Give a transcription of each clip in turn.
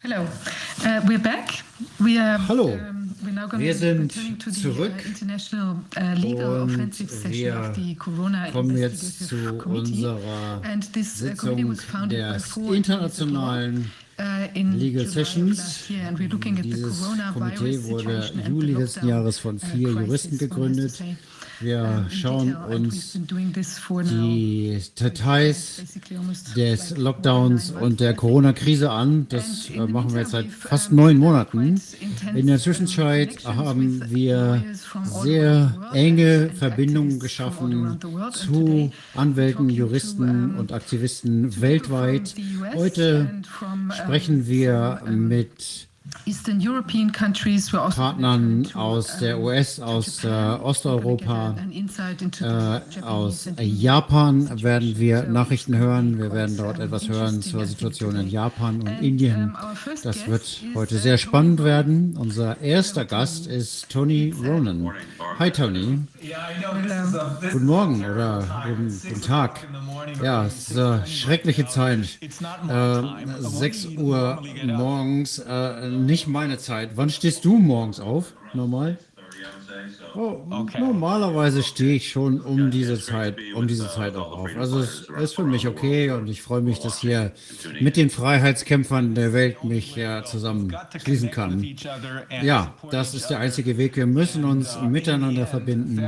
Hello, uh, we're back. We are, Hallo, um, we're now going wir sind returning to zurück the uh, international uh, legal und offensive session of the wir Corona kommen jetzt zu Committee. unserer And this uh, committee Sitzung was founded by des internationalen uh, in Legal Sessions. last year, and we're looking at the Dieses Komitee wurde Juli letzten Jahres von uh, vier Juristen gegründet. Wir in schauen uns die Details des Lockdowns und der. Corona-Krise an. Das äh, machen wir jetzt seit fast neun Monaten. In der Zwischenzeit haben wir sehr enge Verbindungen geschaffen zu Anwälten, Juristen und Aktivisten weltweit. Heute sprechen wir mit Eastern European countries were also Partnern aus der US, aus äh. Osteuropa, äh, aus Japan Indian werden wir. Nachrichten hören. Wir werden dort etwas hören zur Situation in. Japan und Indien. Das wird heute uh, sehr spannend werden. Unser erster Gast ist Tony Ronan. Hi Tony. Guten Morgen oder guten, guten Tag. Ja, es ist äh, schreckliche Zeit. Äh, time. But when 6 do you Uhr morgens, äh, nicht meine Zeit. Wann stehst du morgens auf? Normal? Oh, Normalerweise stehe ich schon um diese Zeit, um diese Zeit auch auf. Also es ist für mich okay und ich freue mich, dass hier mit den Freiheitskämpfern der Welt mich ja zusammenschließen kann. Ja, das ist der einzige Weg. Wir müssen uns miteinander verbinden.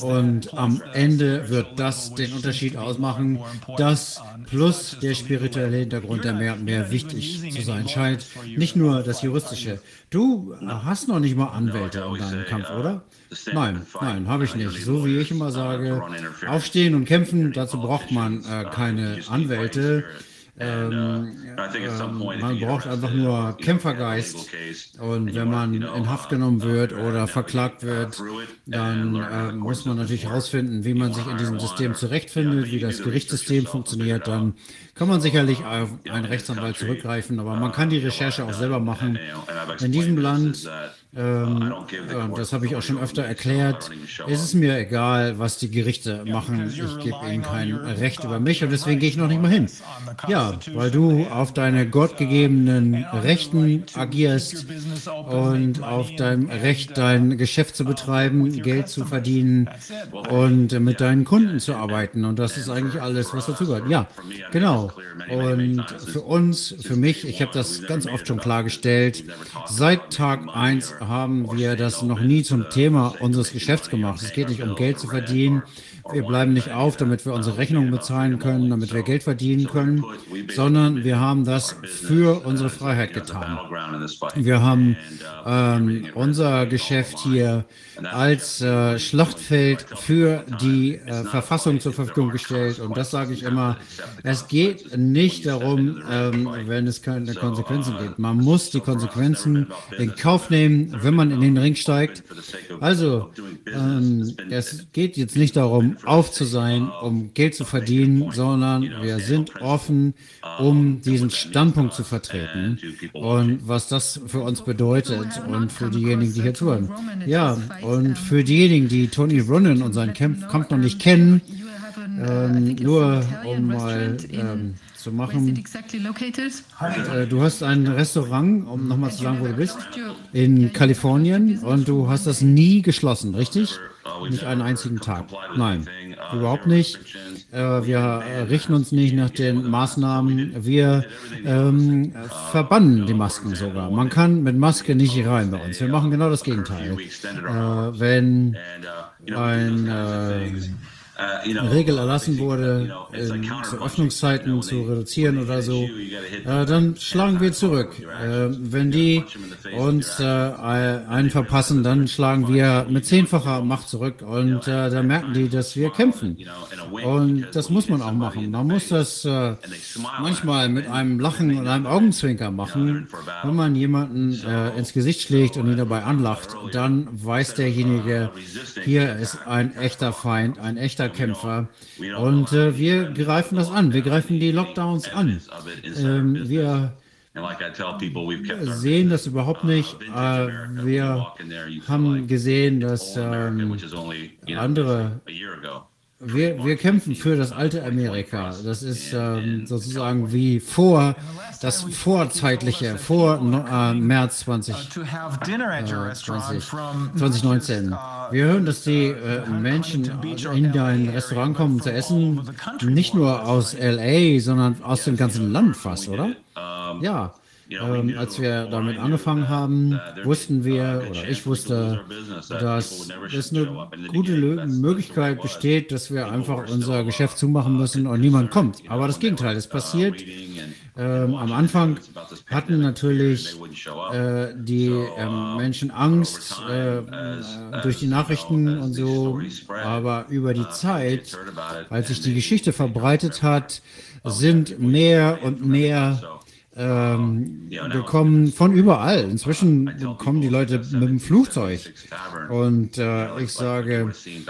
Und am Ende wird das den Unterschied ausmachen. Das plus der spirituelle Hintergrund, der mehr und mehr wichtig zu sein scheint. Nicht nur das Juristische. Du hast noch nicht mal Anwälte in deinem Kampf, oder? Nein, nein, habe ich nicht. So wie ich immer sage, aufstehen und kämpfen, dazu braucht man äh, keine Anwälte. Ähm, ähm, man braucht einfach nur Kämpfergeist. Und wenn man in Haft genommen wird oder verklagt wird, dann äh, muss man natürlich herausfinden, wie man sich in diesem System zurechtfindet, wie das Gerichtssystem funktioniert. Dann kann man sicherlich auf einen Rechtsanwalt zurückgreifen, aber man kann die Recherche auch selber machen. In diesem Land, ähm, äh, das habe ich auch schon öfter erklärt, ist es mir egal, was die Gerichte machen. Ich gebe ihnen kein Recht über mich und deswegen gehe ich noch nicht mal hin. Ja, weil du auf deine gottgegebenen Rechten agierst und auf deinem Recht, dein Geschäft zu betreiben, Geld zu verdienen und mit deinen Kunden zu arbeiten. Und das ist eigentlich alles, was dazugehört. Ja, genau. Und für uns, für mich, ich habe das ganz oft schon klargestellt, seit Tag 1 haben wir das noch nie zum Thema unseres Geschäfts gemacht. Es geht nicht um Geld zu verdienen. Wir bleiben nicht auf, damit wir unsere Rechnungen bezahlen können, damit wir Geld verdienen können, sondern wir haben das für unsere Freiheit getan. Wir haben ähm, unser Geschäft hier als äh, Schlachtfeld für die äh, Verfassung zur Verfügung gestellt. Und das sage ich immer, es geht nicht darum, ähm, wenn es keine Konsequenzen gibt. Man muss die Konsequenzen in Kauf nehmen, wenn man in den Ring steigt. Also, ähm, es geht jetzt nicht darum, auf zu sein, um Geld zu verdienen, sondern wir sind offen, um diesen Standpunkt zu vertreten und was das für uns bedeutet und für diejenigen, die hier zuhören. Ja, und für diejenigen, die Tony Ronan und seinen Kampf, noch nicht kennen, ähm, nur um mal ähm, zu machen. Äh, Du hast ein Restaurant, um nochmal zu sagen, wo du bist, in Kalifornien und du hast das nie geschlossen, richtig? Nicht einen einzigen Tag. Nein, überhaupt nicht. Äh, Wir richten uns nicht nach den Maßnahmen. Wir ähm, verbannen die Masken sogar. Man kann mit Maske nicht rein bei uns. Wir machen genau das Gegenteil. Äh, Wenn ein äh, Regel erlassen wurde, in, zu Öffnungszeiten zu reduzieren oder so, äh, dann schlagen wir zurück. Äh, wenn die uns äh, einen verpassen, dann schlagen wir mit zehnfacher Macht zurück und dann merken die, dass wir kämpfen. Und das muss man auch machen. Man muss das manchmal mit einem Lachen und einem Augenzwinker machen. Wenn man jemanden ins Gesicht schlägt und ihn dabei anlacht, dann weiß derjenige, hier ist ein echter Feind, ein echter Kämpfer. Und äh, wir greifen das an. Wir greifen die Lockdowns an. Ähm, wir sehen das überhaupt nicht. Äh, wir haben gesehen, dass ähm, andere wir, wir kämpfen für das alte Amerika. Das ist ähm, sozusagen wie vor, das vorzeitliche, vor no, äh, März 20, to have dinner at your restaurant 20, from 2019. Wir hören, dass die äh, Menschen in dein Restaurant kommen zu essen, nicht nur aus LA, sondern aus dem ganzen Land fast, oder? Ja. Ähm, als wir damit angefangen haben, wussten wir, oder ich wusste, dass es eine gute Möglichkeit besteht, dass wir einfach unser Geschäft zumachen müssen und niemand kommt. Aber das Gegenteil ist passiert. Ähm, am Anfang hatten natürlich äh, die ähm, Menschen Angst äh, äh, durch die Nachrichten und so, aber über die Zeit, als sich die Geschichte verbreitet hat, sind mehr und mehr ähm, gekommen von überall. Inzwischen kommen die Leute mit dem Flugzeug. Und äh, ich sage, wie,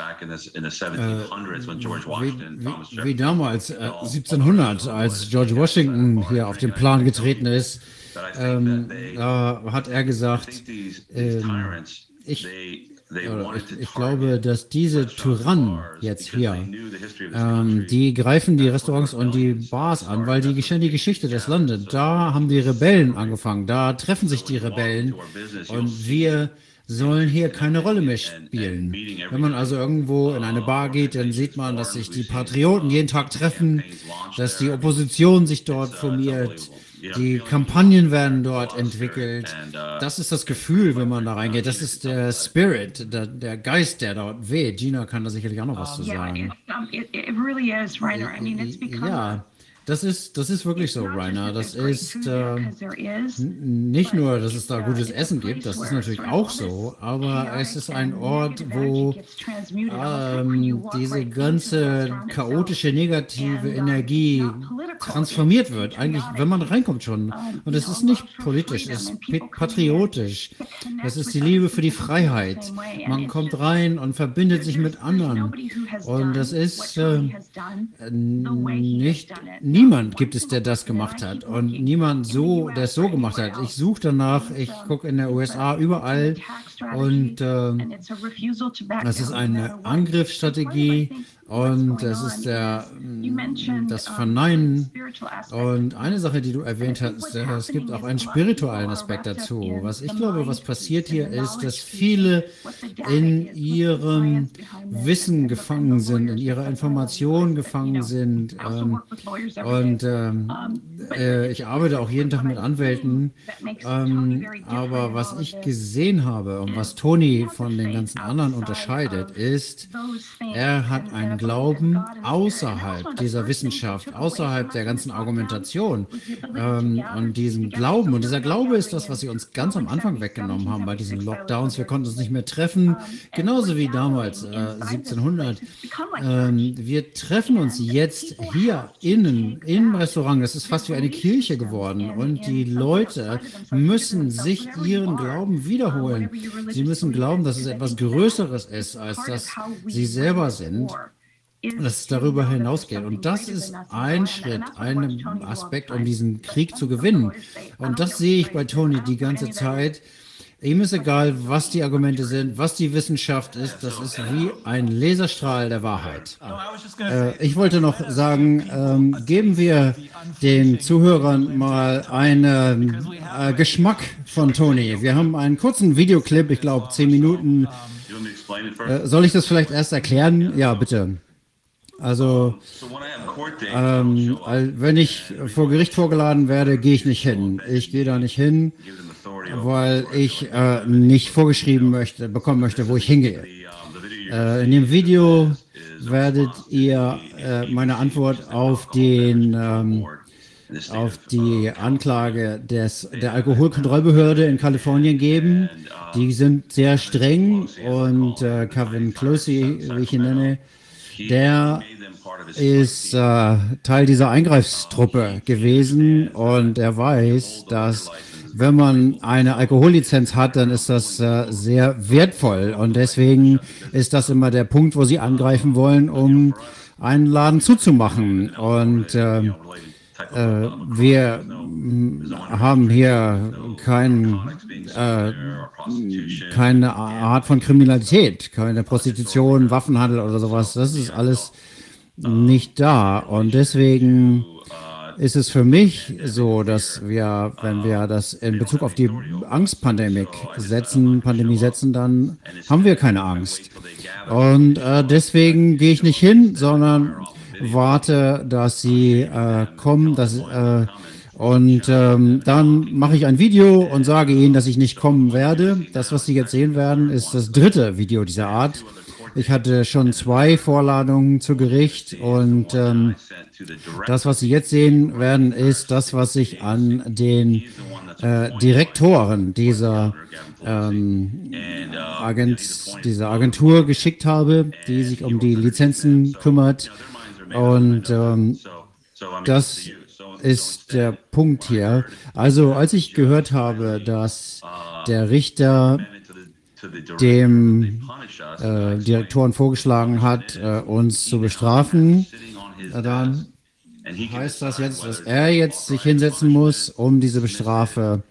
wie, wie damals, äh, 1700, als George Washington hier auf den Plan getreten ist, ähm, hat er gesagt, ähm, ich, ich, glaube, dass diese Tyrannen jetzt hier, ähm, die greifen die Restaurants und die Bars an, weil die kennen die Geschichte des Landes. Da haben die Rebellen angefangen, da treffen sich die Rebellen und wir sollen hier keine Rolle mehr spielen. Wenn man also irgendwo in eine Bar geht, dann sieht man, dass sich die Patrioten jeden Tag treffen, dass die Opposition sich dort formiert, die Kampagnen werden dort entwickelt. Das ist das Gefühl, wenn man da reingeht. Das ist der Spirit, der, der Geist, der dort weht. Gina kann da sicherlich auch noch was zu sagen. Ja, das ist, das ist wirklich so, Rainer. Das ist is, nicht nur, dass es da gutes Essen gibt, das ist natürlich auch so, aber es ist ein Ort, wo ähm, diese ganze chaotische, negative Energie transformiert wird. Eigentlich, wenn man reinkommt schon. Und es ist nicht politisch, es ist patriotisch. Es ist die Liebe für die Freiheit. Man kommt rein und verbindet sich mit anderen. Und das ist äh, nicht, it. Niemand gibt es, der das gemacht hat und niemand so, der es so gemacht hat. Ich suche danach, ich gucke in der USA überall und back das ist eine. Angriffsstrategie Und das ist der, mentioned, das Verneinen und eine. Sache, die du erwähnt hast, es gibt auch einen spirituellen Aspekt dazu. Was ich glaube, was passiert hier ist, dass viele in ihrem Wissen gefangen sind, in ihrer Information gefangen sind. Also Ähm, und ähm, äh, ich arbeite auch jeden Tag mit Anwälten. Ähm, aber was ich gesehen habe und was Tony von den ganzen anderen unterscheidet, ist, er hat einen Glauben außerhalb dieser Wissenschaft, außerhalb der ganzen Argumentation. Ähm, und diesen Glauben, und dieser Glaube ist das, was sie uns ganz am Anfang weggenommen haben bei diesen Lockdowns. Wir konnten uns nicht mehr treffen, genauso wie damals, äh, 1700. Ähm, wir treffen uns jetzt hier innen im Restaurant. Das ist fast wie eine Kirche geworden. Und die Leute müssen sich ihren Glauben wiederholen. Sie müssen glauben, dass es etwas Größeres ist, als dass sie selber sind. Dass es darüber hinausgeht. Und das ist ein Schritt, ein Aspekt, um diesen Krieg zu gewinnen. Und das sehe ich bei Tony die ganze Zeit. Ihm ist egal, was die Argumente sind, was die Wissenschaft ist. Das ist wie ein Laserstrahl der Wahrheit. Äh, ich wollte noch sagen, ähm, geben wir den Zuhörern mal einen äh, Geschmack von Tony. Wir haben einen kurzen Videoclip, ich glaube zehn Minuten. Äh, soll ich das vielleicht erst erklären? Ja, bitte. Also, ähm, wenn ich vor Gericht vorgeladen werde, gehe ich nicht hin. Ich gehe da nicht hin, weil ich äh, nicht vorgeschrieben möchte, bekommen möchte, wo ich hingehe. Äh, in dem Video werdet ihr äh, meine Antwort auf den ähm, auf die Anklage des, der Alkoholkontrollbehörde in Kalifornien geben. Die sind sehr streng und äh, Kevin Closey, wie ich ihn nenne, der ist äh, Teil dieser Eingreifstruppe gewesen und er weiß, dass wenn man eine Alkohollizenz hat, dann ist das äh, sehr wertvoll und deswegen ist das immer der Punkt, wo sie angreifen wollen, um einen Laden zuzumachen und äh, äh, wir mm, haben hier kein äh, keine Art von Kriminalität, keine Prostitution, Waffenhandel oder sowas. Das ist alles nicht da. Und deswegen ist es für mich so, dass wir, wenn wir das in Bezug auf die Angstpandemie setzen, Pandemie setzen, dann haben wir keine Angst. Und äh, deswegen gehe ich nicht hin, sondern warte, dass sie äh, kommen, dass äh, und ähm, dann mache ich ein Video und sage ihnen, dass ich nicht kommen werde. Das, was sie jetzt sehen werden, ist das dritte Video dieser Art. Ich hatte schon zwei Vorladungen zu Gericht und ähm, das, was Sie jetzt sehen werden, ist das, was ich an den äh, Direktoren dieser, ähm, Agent, dieser Agentur geschickt habe, die sich um die Lizenzen kümmert. Und ähm, das ist der Punkt hier. Also als ich gehört habe, dass der Richter dem äh, Direktoren vorgeschlagen hat, äh, uns zu bestrafen, äh, dann heißt das jetzt, dass er jetzt sich hinsetzen muss, um diese Bestrafe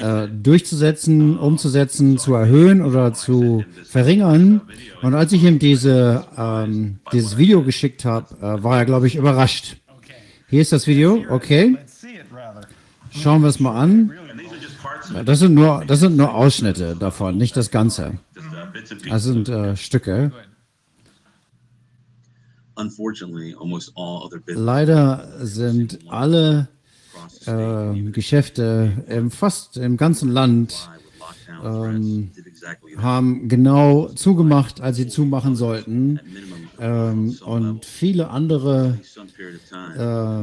äh, durchzusetzen, umzusetzen, zu erhöhen oder zu verringern. Und als ich ihm diese, ähm, dieses Video geschickt habe, äh, war er, glaube ich, überrascht. Hier ist das Video, okay. Schauen wir es mal an. Das sind nur, das sind nur Ausschnitte davon, nicht das Ganze. Das sind äh, Stücke. Leider sind alle äh, Geschäfte im fast im ganzen Land ähm, haben genau zugemacht, als sie zumachen sollten. Ähm, und viele andere äh,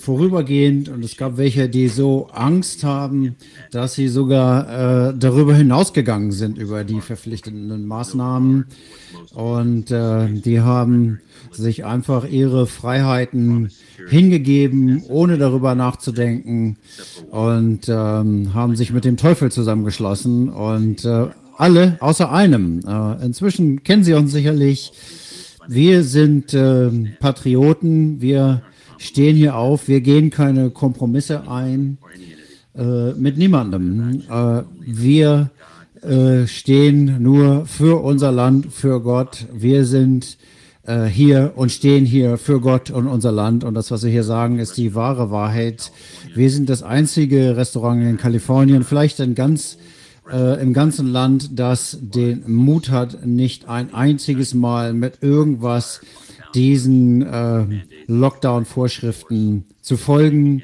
vorübergehend. Und es gab welche, die so Angst haben, dass sie sogar äh, darüber hinausgegangen sind, über die verpflichtenden Maßnahmen. Und äh, die haben sich einfach ihre Freiheiten hingegeben, ohne darüber nachzudenken und ähm, haben sich mit dem Teufel zusammengeschlossen und äh, alle außer einem. Äh, inzwischen kennen Sie uns sicherlich. Wir sind äh, Patrioten, wir stehen hier auf, wir gehen keine Kompromisse ein äh, mit niemandem. Äh, wir äh, stehen nur für unser Land, für Gott. Wir sind äh, hier und stehen hier für Gott und unser Land. Und das, was wir hier sagen, ist die wahre Wahrheit. Wir sind das einzige Restaurant in Kalifornien, vielleicht in ganz äh, im ganzen Land, das den Mut hat, nicht ein einziges Mal mit irgendwas diesen äh, Lockdown-Vorschriften zu folgen.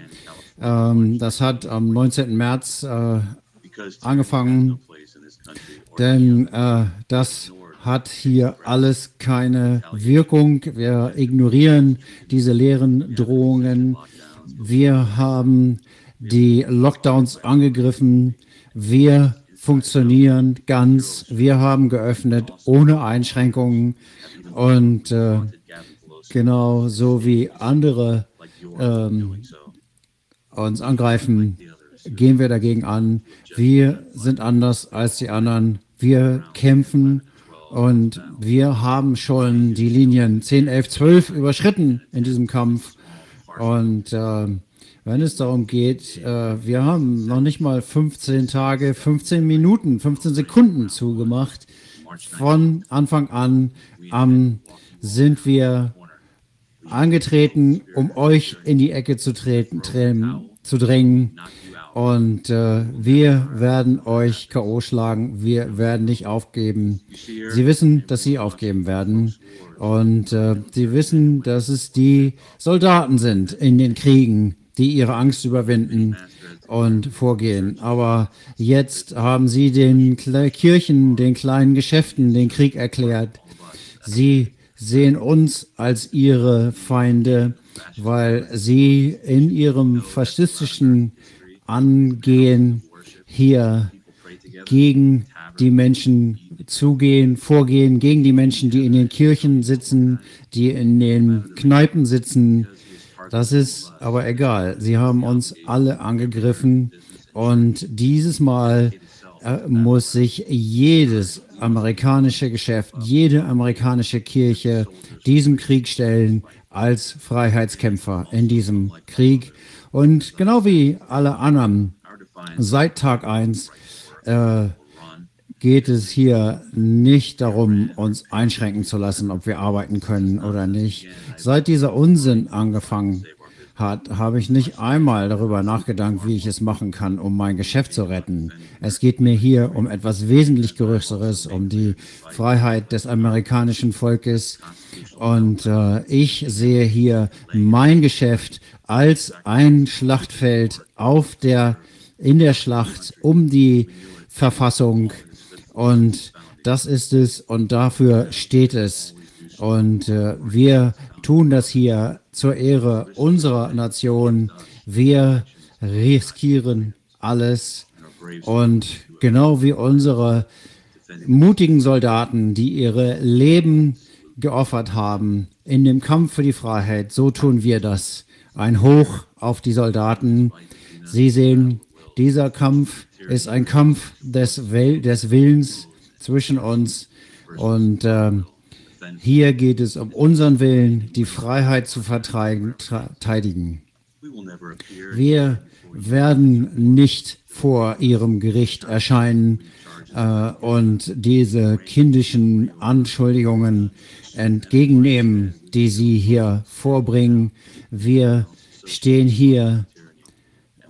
Ähm, das hat am 19. März äh, angefangen, denn äh, das hat hier alles keine Wirkung. Wir ignorieren diese leeren Drohungen. Wir haben die Lockdowns angegriffen. Wir funktionieren ganz. Wir haben geöffnet ohne Einschränkungen und äh, genau so wie andere ähm, uns angreifen, gehen wir dagegen an. Wir sind anders als die anderen. Wir kämpfen und wir haben schon die Linien 10, 11, 12 überschritten in diesem Kampf. Und äh, wenn es darum geht, äh, wir haben noch nicht mal 15 Tage, 15 Minuten, 15 Sekunden zugemacht. Von Anfang an ähm, sind wir angetreten, um euch in die Ecke zu treten, zu drängen. Und äh, wir werden euch K.O. schlagen. Wir werden nicht aufgeben. Sie wissen, dass sie aufgeben werden. Und äh, sie wissen, dass es die Soldaten sind in den Kriegen, die ihre Angst überwinden und vorgehen. Aber jetzt haben sie den Kirchen, den kleinen Geschäften den Krieg erklärt. Sie sehen uns als ihre Feinde, weil sie in ihrem faschistischen Angehen hier gegen die Menschen zugehen, vorgehen, gegen die Menschen, die in den Kirchen sitzen, die in den Kneipen sitzen. Das ist aber egal. Sie haben uns alle angegriffen und dieses Mal äh, muss sich jedes amerikanische Geschäft, jede amerikanische Kirche diesem Krieg stellen als Freiheitskämpfer in diesem Krieg. Und genau wie alle anderen Seit Tag 1 äh, geht es hier nicht darum, uns einschränken zu lassen, ob wir arbeiten können oder nicht. Seit dieser Unsinn angefangen hat, habe ich nicht einmal darüber nachgedacht, wie ich es machen kann, um mein Geschäft zu retten. Es geht mir hier um etwas wesentlich Größeres, um die Freiheit des amerikanischen Volkes. Und äh, ich sehe hier mein Geschäft als ein Schlachtfeld auf der, in der Schlacht um die Verfassung. Und das ist es und dafür steht es. Und äh, wir tun das hier zur Ehre unserer Nation. Wir riskieren alles. Und genau wie unsere mutigen Soldaten, die ihre Leben geopfert haben in dem Kampf für die Freiheit, so tun wir das. Ein Hoch auf die Soldaten. Sie sehen, dieser Kampf ist ein Kampf des, Will des Willens zwischen uns. Und ähm, hier geht es um unseren Willen, die Freiheit zu verteidigen. Wir werden nicht vor ihrem Gericht erscheinen äh, und diese kindischen Anschuldigungen entgegennehmen, die sie hier vorbringen. Wir stehen hier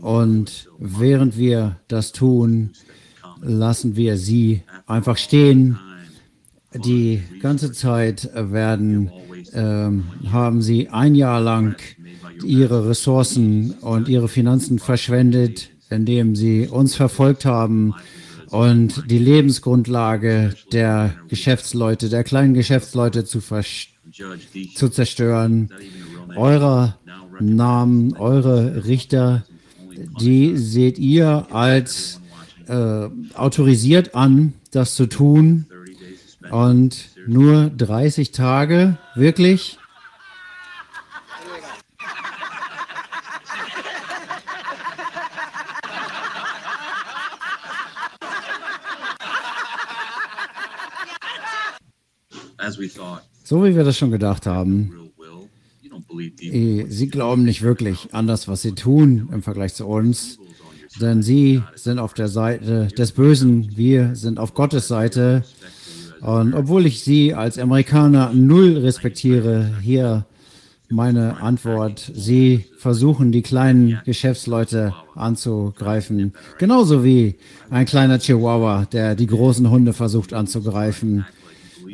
und während wir das tun, lassen wir sie einfach stehen. Die ganze Zeit werden, ähm, haben sie ein Jahr lang ihre Ressourcen und ihre Finanzen verschwendet, indem sie uns verfolgt haben und die Lebensgrundlage der Geschäftsleute, der kleinen Geschäftsleute zu, zu zerstören. Eurer Namen, eure Richter, die seht ihr als äh, autorisiert an, das zu tun. 30 days suspended. Und nur 30 Tage, wirklich? So wie wir das schon gedacht haben. real will. You don't believe deep Eh, Sie glauben nicht wirklich an das, was sie tun im Vergleich zu uns. Denn sie sind auf der Seite des Bösen, wir sind auf Gottes Seite. Und obwohl ich sie als Amerikaner null respektiere, hier meine Antwort. Sie versuchen, die kleinen Geschäftsleute anzugreifen. Genauso wie ein kleiner Chihuahua, der die großen Hunde versucht anzugreifen.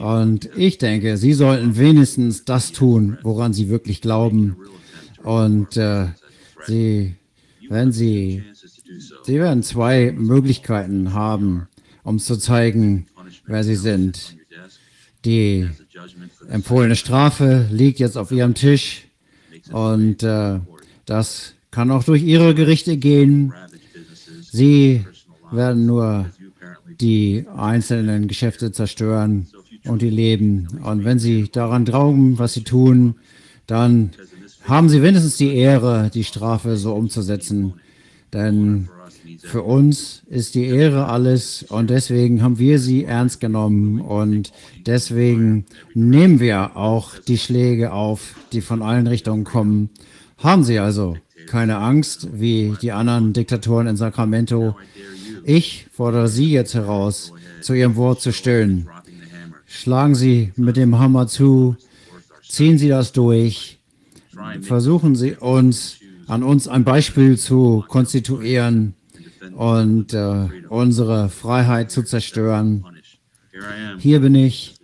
Und ich denke, sie sollten wenigstens das tun, woran sie wirklich glauben. Und äh, sie, wenn sie, sie werden zwei Möglichkeiten haben, um zu zeigen, wer sie sind. Die empfohlene Strafe liegt jetzt auf ihrem Tisch und äh, das kann auch durch ihre Gerichte gehen. Sie werden nur die einzelnen Geschäfte zerstören und die Leben. Und wenn sie daran glauben, was sie tun, dann haben sie wenigstens die Ehre, die Strafe so umzusetzen. Denn für uns ist die Ehre alles und deswegen haben wir sie ernst genommen und deswegen nehmen wir auch die Schläge auf, die von allen Richtungen kommen. Haben Sie also keine Angst, wie die anderen Diktatoren in Sacramento. Ich fordere Sie jetzt heraus, zu Ihrem Wort zu stehen. Schlagen Sie mit dem Hammer zu, ziehen Sie das durch, versuchen Sie uns an uns ein Beispiel zu konstituieren und äh, unsere Freiheit zu zerstören. Hier bin ich,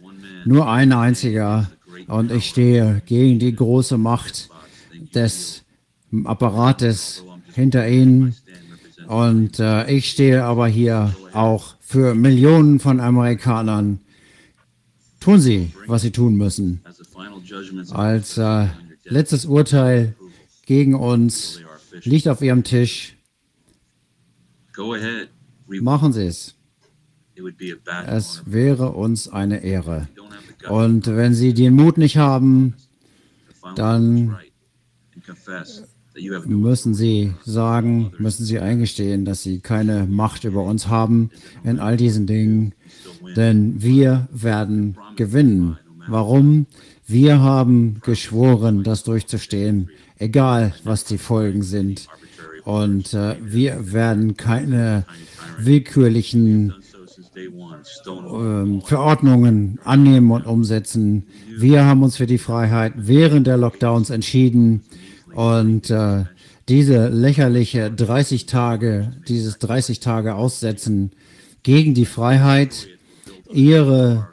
nur ein einziger, und ich stehe gegen die große Macht des Apparates hinter Ihnen. Und äh, ich stehe aber hier auch für Millionen von Amerikanern. Tun Sie, was Sie tun müssen. Als äh, letztes Urteil gegen uns liegt auf Ihrem Tisch. Machen Sie es. Es wäre uns eine Ehre. Und wenn Sie den Mut nicht haben, dann müssen Sie sagen, müssen Sie eingestehen, dass Sie keine Macht über uns haben in all diesen Dingen. Denn wir werden gewinnen. Warum? Wir haben geschworen, das durchzustehen, egal was die Folgen sind. Und äh, wir werden keine willkürlichen ähm, Verordnungen annehmen und umsetzen. Wir haben uns für die Freiheit während der Lockdowns entschieden und äh, diese lächerliche 30 Tage, dieses 30 Tage Aussetzen gegen die Freiheit, ihre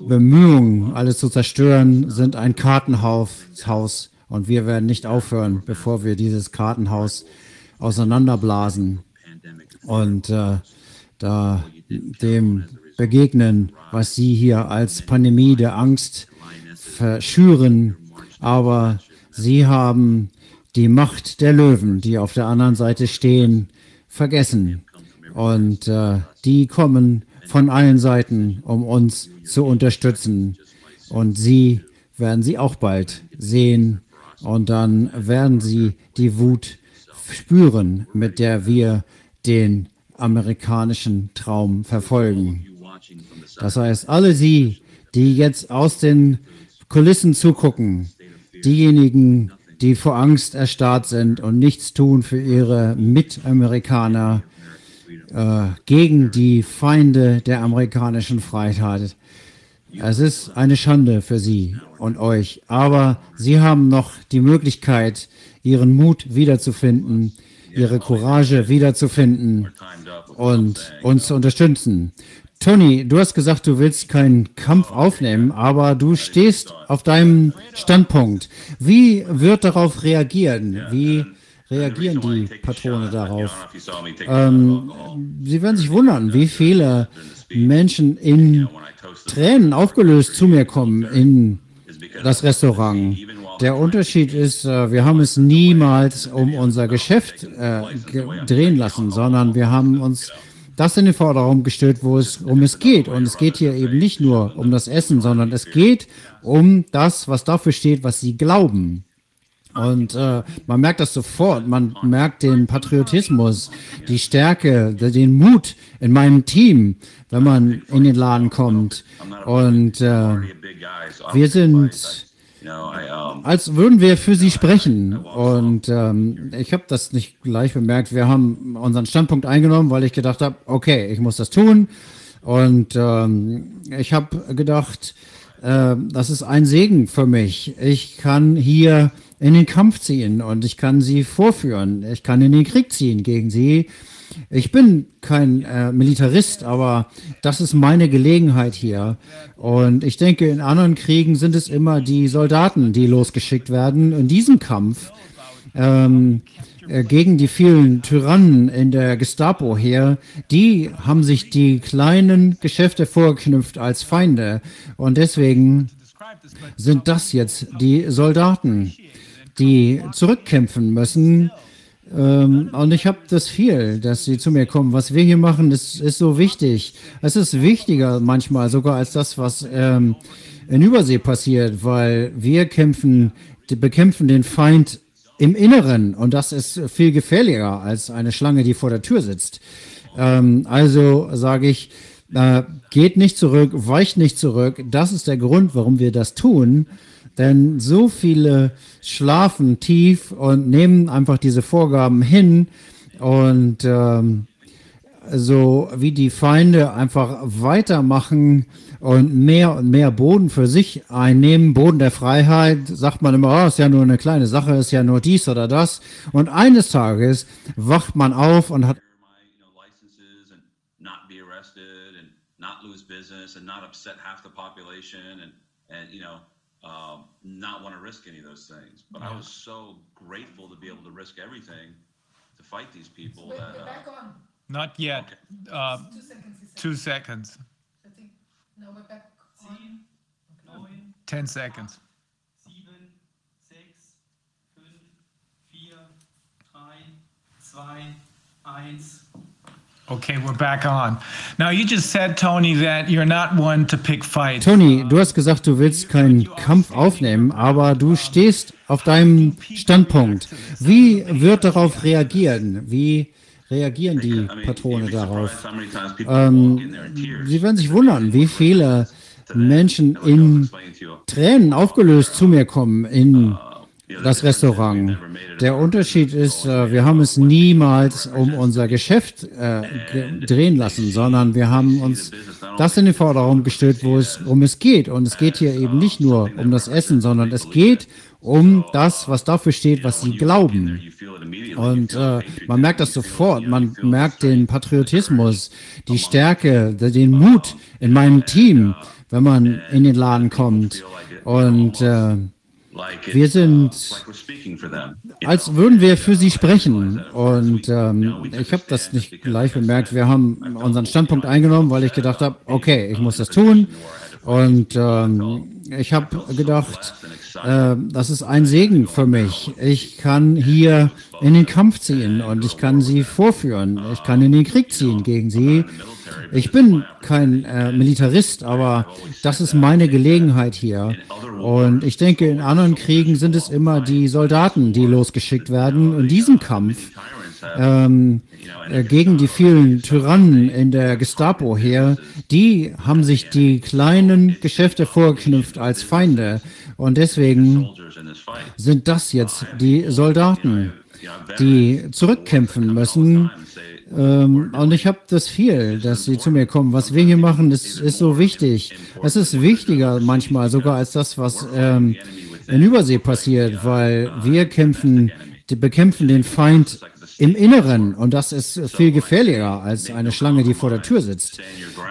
Bemühungen, alles zu zerstören, sind ein Kartenhaus und wir werden nicht aufhören, bevor wir dieses Kartenhaus auseinanderblasen und äh, da dem begegnen, was sie hier als Pandemie der Angst verschüren. Aber sie haben die Macht der Löwen, die auf der anderen Seite stehen, vergessen. Und äh, die kommen von allen Seiten, um uns zu unterstützen. Und sie werden sie auch bald sehen. Und dann werden sie die Wut spüren, mit der wir den amerikanischen Traum verfolgen. Das heißt, alle Sie, die jetzt aus den Kulissen zugucken, diejenigen, die vor Angst erstarrt sind und nichts tun für ihre Mitamerikaner, äh, gegen die Feinde der amerikanischen Freiheit. Es ist eine Schande für Sie und euch, aber Sie haben noch die Möglichkeit, Ihren Mut wiederzufinden, Ihre Courage wiederzufinden und uns zu unterstützen. Tony, du hast gesagt, du willst keinen Kampf aufnehmen, aber du stehst auf deinem Standpunkt. Wie wird darauf reagieren? Wie reagieren die Patrone darauf? Ähm, sie werden sich wundern, wie viele Menschen in Tränen aufgelöst zu mir kommen in das Restaurant. Der Unterschied ist, äh, wir haben es niemals um unser Geschäft äh, drehen lassen, sondern wir haben uns das in den Vordergrund gestellt, wo es um es geht. Und es geht hier eben nicht nur um das Essen, sondern es geht um das, was dafür steht, was sie glauben. Und äh, man merkt das sofort. Man merkt den Patriotismus, die Stärke, de- den Mut in meinem Team, wenn man in den Laden kommt. Und äh, wir sind, als würden wir für sie sprechen. Und ähm, ich habe das nicht gleich bemerkt. Wir haben unseren Standpunkt eingenommen, weil ich gedacht habe, okay, ich muss das tun. Und ähm, ich habe gedacht, äh, das ist ein Segen für mich. Ich kann hier in den Kampf ziehen und ich kann sie vorführen. Ich kann in den Krieg ziehen gegen sie. Ich bin kein äh, Militarist, aber das ist meine Gelegenheit hier. Und ich denke, in anderen Kriegen sind es immer die Soldaten, die losgeschickt werden. In diesem Kampf ähm, äh, gegen die vielen Tyrannen in der Gestapo her, die haben sich die kleinen Geschäfte vorgeknüpft als Feinde. Und deswegen sind das jetzt die Soldaten, die zurückkämpfen müssen. Ähm, und ich habe das viel, dass sie zu mir kommen. Was wir hier machen, ist, ist so wichtig. Es ist wichtiger manchmal sogar als das, was ähm, in Übersee passiert, weil wir kämpfen, bekämpfen den Feind im Inneren und das ist viel gefährlicher als eine Schlange, die vor der Tür sitzt. Ähm, also sage ich, äh, geht nicht zurück, weicht nicht zurück. Das ist der Grund, warum wir das tun. Denn so viele schlafen tief und nehmen einfach diese Vorgaben hin und ähm, so wie die Feinde einfach weitermachen und mehr und mehr Boden für sich einnehmen, Boden der Freiheit, sagt man immer, oh, ist ja nur eine kleine Sache, ist ja nur dies oder das. Und eines Tages wacht man auf und hat not upset half the population and and you know um, not want to risk any of those things. But I was so grateful to be able to risk everything to fight these people that uh, on. Not yet. Uh, Two seconds. two seconds. I think now we're back on. neun, 10 seconds. sieben, sechs, fünf, vier, drei, zwei, eins. Okay, we're back on. Now, you just said, Tony, that you're not one to pick fights. Tony, du hast gesagt, du willst keinen Kampf aufnehmen, aber du stehst auf deinem Standpunkt. Wie wird darauf reagieren? Wie reagieren die Patrone you'd be surprised darauf? tears. Sie werden sich wundern, wie viele Menschen in Tränen aufgelöst zu mir kommen in das Restaurant. Der Unterschied ist, äh, wir haben es niemals um unser Geschäft äh, drehen lassen, sondern wir haben uns das in den Vordergrund gestellt, wo es um es geht. Und es geht hier eben nicht nur um das Essen, sondern es geht um das, was dafür steht, was sie glauben. Und äh, man merkt das sofort. Man merkt den Patriotismus, die Stärke, den Mut in meinem Team, wenn man in den Laden kommt. Und äh, wir sind, als würden wir für sie sprechen. Und ähm, ich habe das nicht gleich bemerkt. Wir haben unseren Standpunkt eingenommen, weil ich gedacht habe, okay, ich muss das tun. Und ähm, ich habe gedacht, äh, das ist ein Segen für mich. Ich kann hier in den Kampf ziehen und ich kann sie vorführen. Ich kann in den Krieg ziehen gegen sie. Ich bin kein äh, Militarist, aber das ist meine Gelegenheit hier. Und ich denke, in anderen Kriegen sind es immer die Soldaten, die losgeschickt werden. In diesem Kampf ähm, äh, gegen die vielen Tyrannen in der Gestapo her, die haben sich die kleinen Geschäfte vorgeknüpft als Feinde. Und deswegen sind das jetzt die Soldaten, die zurückkämpfen müssen. Ähm, und ich habe das viel, dass sie zu mir kommen. Was wir hier machen, ist, ist so wichtig. Es ist wichtiger manchmal sogar als das, was ähm, in Übersee passiert, weil wir kämpfen, bekämpfen den Feind im Inneren und das ist viel gefährlicher als eine Schlange, die vor der Tür sitzt.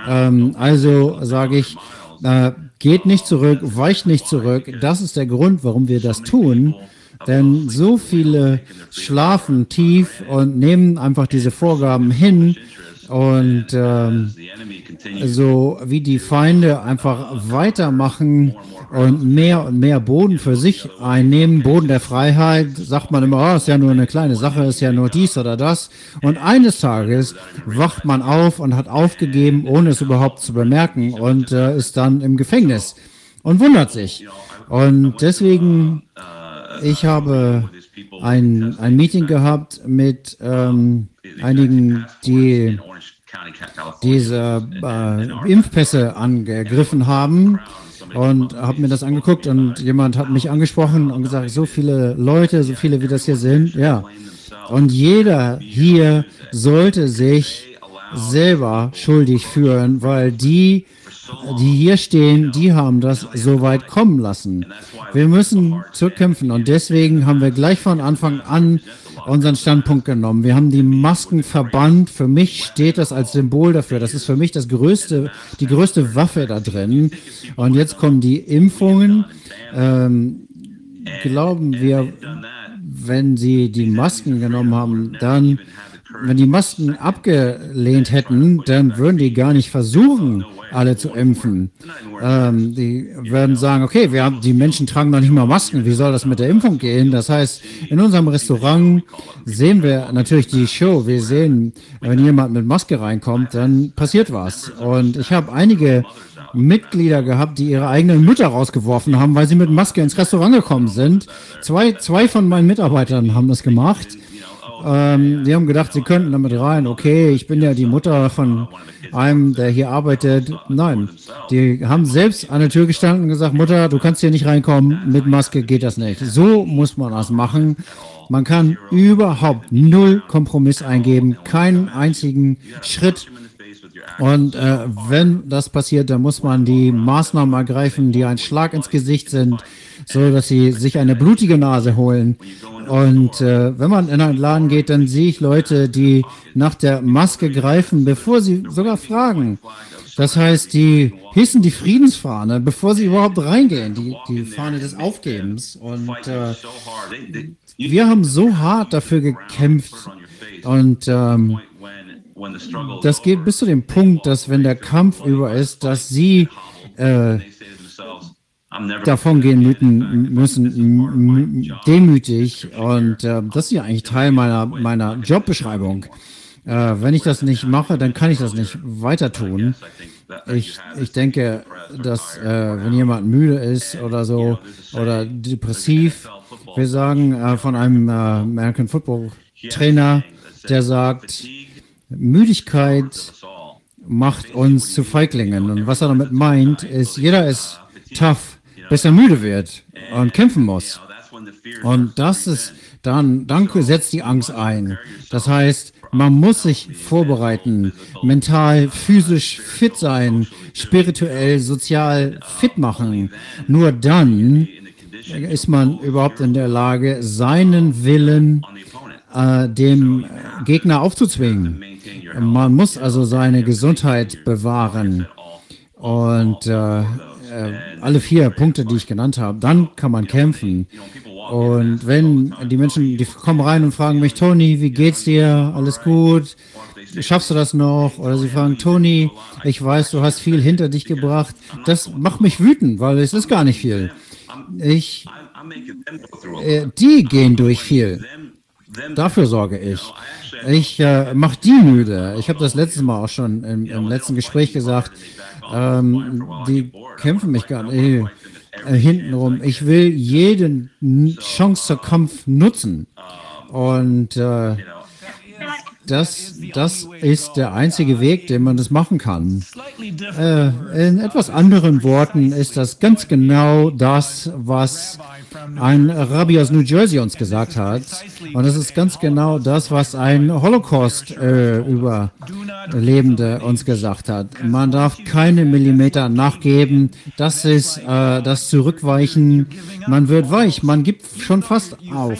Ähm, also sage ich, äh, geht nicht zurück, weicht nicht zurück. Das ist der Grund, warum wir das tun. Denn so viele schlafen tief und nehmen einfach diese Vorgaben hin und ähm, so wie die Feinde einfach weitermachen und mehr und mehr Boden für sich einnehmen, Boden der Freiheit, sagt man immer, oh, ist ja nur eine kleine Sache, ist ja nur dies oder das. Und eines Tages wacht man auf und hat aufgegeben, ohne es überhaupt zu bemerken und äh, ist dann im Gefängnis und wundert sich. Und deswegen, ich habe ein, ein Meeting gehabt mit ähm, einigen, die diese äh, Impfpässe angegriffen haben und habe mir das angeguckt und jemand hat mich angesprochen und gesagt, so viele Leute, so viele wie das hier sind, ja. Und jeder hier sollte sich selber schuldig führen, weil die, die hier stehen, die haben das so weit kommen lassen. Wir müssen zurückkämpfen und deswegen haben wir gleich von Anfang an unseren Standpunkt genommen. Wir haben die Masken verbannt. Für mich steht das als Symbol dafür. Das ist für mich das größte, die größte Waffe da drin. Und jetzt kommen die Impfungen. Ähm, glauben wir, wenn sie die Masken genommen haben, dann, wenn die Masken abgelehnt hätten, dann würden die gar nicht versuchen, alle zu impfen. Ähm, die werden sagen, okay, wir haben, die Menschen tragen noch nicht mal Masken, wie soll das mit der Impfung gehen? Das heißt, in unserem Restaurant sehen wir natürlich die Show. Wir sehen, wenn jemand mit Maske reinkommt, dann passiert was. Und ich habe einige Mitglieder gehabt, die ihre eigenen Mütter rausgeworfen haben, weil sie mit Maske ins Restaurant gekommen sind. Zwei, zwei von meinen Mitarbeitern haben das gemacht. Ähm, die haben gedacht, sie könnten damit rein. Okay, ich bin ja die Mutter von einem, der hier arbeitet. Nein, die haben selbst an der Tür gestanden und gesagt, Mutter, du kannst hier nicht reinkommen, mit Maske geht das nicht. So muss man das machen. Man kann überhaupt null Kompromiss eingeben, keinen einzigen Schritt. Und äh, wenn das passiert, dann muss man die Maßnahmen ergreifen, die ein Schlag ins Gesicht sind, so dass sie sich eine blutige Nase holen. Und äh, wenn man in einen Laden geht, dann sehe ich Leute, die nach der Maske greifen, bevor sie sogar fragen. Das heißt, die hissen die Friedensfahne, bevor sie überhaupt reingehen, die, die Fahne des Aufgebens. Und äh, wir haben so hart dafür gekämpft. Und ähm, das geht bis zu dem Punkt, dass wenn der Kampf über ist, dass sie äh, davon gehen müssen, müssen demütig. Und äh, das ist ja eigentlich Teil meiner, meiner Jobbeschreibung. Äh, wenn ich das nicht mache, dann kann ich das nicht weiter tun. Ich, ich denke, dass äh, wenn jemand müde ist oder so oder depressiv, wir sagen äh, von einem äh, American Football Trainer, der sagt, Müdigkeit macht uns zu Feiglingen. Und was er damit meint, ist, jeder ist tough, bis er müde wird und kämpfen muss. Und das ist dann, dann setzt die Angst ein. Das heißt, man muss sich vorbereiten, mental, physisch fit sein, spirituell, sozial fit machen. Nur dann ist man überhaupt in der Lage, seinen Willen äh, dem Gegner aufzuzwingen. Man muss also seine Gesundheit bewahren. Und äh, äh, alle vier Punkte, die ich genannt habe, dann kann man kämpfen. Und wenn die Menschen, die kommen rein und fragen mich, Toni, wie geht's dir? Alles gut? Schaffst du das noch? Oder sie fragen, Toni, ich weiß, du hast viel hinter dich gebracht. Das macht mich wütend, weil es ist gar nicht viel. Ich, äh, die gehen durch viel. Dafür sorge ich. Ich äh, mache die müde. Ich habe das letztes Mal auch schon im, im letzten Gespräch gesagt. Ähm, die kämpfen mich gar nicht äh, hintenrum. Ich will jeden Chance zur Kampf nutzen. Und äh, das, das ist der einzige Weg, den man das machen kann. Äh, in etwas anderen Worten ist das ganz genau das, was ein Rabbi aus New Jersey uns gesagt hat. Und es ist ganz genau das, was ein Holocaust-Überlebende äh, uns gesagt hat. Man darf keine Millimeter nachgeben. Das ist äh, das Zurückweichen. Man wird weich. Man gibt schon fast auf.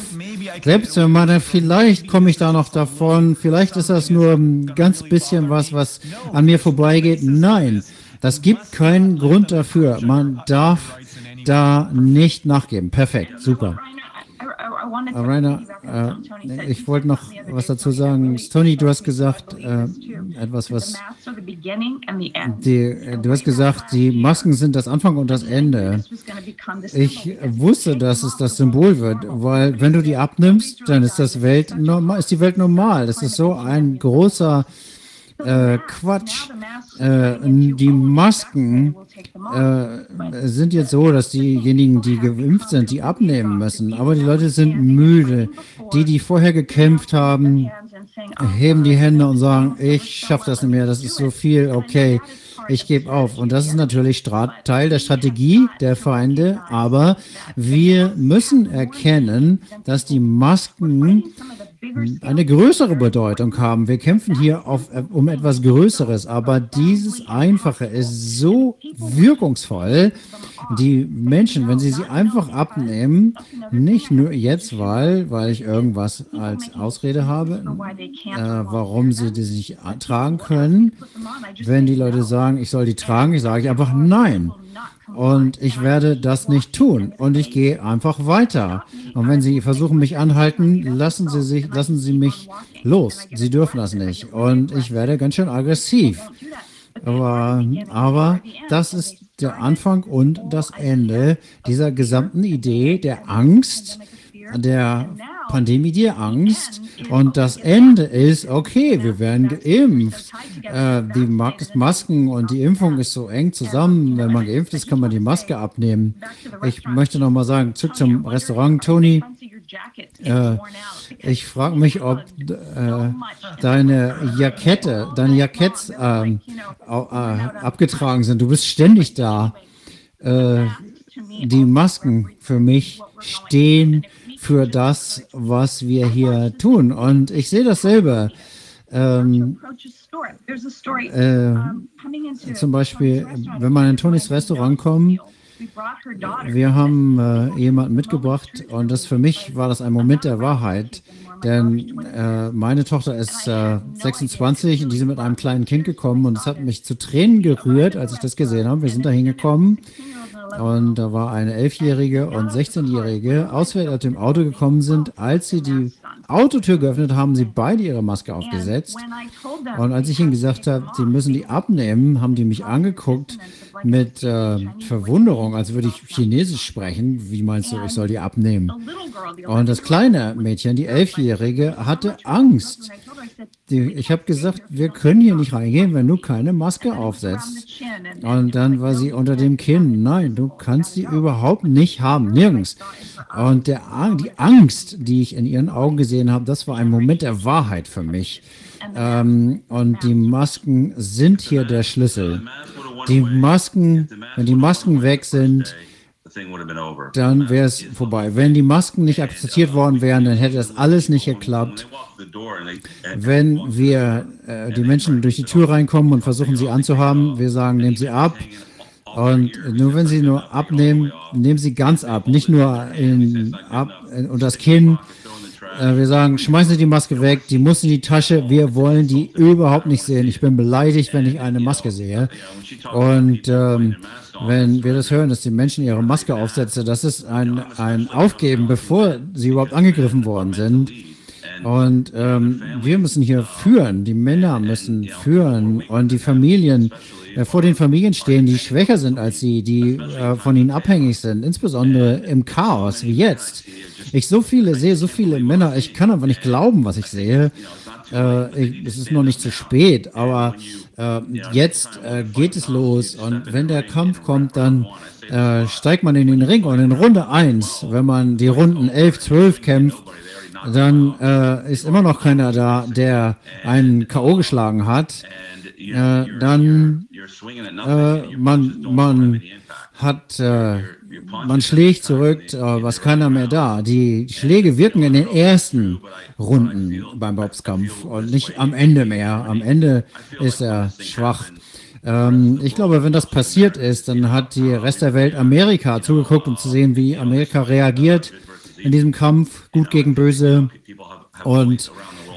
Selbst wenn man vielleicht komme ich da noch davon, vielleicht ist das nur ein ganz bisschen was, was an mir vorbeigeht. Nein, das gibt keinen Grund dafür. Man darf da nicht nachgeben. Perfekt, super. Rainer, äh, ich wollte noch was dazu sagen. Tony, du hast gesagt, äh, etwas, was die, du hast gesagt, die Masken sind das Anfang und das Ende. Ich wusste, dass es das Symbol wird, weil wenn du die abnimmst, dann ist das Welt normal, ist die Welt normal. Das ist so ein großer äh, Quatsch. Äh, die Masken äh, sind jetzt so, dass diejenigen, die geimpft sind, die abnehmen müssen. Aber die Leute sind müde. Die, die vorher gekämpft haben, heben die Hände und sagen, ich schaffe das nicht mehr, das ist so viel, okay, ich gebe auf. Und das ist natürlich Teil der Strategie der Feinde, aber wir müssen erkennen, dass die Masken eine größere Bedeutung haben. Wir kämpfen hier auf, um etwas Größeres, aber dieses Einfache ist so wirkungsvoll. Die Menschen, wenn sie sie einfach abnehmen, nicht nur jetzt, weil, weil ich irgendwas als Ausrede habe, äh, warum sie die nicht tragen können. Wenn die Leute sagen, ich soll die tragen, ich sage einfach nein. Und ich werde das nicht tun. Und ich gehe einfach weiter. Und wenn Sie versuchen, mich anhalten, lassen Sie sich, lassen Sie mich los. Sie dürfen das nicht. Und ich werde ganz schön aggressiv. Aber, aber das ist der Anfang und das Ende dieser gesamten Idee der Angst, der Pandemie, die Angst. Und das Ende ist, okay, wir werden geimpft. Äh, die Masken und die Impfung ist so eng zusammen. Wenn man geimpft ist, kann man die Maske abnehmen. Ich möchte noch mal sagen, zurück zum Restaurant, Toni. Äh, ich frage mich, ob äh, deine Jackette, deine Jacketts ähm, äh, abgetragen sind. Du bist ständig da. Äh, die Masken für mich stehen für das, was wir hier tun. Und ich sehe dasselbe. Ähm, äh, zum Beispiel, wenn man in Tonys Restaurant kommt, wir haben äh, jemanden mitgebracht und das für mich war das ein Moment der Wahrheit, denn äh, meine Tochter ist äh, 26 und die sind mit einem kleinen Kind gekommen und es hat mich zu Tränen gerührt, als ich das gesehen habe. Wir sind da hingekommen und da war eine Elfjährige und 16-Jährige auswärts aus dem Auto gekommen sind. Als sie die Autotür geöffnet haben, sie beide ihre Maske aufgesetzt. Und als ich ihnen gesagt habe, sie müssen die abnehmen, haben die mich angeguckt mit äh, Verwunderung, als würde ich Chinesisch sprechen. Wie meinst du, ich soll die abnehmen? Und das kleine Mädchen, die Elfjährige, hatte Angst. Die, ich habe gesagt, wir können hier nicht reingehen, wenn du keine Maske aufsetzt. Und dann war sie unter dem Kinn. Nein, du kannst sie überhaupt nicht haben, nirgends. Und der, die Angst, die ich in ihren Augen gesehen habe, das war ein Moment der Wahrheit für mich. Ähm, und die Masken sind hier der Schlüssel. Die Masken, wenn die Masken weg sind, dann wäre es vorbei. Wenn die Masken nicht akzeptiert worden wären, dann hätte das alles nicht geklappt. Wenn wir äh, die Menschen durch die Tür reinkommen und versuchen sie anzuhaben, wir sagen, nehmen sie ab. Und nur wenn sie nur abnehmen, nehmen sie ganz ab. Nicht nur in, ab und das Kinn. Äh, wir sagen, schmeißen Sie die Maske weg, die muss in die Tasche. Wir wollen die überhaupt nicht sehen. Ich bin beleidigt, wenn ich eine Maske sehe. Und ähm, wenn wir das hören, dass die Menschen ihre Maske aufsetzen, das ist ein, ein Aufgeben, bevor sie überhaupt angegriffen worden sind. Und ähm, wir müssen hier führen, die Männer müssen führen. und die Familien äh, vor den Familien stehen, die schwächer sind als sie, die äh, von ihnen abhängig sind, insbesondere im Chaos wie jetzt. Ich so viele sehe, so viele Männer, ich kann einfach nicht glauben, was ich sehe. Äh, ich, es ist noch nicht zu spät, aber äh, jetzt äh, geht es los und wenn der Kampf kommt, dann äh, steigt man in den Ring und in Runde 1, wenn man die Runden 11, 12 kämpft, dann äh, ist immer noch keiner da, der einen K.O. geschlagen hat. Äh, dann äh, man, man hat, äh, man schlägt zurück, was keiner mehr da. Die Schläge wirken in den ersten Runden beim Boxkampf und nicht am Ende mehr. Am Ende ist er schwach. Ähm, ich glaube, wenn das passiert ist, dann hat die Rest der Welt Amerika zugeguckt, um zu sehen, wie Amerika reagiert in diesem Kampf, gut gegen böse. Und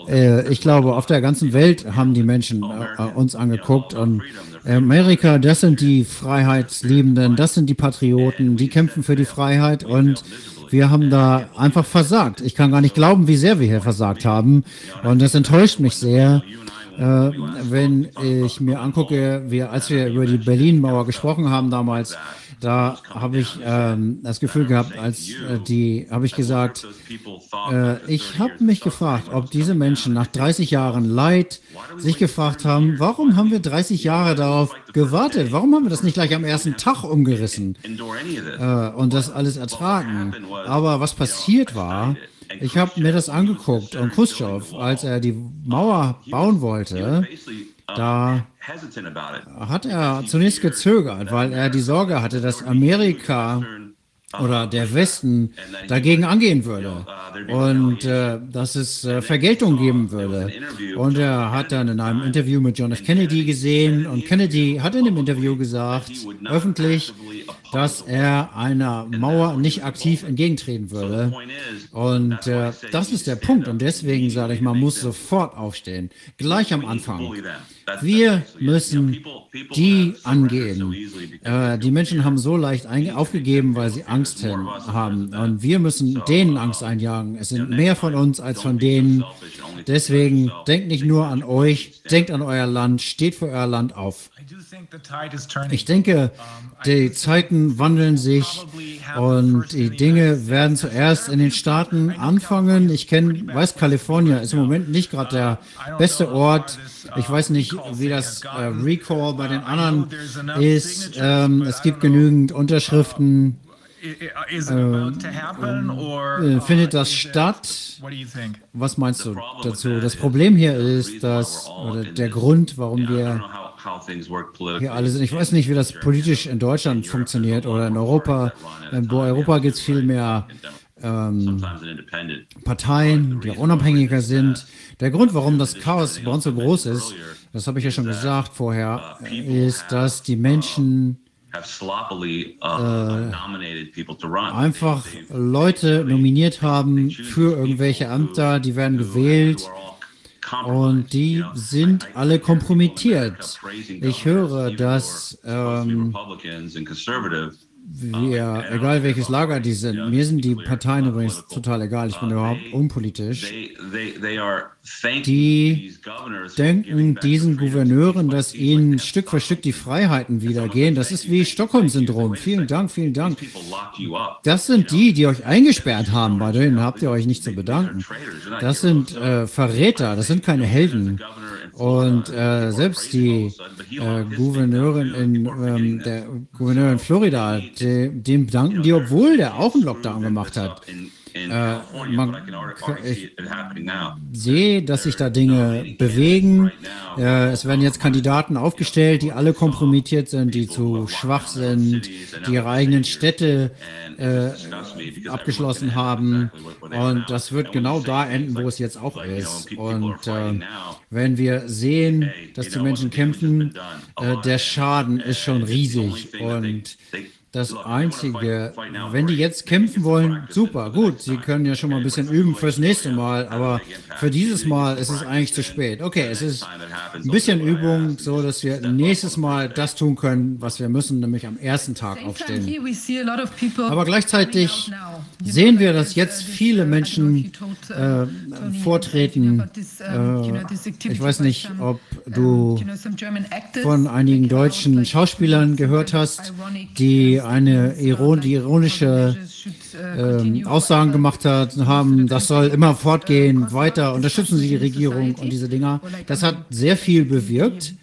äh, ich glaube, auf der ganzen Welt haben die Menschen äh, äh, uns angeguckt. Und Amerika, das sind die Freiheitsliebenden, das sind die Patrioten, die kämpfen für die Freiheit. Und wir haben da einfach versagt. Ich kann gar nicht glauben, wie sehr wir hier versagt haben. Und das enttäuscht mich sehr. Äh, wenn ich mir angucke, wir, als wir über die Berlin-Mauer gesprochen haben damals, da habe ich ähm, das Gefühl gehabt, als äh, die, habe ich gesagt, äh, ich habe mich gefragt, ob diese Menschen nach 30 Jahren Leid sich gefragt haben, warum haben wir 30 Jahre darauf gewartet? Warum haben wir das nicht gleich am ersten Tag umgerissen äh, und das alles ertragen? Aber was passiert war, ich habe mir das angeguckt und Khrushchev, als er die Mauer bauen wollte, da hat er zunächst gezögert, weil er die Sorge hatte, dass Amerika oder der Westen dagegen angehen würde und äh, dass es äh, Vergeltung geben würde. Und er hat dann in einem Interview mit John F. Kennedy gesehen und Kennedy hat in dem Interview gesagt, öffentlich, dass er einer Mauer nicht aktiv entgegentreten würde. Und äh, das ist der Punkt. Und deswegen sage ich, man muss sofort aufstehen. Gleich am Anfang. Wir müssen die angehen. Äh, die Menschen haben so leicht aufgegeben, weil sie Angst haben. Und wir müssen denen Angst einjagen. Es sind mehr von uns als von denen. Deswegen denkt nicht nur an euch, denkt an euer Land, steht für euer Land auf. Ich denke, die Zeiten wandeln sich und die Dinge werden zuerst in den Staaten anfangen. Ich kenne, weiß, Kalifornien ist im Moment nicht gerade der beste Ort. Ich weiß nicht, wie das äh, Recall bei den anderen ist. Ähm, es gibt genügend Unterschriften. Or Äh, findet das statt? Was meinst du dazu? Das Problem hier ist, dass, oder der Grund, warum wir hier alle sind. Ich weiß nicht, wie das politisch in Deutschland funktioniert oder in Europa. In Europa gibt es viel mehr ähm, Parteien, die auch unabhängiger sind. Der Grund, warum das Chaos bei uns so groß ist, das habe ich ja schon gesagt vorher, ist, dass die Menschen einfach Leute nominiert haben für irgendwelche Ämter, die werden gewählt und die sind alle kompromittiert. Ich höre, dass ähm, wir, egal welches Lager die sind, mir sind die Parteien übrigens total egal, ich bin überhaupt unpolitisch, die denken diesen Gouverneuren, dass ihnen Stück für Stück die Freiheiten wiedergehen. Das ist wie Stockholm-Syndrom. Vielen Dank, vielen Dank. Das sind die, die euch eingesperrt haben. Bei denen habt ihr euch nicht zu bedanken. Das sind äh, Verräter, das sind keine Helden. Und äh, selbst die äh, Gouverneurin in ähm, der Gouverneur in Florida, de, dem danken die, obwohl der auch einen Lockdown gemacht hat. Äh, man- now. sehe, dass sich da Dinge bewegen. Äh, es werden jetzt Kandidaten aufgestellt, die alle kompromittiert sind, die zu schwach sind, die ihre eigenen Städte äh, abgeschlossen haben. Und das wird genau da enden, wo es jetzt auch ist. Und äh, wenn wir sehen, dass die Menschen kämpfen, äh, der Schaden ist schon riesig. Und das Einzige, wenn die jetzt kämpfen wollen, super, gut, sie können ja schon mal ein bisschen üben fürs nächste Mal, aber für dieses Mal ist es eigentlich zu spät. Okay, es ist ein bisschen Übung, so dass wir nächstes Mal das tun können, was wir müssen, nämlich am ersten Tag aufstehen. Aber gleichzeitig sehen wir, dass jetzt viele Menschen äh, vortreten. Äh, ich weiß nicht, ob du von einigen deutschen Schauspielern gehört hast, die eine iron die ironische ähm, Aussagen gemacht hat, haben, das soll immer fortgehen, weiter unterstützen Sie die Regierung und diese Dinger. Das hat sehr viel bewirkt.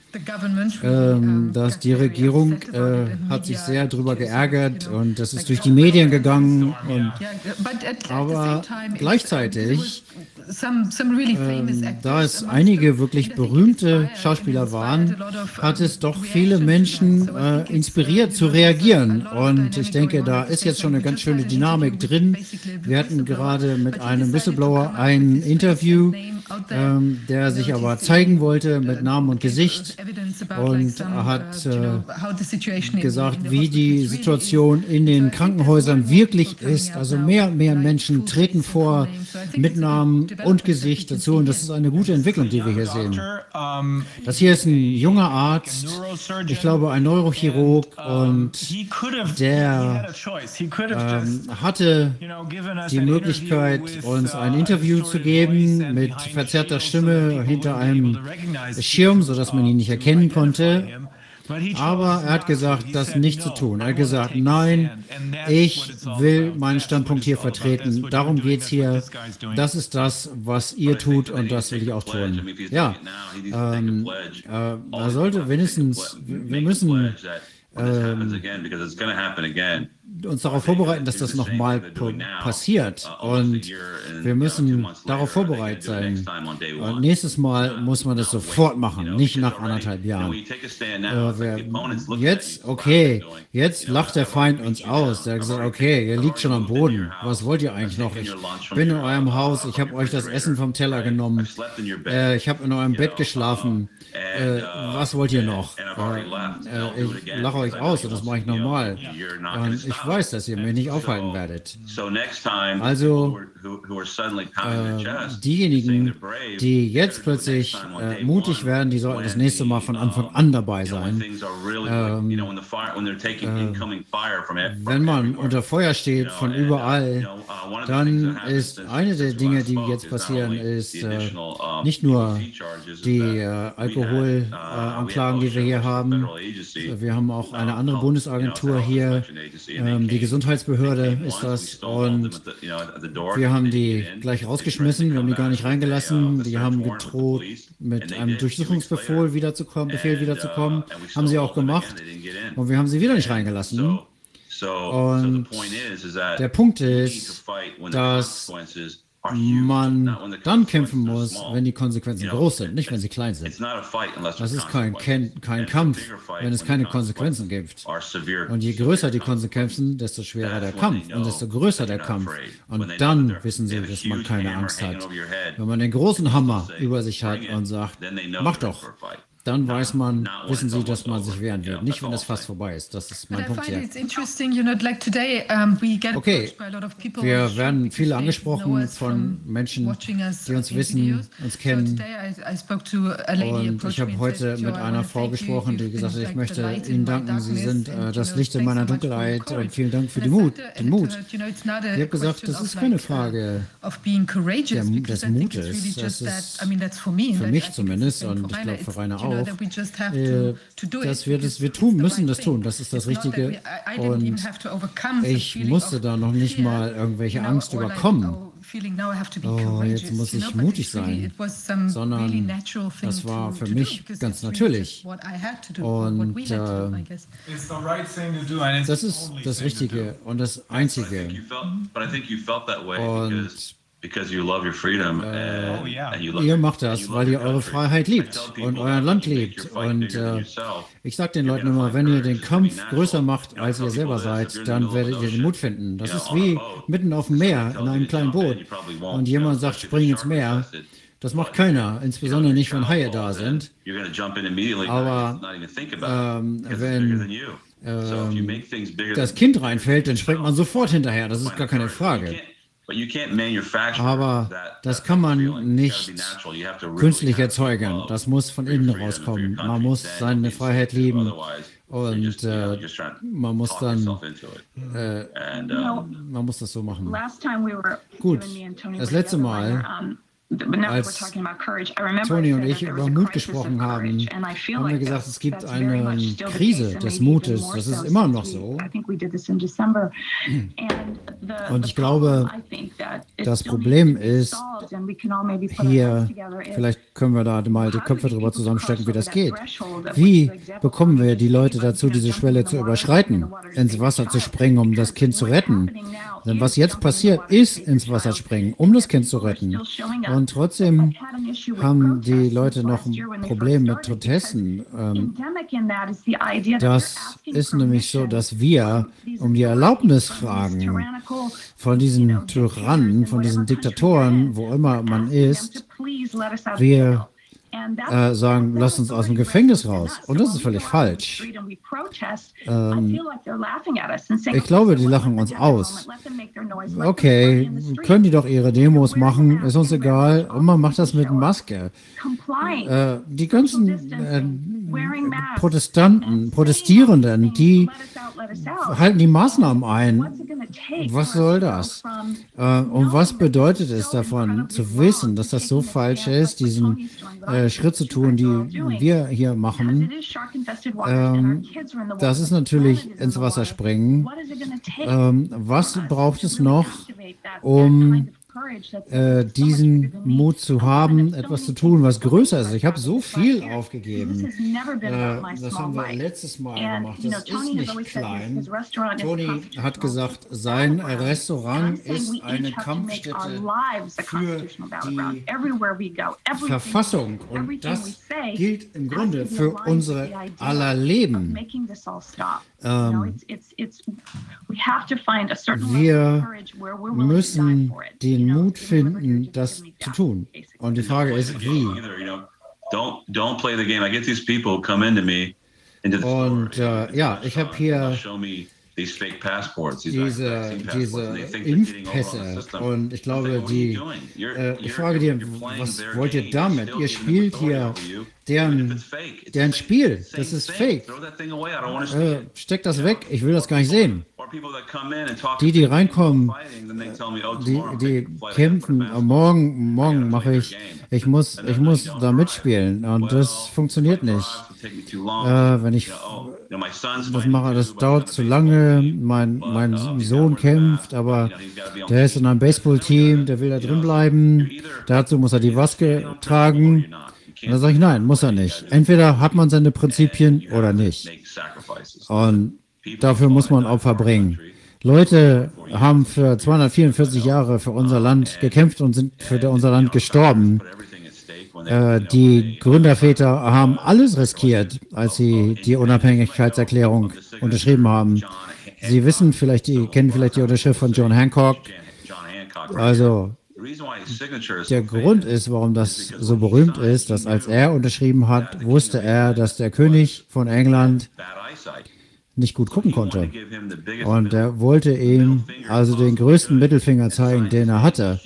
Ähm, dass die Regierung äh, hat sich sehr darüber geärgert und das ist durch die Medien gegangen. Und, aber gleichzeitig, da es einige wirklich berühmmte Schauspieler waren, hat es doch viele Menschen äh, inspiriert zu reagieren. Und ich denke, da ist jetzt schon eine ganz schöne Dynamik drin. Wir hatten gerade mit einem Whistleblower ein Interview, ähm, der sich aber zeigen wollte mit Namen und Gesicht und hat äh, gesagt, wie die Situation in den Krankenhäusern wirklich ist. Also mehr und mehr Menschen treten vor mit Namen und Gesicht dazu und das ist eine gute Entwicklung, die wir hier sehen. Das hier ist ein junger Arzt, ich glaube ein Neurochirurg und der, ähm, hatte die Möglichkeit, uns ein Interview zu geben mit verzerrter Stimme hinter einem Schirm, sodass man ihn nicht erkennen konnte. Aber er hat gesagt, das nicht zu "No, tun. Er hat gesagt, nein, stand." And that's ich will meinen Standpunkt hier vertreten. Darum That's what hier. Das ist das, was ihr tut und das will ich auch tun. Ja, ähm, äh, er sollte wenigstens, wir müssen ähm, uns darauf vorbereiten, dass das nochmal passiert. Und wir müssen darauf vorbereitet sein. Und nächstes Mal muss man das sofort machen, nicht nach anderthalb Jahren. Jetzt, okay, jetzt lacht der Feind uns aus. Der hat gesagt, okay, ihr liegt schon am Boden. Was wollt ihr eigentlich noch? Ich bin in eurem Haus, ich habe euch das Essen vom Teller genommen. Äh, ich habe in eurem Bett geschlafen. Äh, was wollt ihr noch? Äh, ich lache euch aus und das mache ich nochmal. Und ich weiß, dass ihr mich nicht aufhalten werdet. Also, äh, diejenigen, die jetzt plötzlich mutig werden, die sollten das nächste Mal von Anfang an dabei sein. Ähm, wenn man unter Feuer steht von überall, dann ist eine der Dinge, die jetzt passieren, ist nicht nur die äh, Alkoholanklagen, die wir hier haben. Wir haben auch eine andere Bundesagentur hier, ähm, die Gesundheitsbehörde ist das. Und wir haben die gleich rausgeschmissen, wir haben die gar nicht reingelassen. Die haben gedroht, mit einem Durchsuchungsbefehl wiederzukommen, Befehl wiederzukommen. Haben sie auch gemacht. Und wir haben sie wieder nicht reingelassen. Und der Punkt ist, dass man dann kämpfen muss, wenn die Konsequenzen groß sind, nicht wenn sie klein sind. Das ist kein, kein, kein Kampf, wenn es keine Konsequenzen gibt. Und je größer die Konsequenzen, desto schwerer der Kampf und desto größer der Kampf. Und dann wissen sie, dass man keine Angst hat. Wenn man den großen Hammer über sich hat und sagt, mach doch, dann weiß man, wissen sie, dass man sich wehren will. Nicht, wenn es fast vorbei ist. Das ist mein Punkt hier. Okay, wir werden viele angesprochen von Menschen, die uns wissen, uns kennen. Und ich habe heute mit einer Frau gesprochen, die gesagt hat, ich möchte Ihnen danken, Sie sind äh, das Licht in meiner Dunkelheit und vielen Dank für den Mut. Den Mut. Ich habe gesagt, das ist keine Frage der, des Mutes. Das ist für mich zumindest und ich glaube für Rainer auch, äh, dass wir das, wir tun, müssen das tun. Das ist das Richtige. Und ich musste da noch nicht mal irgendwelche Angst überkommen. Oh, courageous, jetzt muss ich mutig sein. Sondern das war für mich ganz natürlich. Und, äh, Das ist das. Richtige und das Einzige. Und- because you love your freedom and, Oh, yeah. and you love Ihr macht das, weil ihr eure. Freiheit I liebt tell und people euer Land liebt. Und äh, ich sage den Leuten immer, wenn ihr den Kampf größer macht, als tell ihr selber seid, dann werdet ihr den Mut finden. Das ist wie mitten auf dem Meer in einem kleinen Boot. Und jemand sagt, spring ins Meer. Das macht keiner, insbesondere nicht, wenn Haie da sind. You're gonna jump in immediately, Aber, ähm, wenn, ähm, make things bigger das Kind reinfällt, dann springt man sofort hinterher. Das ist gar keine Frage. Can't- but you can't manufacture Aber that- das that kann man nicht natural. You have to really künstlich have erzeugen. Das muss von innen rauskommen. Man muss seine Freiheit lieben und äh, man muss dann, äh, man muss das so machen. Gut. Das letzte Mal, but now we're als talking about courage. I remember Tony und ich über Mut gesprochen haben, haben wir gesagt, es gibt eine Krise des Mutes. Das ist immer noch so. Und ich glaube, das Problem ist, Hier, vielleicht können wir da mal die Köpfe drüber zusammenstecken, wie das geht. Wie bekommen wir die Leute dazu, diese Schwelle zu überschreiten, ins Wasser zu springen, um das Kind zu retten? Denn was jetzt passiert, ist ins Wasser springen, um das Kind zu retten. Und trotzdem haben die Leute noch ein Problem mit Protesten. Ähm, Das ist nämlich so, dass wir um die Erlaubnis fragen von diesen Tyrannen, von diesen Diktatoren, wo immer man ist. Wir äh, sagen, lasst uns aus dem Gefängnis raus. us. Und das ist völlig falsch. Ähm, ich "Okay, glaube, die lachen uns aus. Okay, party in the street." können die doch ihre Demos machen, ist uns egal. Und man macht das mit. Maske. Äh, die ganzen masks, Protestanten, Protestierenden, die halten die Maßnahmen ein. Was soll das? Äh, und was bedeutet es davon, zu wissen, dass das so falsch ist, diesen äh, Schritt zu tun, die wir hier machen? Ähm, das ist natürlich ins Wasser springen. Ähm, was braucht es noch, um, äh, diesen? Mut zu haben, etwas zu tun, was größer ist? Ich habe so viel aufgegeben. Äh, das haben wir letztes Mal gemacht. Das ist nicht klein. Tony hat gesagt, sein. Restaurant ist eine Kampfstätte für die Verfassung. Und das gilt im Grunde für unsere aller Leben. Ähm, know, it's, it's, it's, we have to find a certain level Wir of courage where we're willing to die müssen for it. den Mut finden, das zu tun. Und die Frage ist, wie? either, you know. Don't don't play the game. I get these people who come into me into the Und, äh, ja, ich hab hier they'll show me these fake passports, these diese, diese Impfpässe. Und ich glaube, die, äh, ich frage dir, was wollt ihr damit? Ihr spielt hier deren- deren. Spiel. Das ist fake. Äh, it. steck das weg, ich will das gar nicht sehen. Die, die reinkommen, oh, Die, die kämpfen, morgen, morgen mache ich, ich muss, ich muss da mitspielen. Und das funktioniert nicht. Äh, wenn ich das mache, das dauert zu lange. Mein, mein Sohn kämpft, aber der ist in einem Baseballteam, der will da drin bleiben. Dazu muss er die Maske tragen. Und da sage ich, nein, muss er nicht. Entweder hat man seine Prinzipien oder nicht. Und dafür muss man Opfer bringen. Leute haben für 244 Jahre für unser Land gekämpft und sind für unser Land gestorben. Äh, die Gründerväter haben alles riskiert, als sie die Unabhängigkeitserklärung unterschrieben haben. Sie wissen vielleicht, die kennen vielleicht die Unterschrift von John Hancock. Also der Grund ist, warum das so berühmt ist, dass als er unterschrieben hat, wusste er, dass der König von England nicht gut gucken konnte. Und er wollte ihm also den größten Mittelfinger zeigen, den er hatte.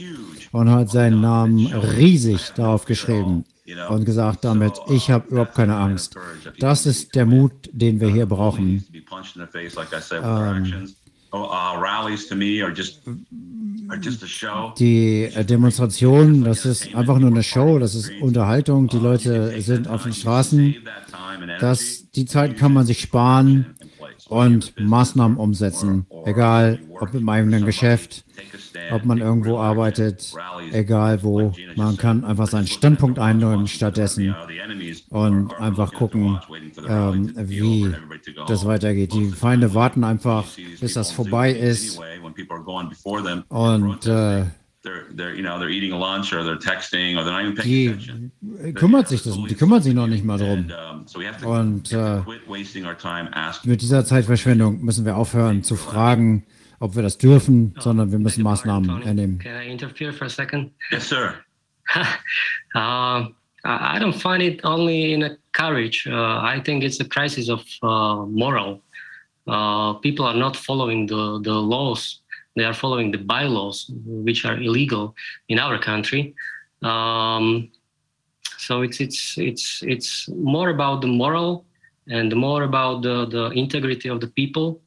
Und hat seinen Namen riesig darauf geschrieben und gesagt damit, ich habe überhaupt keine Angst. Das ist der Mut, den wir hier brauchen. Die äh, Demonstrationen, das ist einfach nur eine Show, das ist Unterhaltung. Die Leute sind auf den Straßen. Das, die Zeit kann man sich sparen und Maßnahmen umsetzen. Egal, ob im eigenen Geschäft ob man irgendwo arbeitet, egal wo. Man kann einfach seinen Standpunkt einnehmen stattdessen und einfach gucken, ähm, wie das weitergeht. Die Feinde warten einfach, bis das vorbei ist und äh, they're they're you know they're eating lunch or they're texting or they're not even paying die attention. kümmert sich das, die kümmert sich noch nicht mal drum. And, um, so we have to, Und we have äh, to quit wasting our time asking. mit dieser Zeitverschwendung müssen wir aufhören zu fragen, ob wir das dürfen, sondern wir müssen Maßnahmen Tony, ernehmen. Can I interfere for a second? Yes, sir. uh, I I don't find it only in a courage. Uh, I think it's a crisis of uh, moral. Uh, people are not following the, the laws. They are following the bylaws, which are illegal in our country. Um, so it's it's it's it's more about the moral and more about the, the integrity of the people.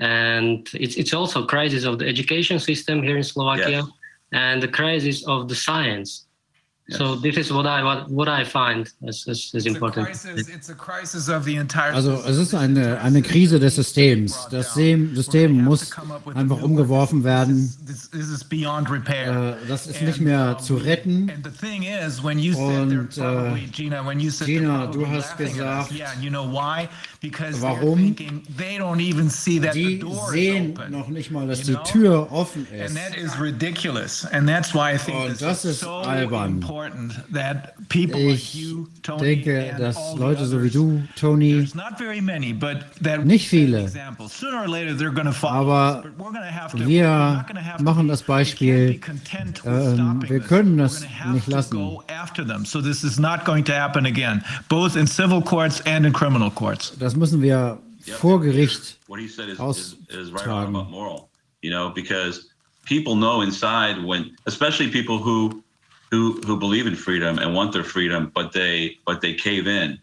And it's it's also a crisis of the education system here in Slovakia Yes. and the crisis of the science. So Yes. this is what I what, what I find as, as, as It's a, important. crisis, it's a crisis of the entire Also system. es ist eine, eine Krise des Systems. Das System, System muss einfach umgeworfen werden. This, this is beyond repair. Äh, das ist nicht mehr zu retten. And the thing is, when you said they're Und, äh, probably, Gina, when you said Gina, they're du hast gesagt, yeah, you know why? Because they're warum? thinking they don't even see that the Die door sehen is open. noch nicht mal, dass die? Tür offen And ist. that is ridiculous. And that's why I think Und this das is ist so albern. important that people ich like you, Tony, denke, and dass all Leute so wie du, Tony, many, nicht viele, aber wir machen das Beispiel, ähm, wir können das nicht lassen. So das müssen wir vor Gericht austragen. You know, because people know inside when, especially people who who who believe in freedom and want their freedom, but they but they cave in.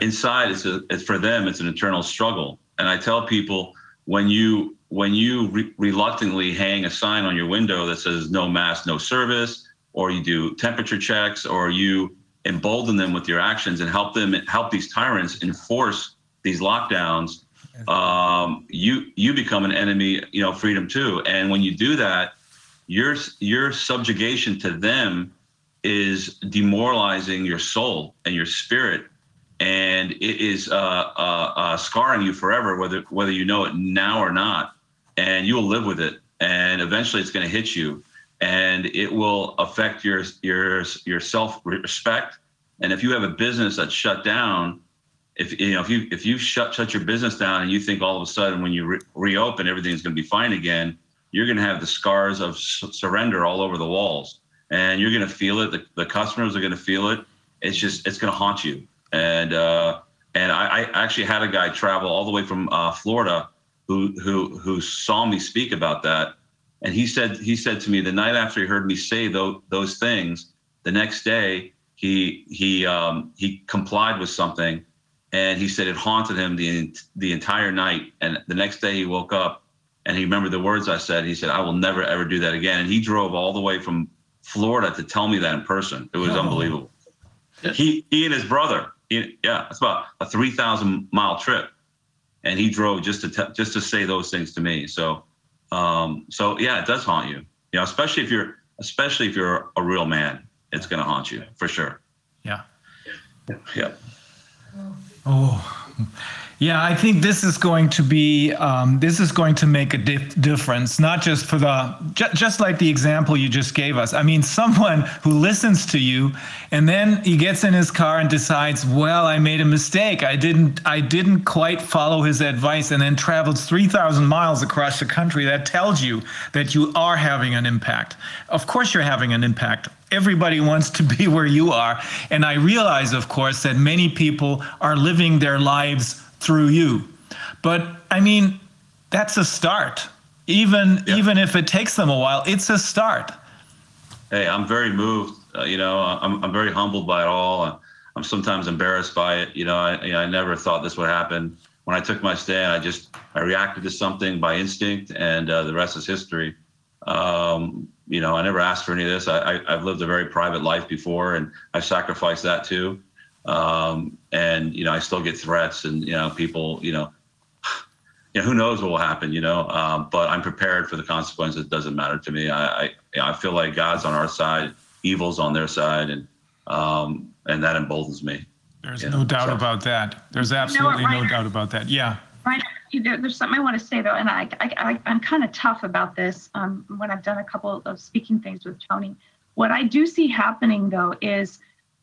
Inside, it's a it's for them. It's an internal struggle. And I tell people when you when you re- reluctantly hang a sign on your window that says no mask, no service, or you do temperature checks, or you embolden them with your actions and help them help these tyrants enforce these lockdowns um, you you become an enemy you know freedom too and when you do that your your subjugation to them is demoralizing your soul and your spirit and it is uh, uh, uh, scarring you forever whether whether you know it now or not and you will live with it and eventually it's going to hit you and it will affect your your your self respect and if you have a business that's shut down if you know if you if you shut shut your business down and you think all of a sudden when you re- reopen everything's going to be fine again you're going to have the scars of surrender all over the walls and you're going to feel it the, the customers are going to feel it it's just it's going to haunt you and uh and I, I actually had a guy travel all the way from uh, Florida who who who saw me speak about that and he said he said to me the night after he heard me say those those things the next day he he um, he complied with something and he said it haunted him the the entire night. And the next day he woke up and he remembered the words I said. He said, "I will never ever do that again." And he drove all the way from Florida to tell me that in person. It was unbelievable. He he and his brother. He, yeah, it's about a three thousand mile trip, and he drove just to te- just to say those things to me. So, um, so yeah, it does haunt you. You know, especially if you're especially if you're a real man, it's going to haunt you for sure. Yeah. Yeah. Oh, yeah. I think this is going to be um, this is going to make a dif- difference, not just for the ju- just like the example you just gave us. I mean, someone who listens to you, and then he gets in his car and decides, well, I made a mistake. I didn't I didn't quite follow his advice, and then travels three thousand miles across the country. That tells you that you are having an impact. Of course, you're having an impact everybody wants to be where you are. And I realize, of course, that many people are living their lives through you. But I mean, that's a start. Even Yeah. even if it takes them a while, it's a start. Hey, I'm very moved. Uh, you know, I'm, I'm very humbled by it all. I'm sometimes embarrassed by it. You know, I, you know, I never thought this would happen. When I took my stand, I just I reacted to something by instinct, and uh, the rest is history. Um, you know, I never asked for any of this. I, I, I've lived a very private life before, and I've sacrificed that too. Um, and you know, I still get threats, and you know, people, you know, yeah, who knows what will happen, you know? Um, but I'm prepared for the consequences. It doesn't matter to me. I, I, I feel like God's on our side, evil's on their side, and um, and that emboldens me. There's Yeah, no doubt so- about that. There's absolutely no doubt about that. Yeah. Right. You know, there's something I want to say though, and I, I, I I'm kind of tough about this. Um, when I've done a couple of speaking things with Tony, what I do see happening though is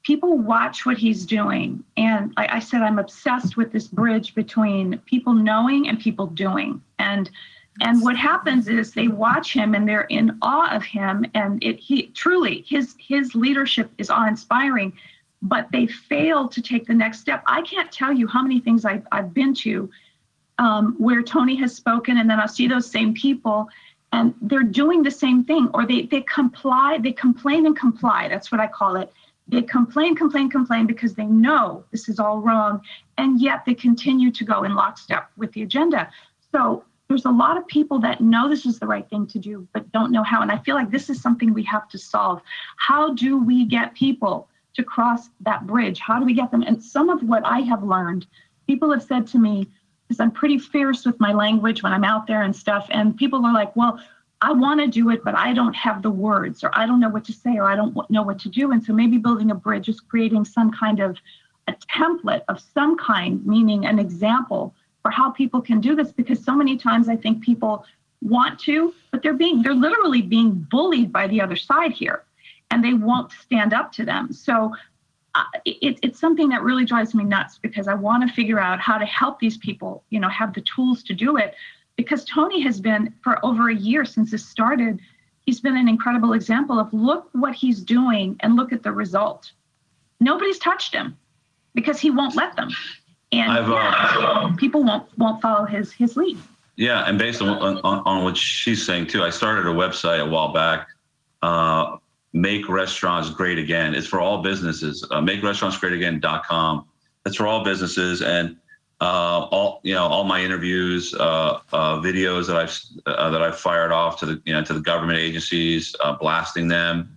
people watch what he's doing, and like I said, I'm obsessed with this bridge between people knowing and people doing, and and what happens is they watch him and they're in awe of him, and it he truly his his leadership is awe inspiring but they fail to take the next step. I can't tell you how many things I've, I've been to um, where Tony has spoken, and then I'll see those same people, and they're doing the same thing, or they they comply, they complain and comply. That's what I call it. They complain, complain, complain because they know this is all wrong, and yet they continue to go in lockstep with the agenda. So there's a lot of people that know this is the right thing to do, but don't know how. And I feel like this is something we have to solve. How do we get people to cross that bridge? How do we get them? And some of what I have learned, people have said to me, because I'm pretty fierce with my language when I'm out there and stuff, and people are like, well, I want to do it, but I don't have the words, or I don't know what to say, or I don't know what to do. And so maybe building a bridge is creating some kind of a template of some kind, meaning an example for how people can do this. Because so many times I think people want to, but they're being, they're literally being bullied by the other side here and they won't stand up to them. So uh, it, it's something that really drives me nuts because I want to figure out how to help these people, you know, have the tools to do it. Because Tony has been for over a year since this started, he's been an incredible example of look what he's doing and look at the result. Nobody's touched him because he won't let them, and I've, uh, people won't won't follow his his lead. Yeah, and based on, on on what she's saying too, I started a website a while back. Uh, make restaurants great again. It's for all businesses. Uh, make restaurants great again.com. That's for all businesses and uh, all you know all my interviews, uh, uh, videos that I've uh, that I've fired off to the you know to the government agencies, uh, blasting them.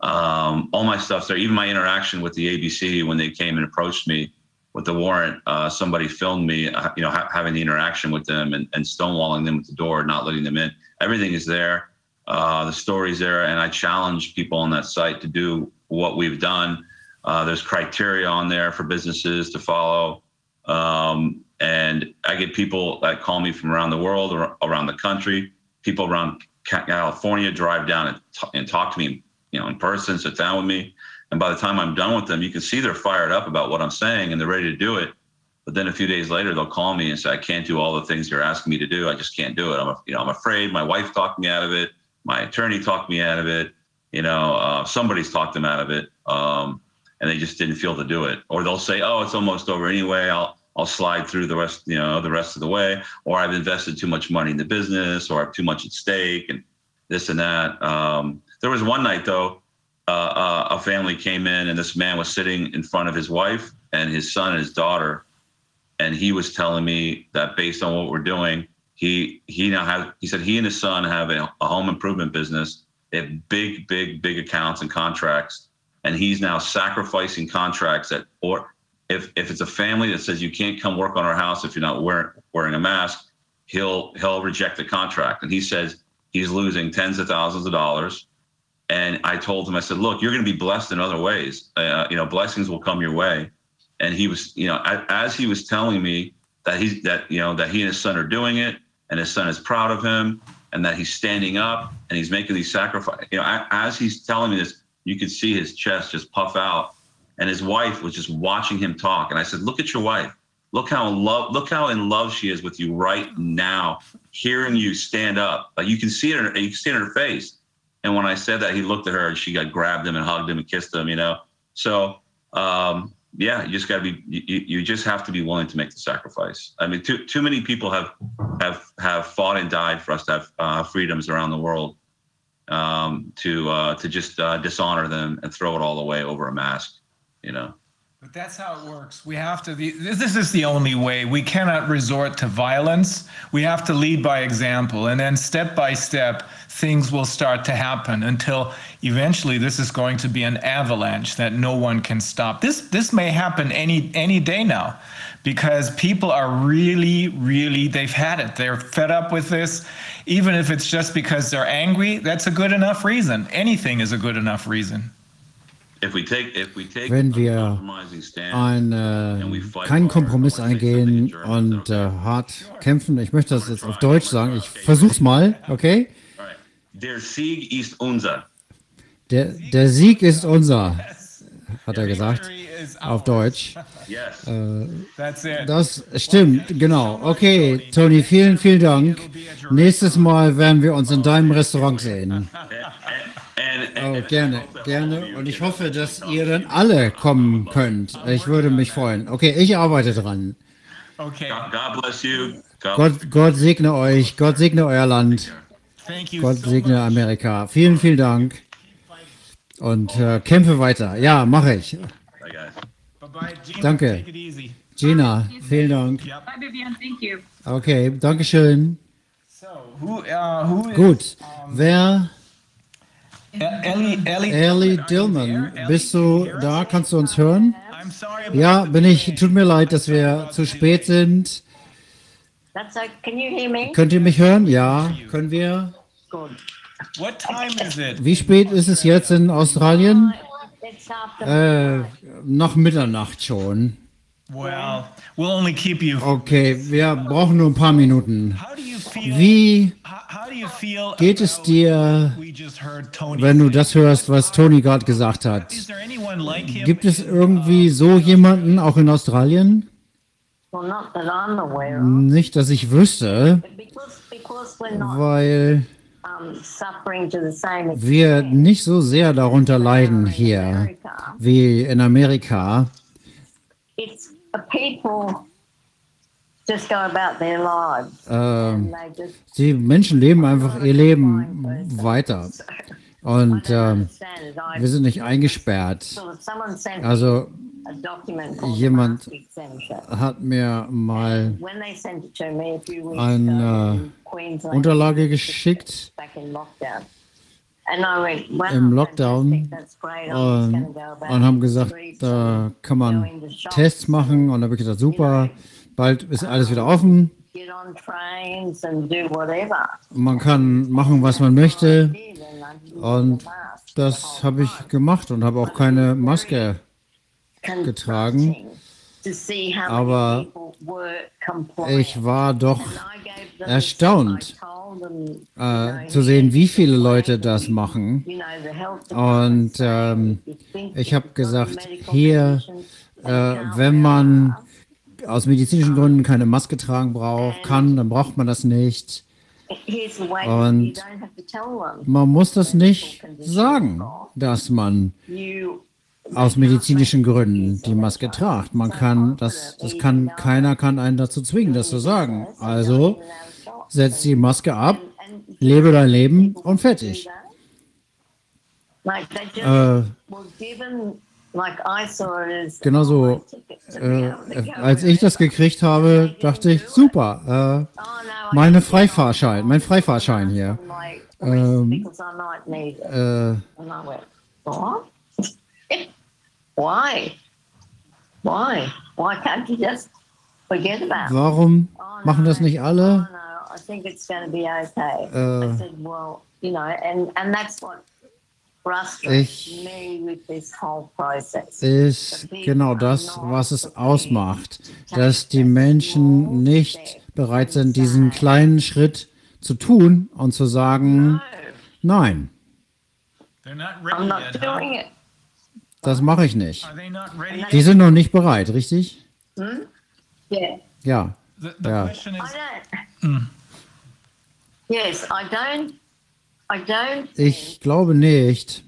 Um, all my stuff's there. Even my interaction with the ABC when they came and approached me with the warrant, uh, somebody filmed me, you know, ha- having the interaction with them and, and stonewalling them at the door, not letting them in. Everything is there. The story's there, and I challenge people on that site to do what we've done. There's criteria on there for businesses to follow, um, and I get people that call me from around the world or around the country. People around California drive down and, t- and talk to me, you know, in person, sit down with me. And by the time I'm done with them, you can see they're fired up about what I'm saying and they're ready to do it. But then a few days later, they'll call me and say, "I can't do all the things you're asking me to do. I just can't do it. I'm, you know, I'm afraid. My wife talked me out of it. My attorney talked me out of it. You know, uh, somebody's talked them out of it, um, and they just didn't feel to do it. Or they'll say, "Oh, it's almost over anyway. I'll I'll slide through the rest, you know, the rest of the way." Or I've invested too much money in the business, or I have too much at stake, and this and that. Um, there was one night though, uh, uh, a family came in, and this man was sitting in front of his wife and his son and his daughter, and he was telling me that based on what we're doing, he he now has. He said he and his son have a, a home improvement business. They have big, big, big accounts and contracts, and he's now sacrificing contracts that, or if if it's a family that says you can't come work on our house if you're not wearing wearing a mask, he'll he'll reject the contract, and he says he's losing tens of thousands of dollars. And I told him, I said, look, you're going to be blessed in other ways. Uh, you know, blessings will come your way. And he was, you know, as, he was telling me that he's that you know that he and his son are doing it, and his son is proud of him, and that he's standing up and he's making these sacrifices. You know, as he's telling me this, you could see his chest just puff out, and his wife was just watching him talk. And I said, look at your wife. Look how in love. Look how in love she is with you right now, hearing you stand up. Like you can see it. In her, you can see it in her face. And when I said that, he looked at her and she got grabbed him and hugged him and kissed him. You know, so um, yeah, you just got to be. You, you just have to be willing to make the sacrifice. I mean, too too many people have have have fought and died for us to have uh, freedoms around the world. Um, to uh, to just uh, dishonor them and throw it all away over a mask, you know. But that's how it works. We have to, this this is the only way. We cannot resort to violence. We have to lead by example. And then step by step, things will start to happen until eventually this is going to be an avalanche that no one can stop. This, this may happen any, any day now because people are really, really, they've had it. They're fed up with this. Even if it's just because they're angry, that's a good enough reason. Anything is a good enough reason. Wenn wir ein, äh, keinen Kompromiss eingehen und äh, hart kämpfen. Ich möchte das jetzt auf Deutsch sagen. Ich versuch's mal, okay? Der Sieg ist unser. Der, der Sieg ist unser, hat er gesagt, Victory is auf ours. Deutsch. It. Das stimmt, genau. Okay, Toni, vielen, vielen Dank. Nächstes Mal werden wir uns in deinem Restaurant sehen. Oh, gerne, gerne. Und ich hoffe, dass ihr dann alle kommen könnt. Ich würde mich freuen. Okay, ich arbeite dran. Okay. God, God bless you. God Gott, Gott segne euch. Gott segne euer Land. Thank you Gott segne. Amerika. Vielen, vielen Dank. Und äh, kämpfe weiter. Ja, mache ich. Danke. Gina, vielen Dank. Yep. Bye, Vivian. Thank you. Okay, Dankeschön. So, who, uh, who is Gut. Wer, Ellie, Dillman, bist du da? Kannst du uns hören? I'm sorry about Ja, bin ich. Tut mir leid, dass wir zu spät sind. Könnt ihr mich hören? Ja, können wir. Wie spät ist es jetzt in Australien? Äh, nach Mitternacht schon. Well, we'll only keep you. Okay, wir brauchen nur ein paar Minuten. Wie geht es dir, what We just heard Tony. wenn du das hörst, was Toni gerade gesagt hat? Gibt es irgendwie so jemanden, auch in Australien? well, not that I'm aware of. Nicht, dass ich wüsste, weil wir nicht so sehr darunter leiden hier wie in Amerika. it's a people just go about their lives Ähm, die Menschen leben einfach ihr Leben weiter. Und ähm, wir sind nicht eingesperrt. Also jemand- hat mir mal When they sent it to me a few weeks Ein, ago äh, Unterlage geschickt Im Lockdown just und, haben gesagt, da kann man Tests machen. Und da habe ich gesagt, super, bald ist alles wieder offen. Man kann machen, was man möchte. Und das habe ich gemacht und habe auch keine Maske. getragen. Aber. Ich war doch erstaunt, Äh, zu sehen, wie viele Leute das machen. Und ähm, ich habe gesagt, hier, äh, wenn man aus medizinischen Gründen keine Maske tragen braucht, kann, dann braucht man das nicht. Und. Man muss das nicht sagen, dass man aus medizinischen Gründen die Maske tragt. Man kann, das, das kann, keiner kann einen dazu zwingen, das zu sagen. Also setz die Maske ab, lebe dein Leben und fertig. Äh, were given, like I saw it as Genau so, my ticket to be äh, als ich das gekriegt habe, dachte ich, super, äh, meine Freifahrschein, mein Freifahrschein hier. Ähm. Äh, And I went, what? Why? Why? Why can't you just forget about it? warum machen das nicht alle? I think it's going to be okay. Äh, I said, well, you know, and, and that's what frustrates Ich- me with this whole process. ist genau das, was es ausmacht, dass die Menschen nicht bereit sind, diesen kleinen Schritt zu tun und zu sagen, No, nein, They're not I'm ready not yet. huh? doing it. das mache ich nicht. Are they not ready? Die sind noch nicht bereit, richtig? Yeah. Ja. The, the Yeah. question is, I don't. Yes, I don't. I don't. Ich glaube nicht,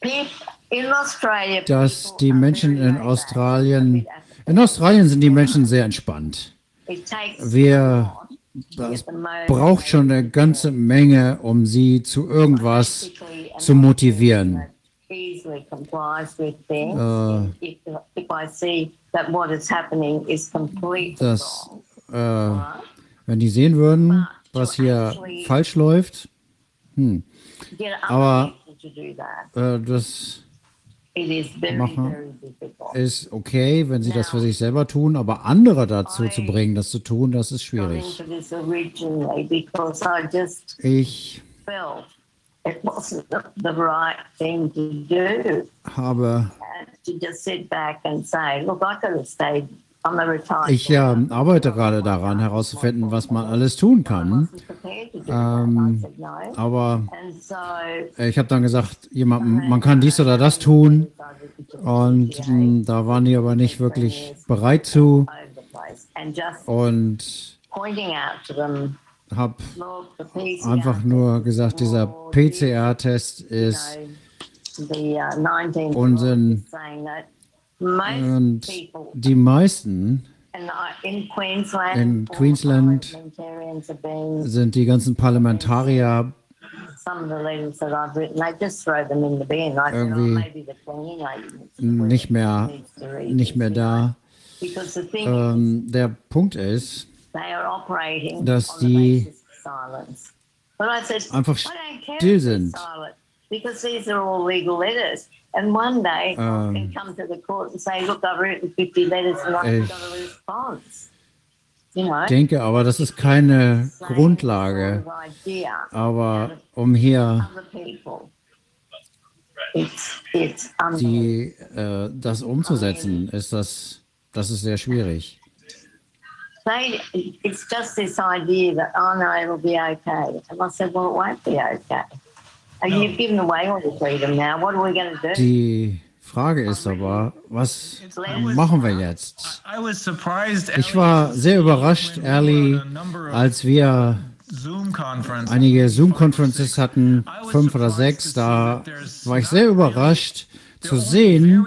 People in Australia, dass die Menschen very in. Australien, in Australien sind die Menschen sehr entspannt. Wir, das braucht schon eine ganze Menge, um sie zu irgendwas zu motivieren. things. Äh, Das, äh? Wenn die sehen würden, was hier falsch läuft, hm, Aber- äh, das machen. ist okay, wenn sie das für sich selber tun, aber andere dazu zu bringen, das zu tun, das ist schwierig. Ich habe, Ich ähm, arbeite gerade daran herauszufinden, was man alles tun kann. Ähm. Aber ich habe dann gesagt, jemand, man kann dies oder das tun. Und mh, da waren die aber nicht wirklich bereit zu. Und habe einfach nur gesagt, dieser PCR-Test ist uh, 19 Unsinn. Und die meisten in Queensland, all Queensland sind die ganzen Parlamentarier some of the letters that I've written, they just throw them in the bin. I said, oh, Irgendwie to nicht mehr, nicht mehr da. Ähm, der Punkt ist, they are operating dass die einfach still sind. Because these are all legal letters. And one day Ähm, I can come to the court and say, look, I've written 50 letters and I've Ich got a response. You know? denke aber, das ist keine Grundlage. Aber um hier die, äh, das umzusetzen, ist das, das ist sehr schwierig. It's just this idea that, oh no, it'll be okay. And I said, well, it won't be okay. And You've given away all the freedom now. What are we going to do? Die Frage ist aber, was machen wir jetzt? I was surprised. Ich war sehr überrascht, ehrlich, als wir einige Zoom-Conferences hatten, fünf oder sechs, da war ich sehr überrascht zu sehen,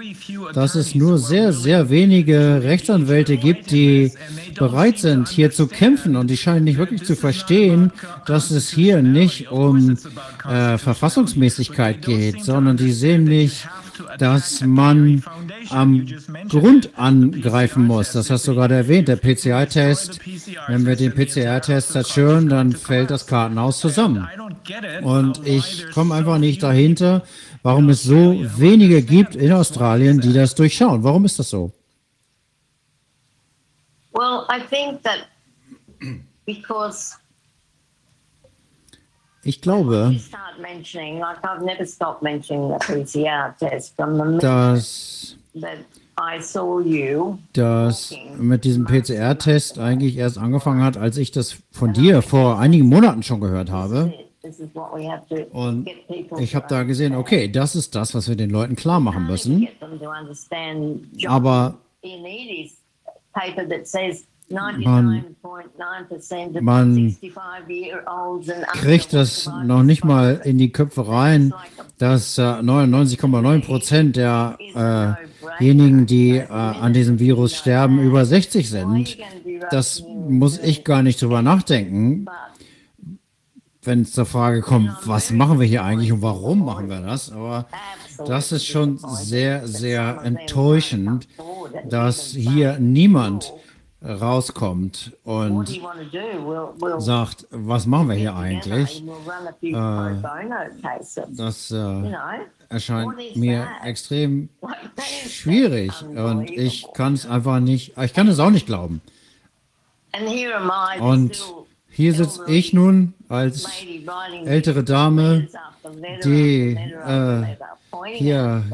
dass es nur sehr, sehr wenige Rechtsanwälte gibt, die bereit sind, hier zu kämpfen. Und die scheinen nicht wirklich zu verstehen, dass es hier nicht um äh, Verfassungsmäßigkeit geht, sondern die sehen nicht, dass man am Grund angreifen muss. Das hast du gerade erwähnt, der PCR-Test. Wenn wir den PCR-Test zerstören, dann fällt das Kartenhaus zusammen. Und ich komme einfach nicht dahinter, warum es so wenige gibt in Australien, die das durchschauen. Warum ist das so? Well, I think that because Ich glaube, dass that I saw you. das mit diesem PCR-Test eigentlich erst angefangen hat, als ich das von dir vor einigen Monaten schon gehört habe. Und ich habe da gesehen, okay, das ist das, was wir den Leuten klar machen müssen. Aber Man- 99.9% of man 65-year-olds and kriegt das noch nicht mal in die Köpfe rein, dass äh, 99,9 Prozent derjenigen, die äh, an diesem Virus sterben, über 60 sind. Das muss ich gar nicht drüber nachdenken, wenn es zur Frage kommt, was machen wir hier eigentlich und warum machen wir das. Aber das ist schon sehr, sehr enttäuschend, dass hier niemand rauskommt und sagt, was machen wir hier eigentlich? Das äh, erscheint mir extrem schwierig und ich kann es einfach nicht, ich kann es auch nicht glauben. Und hier sitze ich nun als ältere Dame, die äh, hier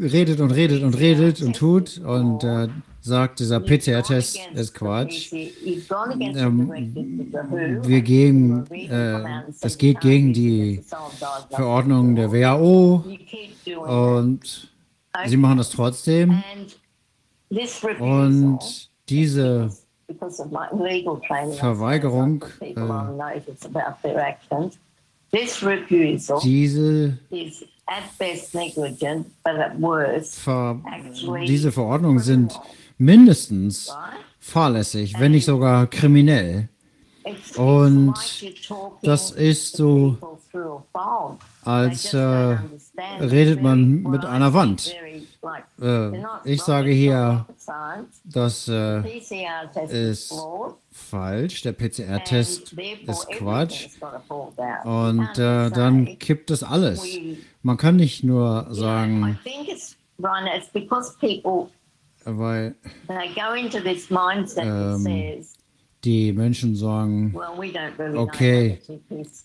redet und redet und redet und tut und äh, sagt, dieser PCR-Test ist Quatsch. Ähm, wir gehen, äh, es geht gegen die Verordnung der WHO und sie machen das trotzdem. Und diese Verweigerung, äh, diese, Ver diese Verordnungen sind mindestens fahrlässig, wenn nicht sogar kriminell. Und das ist so, als äh, redet man mit einer Wand. Äh, ich sage hier, dass äh, ist falsch, der PCR-Test ist Quatsch. und äh, dann kippt es alles. Man kann nicht nur I sagen, think it's, Ryan, it's because people, weil they go into this mindset that Ähm, die Menschen sagen, Okay,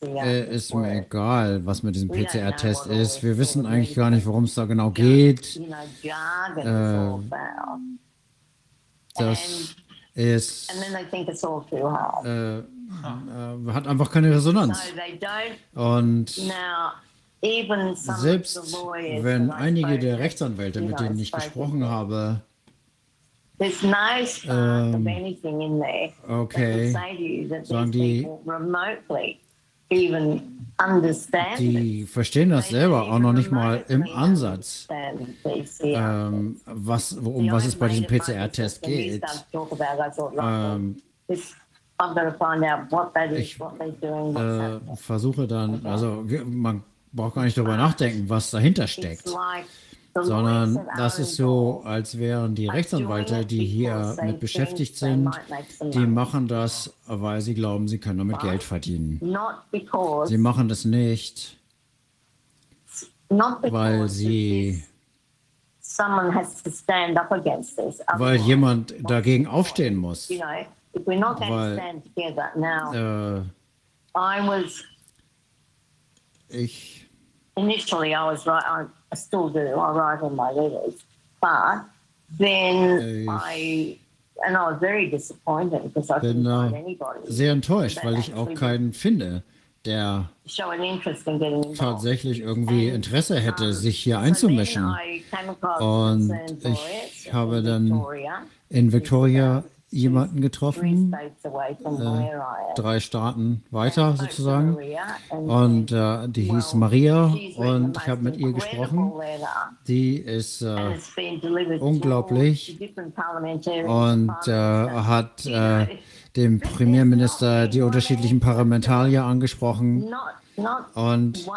äh, ist mir egal, was mit diesem PCR-Test ist. Wir wissen eigentlich gar nicht, worum es da genau geht. is Äh. Das ist, And then they think it's all too hard. äh, hat einfach keine Resonanz. Und selbst wenn einige der Rechtsanwälte, mit denen ich gesprochen habe, There's no spark of Ähm, anything in there. Okay, say to you that sagen die- remotely even understand die verstehen das selber auch noch nicht mal im Ansatz, ähm, was, um was es bei diesem PCR-Test geht. Ähm, this, I've got to find out what that is, Ich, äh, versuche dann, also man braucht gar nicht darüber nachdenken, was dahinter steckt, sondern das ist so, als wären die Rechtsanwälte, die hier mit beschäftigt sind, die machen das, weil sie glauben, sie können damit Geld verdienen. Sie machen das nicht, weil sie, weil jemand dagegen aufstehen muss. Weil- Äh, ich, still do. I write all my letters, but then Ich I and I was very disappointed because I bin couldn't find anybody sehr enttäuscht, weil ich auch keinen finde, der tatsächlich irgendwie Interesse hätte, sich hier einzumischen. Und ich habe dann in Victoria jemanden getroffen, äh, drei Staaten weiter sozusagen. Und äh, die hieß Maria und ich habe mit ihr gesprochen. Die ist äh, unglaublich und äh, hat äh, dem Premierminister die unterschiedlichen Parlamentarier angesprochen. Und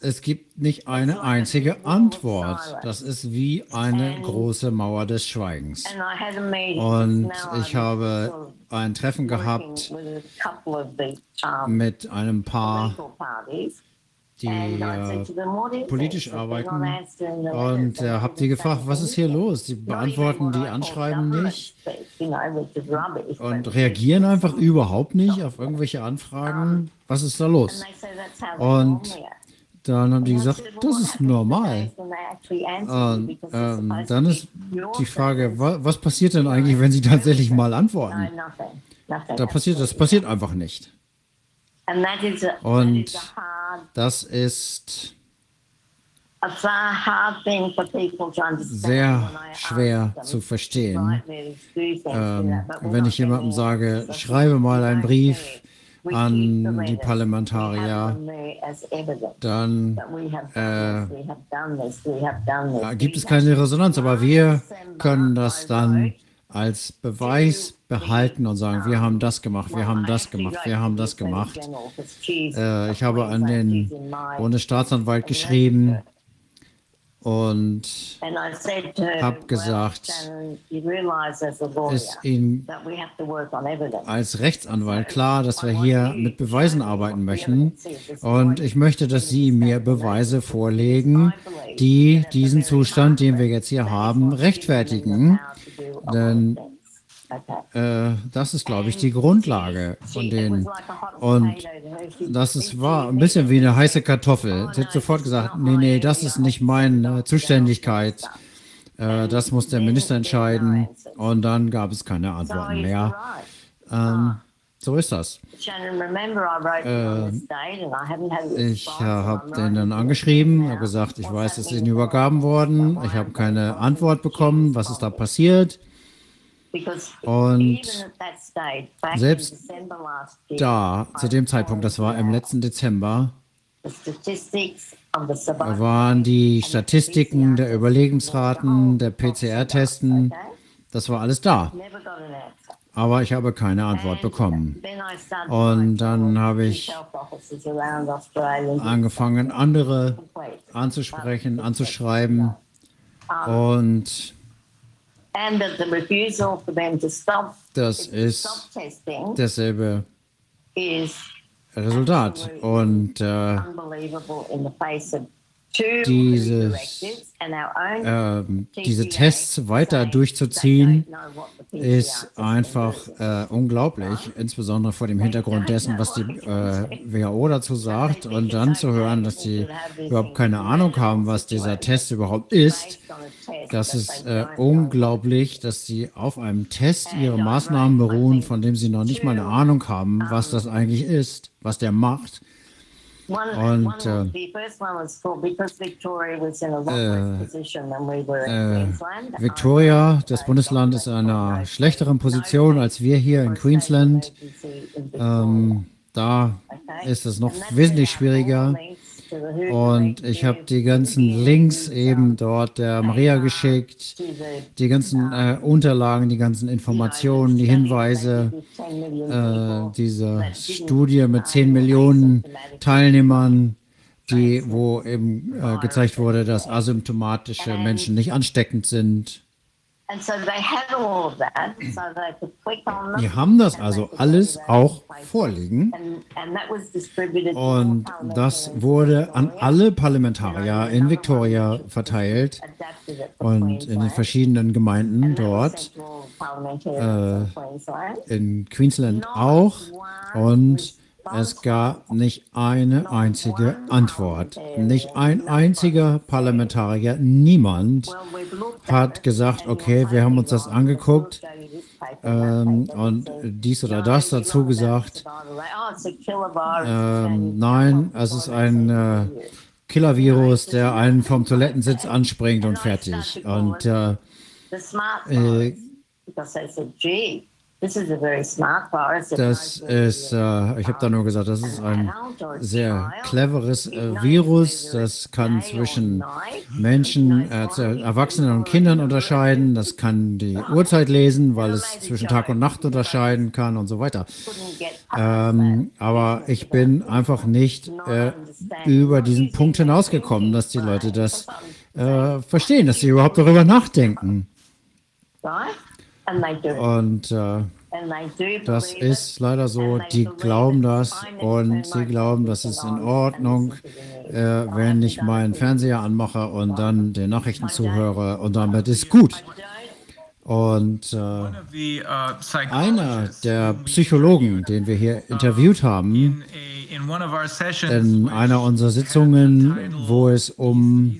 es gibt nicht eine einzige Antwort. Das ist wie eine große Mauer des Schweigens. Und ich habe ein Treffen gehabt mit einem Paar. Die äh, said to them, "What is politisch arbeiten. Und äh, then hab they're die gefragt, was ist hier los? Die beantworten die Anschreiben nicht und reagieren einfach überhaupt nicht auf irgendwelche Anfragen. Was ist da los? Und dann haben die gesagt, das ist normal. Und ähm, dann ist die Frage, wa was passiert denn eigentlich, wenn sie tatsächlich mal antworten? Da passiert, das passiert einfach nicht. And that is a, Und that is a hard, Das ist sehr when I ask schwer zu to verstehen. Ähm, wenn ich jemandem sage, schreibe mal einen Brief an die Parlamentarier, dann äh, gibt es keine Resonanz, aber wir können das dann als Beweis behalten und sagen, wir haben das gemacht, wir haben das gemacht, wir haben das gemacht. Äh, ich habe an den Bundesstaatsanwalt geschrieben und hab gesagt, ist Ihnen als Rechtsanwalt klar, dass wir hier mit Beweisen arbeiten möchten. Und ich möchte, dass Sie mir Beweise vorlegen, die diesen Zustand, den wir jetzt hier haben, rechtfertigen. Denn äh, das ist, glaube ich, die Grundlage von denen. Und das ist, war ein bisschen wie eine heiße Kartoffel. Sie hat sofort gesagt, nee, nee, das ist nicht meine Zuständigkeit. Äh, das muss der Minister entscheiden. Und dann gab es keine Antworten mehr. Ähm, so ist das. Ich äh, habe den dann angeschrieben, habe gesagt, ich weiß, es ist Ihnen übergaben worden. Ich habe keine Antwort bekommen. Was ist da passiert? Und selbst da, zu dem Zeitpunkt, das war im letzten Dezember, waren die Statistiken der Überlegensraten, der PCR-Testen, das war alles da. aber ich habe keine Antwort bekommen. Und dann habe ich Angefangen, andere anzusprechen, anzuschreiben und das stop ist testing dasselbe is Resultat. Und äh, Dieses, ähm, diese Tests weiter durchzuziehen, ist einfach äh, unglaublich, insbesondere vor dem Hintergrund dessen, was die äh, WHO dazu sagt und dann zu hören, dass sie überhaupt keine Ahnung haben, was dieser Test überhaupt ist. Das ist äh, unglaublich, dass sie auf einem Test ihre Maßnahmen beruhen, von dem sie noch nicht mal eine Ahnung haben, was das eigentlich ist, was der macht. Und, äh, äh, Victoria, das Bundesland, ist in einer schlechteren Position als wir hier in Queensland. Ähm, da ist es noch wesentlich schwieriger. Und ich habe die ganzen Links eben dort der Maria geschickt, die ganzen äh, Unterlagen, die ganzen Informationen, die Hinweise, äh, diese Studie mit 10 Millionen Teilnehmern, die, wo eben äh, gezeigt wurde, dass asymptomatische Menschen nicht ansteckend sind. Die haben das also alles auch vorliegen. Und das wurde an alle Parlamentarier in Victoria verteilt und in den verschiedenen Gemeinden dort, äh, in Queensland auch. Und es gab nicht eine einzige Antwort. Nicht ein einziger Parlamentarier, niemand hat gesagt, okay, wir haben uns das angeguckt ähm, und dies oder das dazu gesagt. Ähm, nein, es ist ein äh, Killer-Virus, der einen vom Toilettensitz anspringt und fertig. Und äh, äh, das ist, äh, ich habe da nur gesagt, das ist ein sehr cleveres äh, Virus. Das kann zwischen Menschen, äh, Erwachsenen und Kindern unterscheiden. Das kann die Uhrzeit lesen, weil es zwischen Tag und Nacht unterscheiden kann und so weiter. Ähm, aber ich bin einfach nicht äh, über diesen Punkt hinausgekommen, dass die Leute das äh, verstehen, dass sie überhaupt darüber nachdenken. Und äh, das ist leider so, die glauben das und sie glauben, das ist in Ordnung, äh, wenn ich meinen Fernseher anmache und dann den Nachrichten zuhöre und damit ist gut. Und äh, einer der Psychologen, den wir hier interviewt haben, in einer unserer Sitzungen, wo es um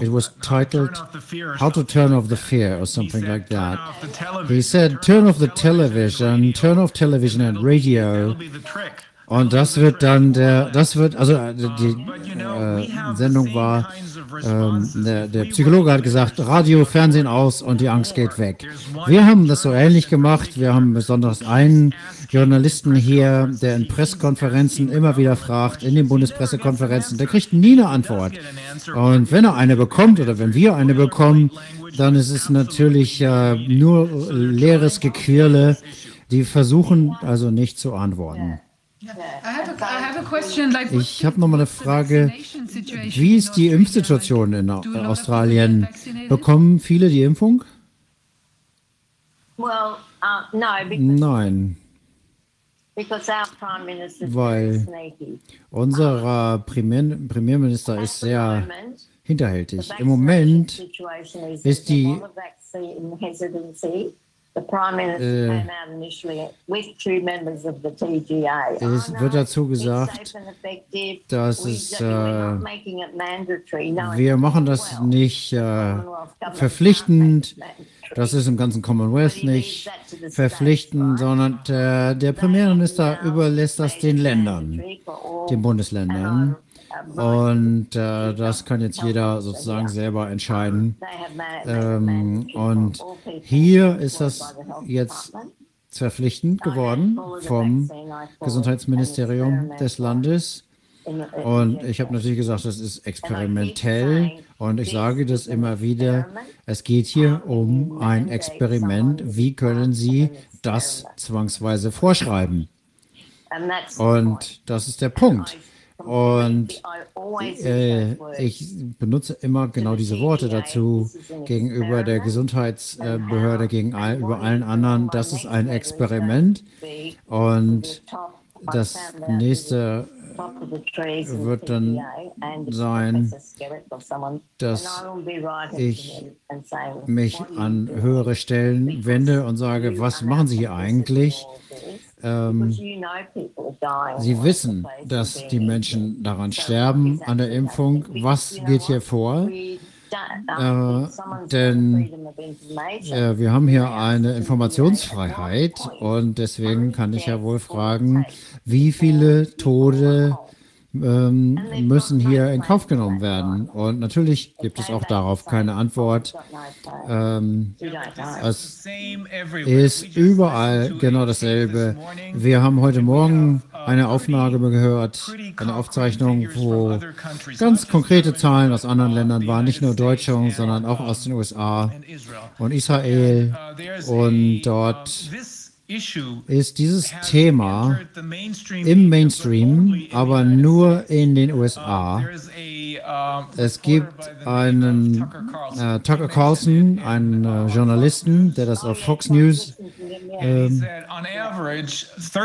it was titled How to Turn Off the Fear or something like that. He said, turn off the television, turn off television and radio. Und das wird dann der, das wird, also die äh, Sendung war, ähm, der, der Psychologe hat gesagt, Radio, Fernsehen aus und die Angst geht weg. Wir haben das so ähnlich gemacht. Wir haben besonders einen Journalisten hier, der in Pressekonferenzen immer wieder fragt, in den Bundespressekonferenzen, der kriegt nie eine Antwort. Und wenn er eine bekommt oder wenn wir eine bekommen, dann ist es natürlich äh, nur leeres Gequirle. Die versuchen also nicht zu antworten. Ich habe noch mal eine Frage. Wie ist die Impfsituation in Australien? Bekommen viele die Impfung? Nein. Weil unser Primär Premierminister ist sehr hinterhältig. Im Moment ist die äh, es wird dazu gesagt, dass es, äh, wir machen das nicht äh, verpflichtend, das ist im ganzen Commonwealth nicht verpflichtend, sondern der, der Premierminister überlässt das den Ländern, den Bundesländern. Und äh, das kann jetzt jeder sozusagen selber entscheiden. Ähm, und hier ist das jetzt verpflichtend geworden vom Gesundheitsministerium des Landes. Und ich habe natürlich gesagt, das ist experimentell und ich sage das immer wieder. Es geht hier um ein Experiment. Wie können Sie das zwangsweise vorschreiben? Und das ist der Punkt. Und äh, ich benutze immer genau diese Worte dazu gegenüber der Gesundheitsbehörde, gegenüber allen anderen. Das ist ein Experiment. Und das nächste wird dann sein, dass ich mich an höhere Stellen wende und sage, was machen Sie hier eigentlich? Ähm, Sie wissen, dass die Menschen daran sterben an der Impfung. Was geht hier vor? Äh, denn äh, wir haben hier eine Informationsfreiheit und deswegen kann ich ja wohl fragen, wie viele Tote ähm, müssen hier in Kauf genommen werden. Und natürlich gibt es auch darauf keine Antwort. Ähm, es ist überall genau dasselbe. Wir haben heute Morgen eine Aufnahme gehört, eine Aufzeichnung, wo ganz konkrete Zahlen aus anderen Ländern waren, nicht nur Deutsche, sondern auch aus den USA und Israel. Und dort ist dieses Thema im Mainstream, aber nur in den USA. Es gibt einen äh, Tucker Carlson, einen äh, Journalisten, der das auf Fox News ähm,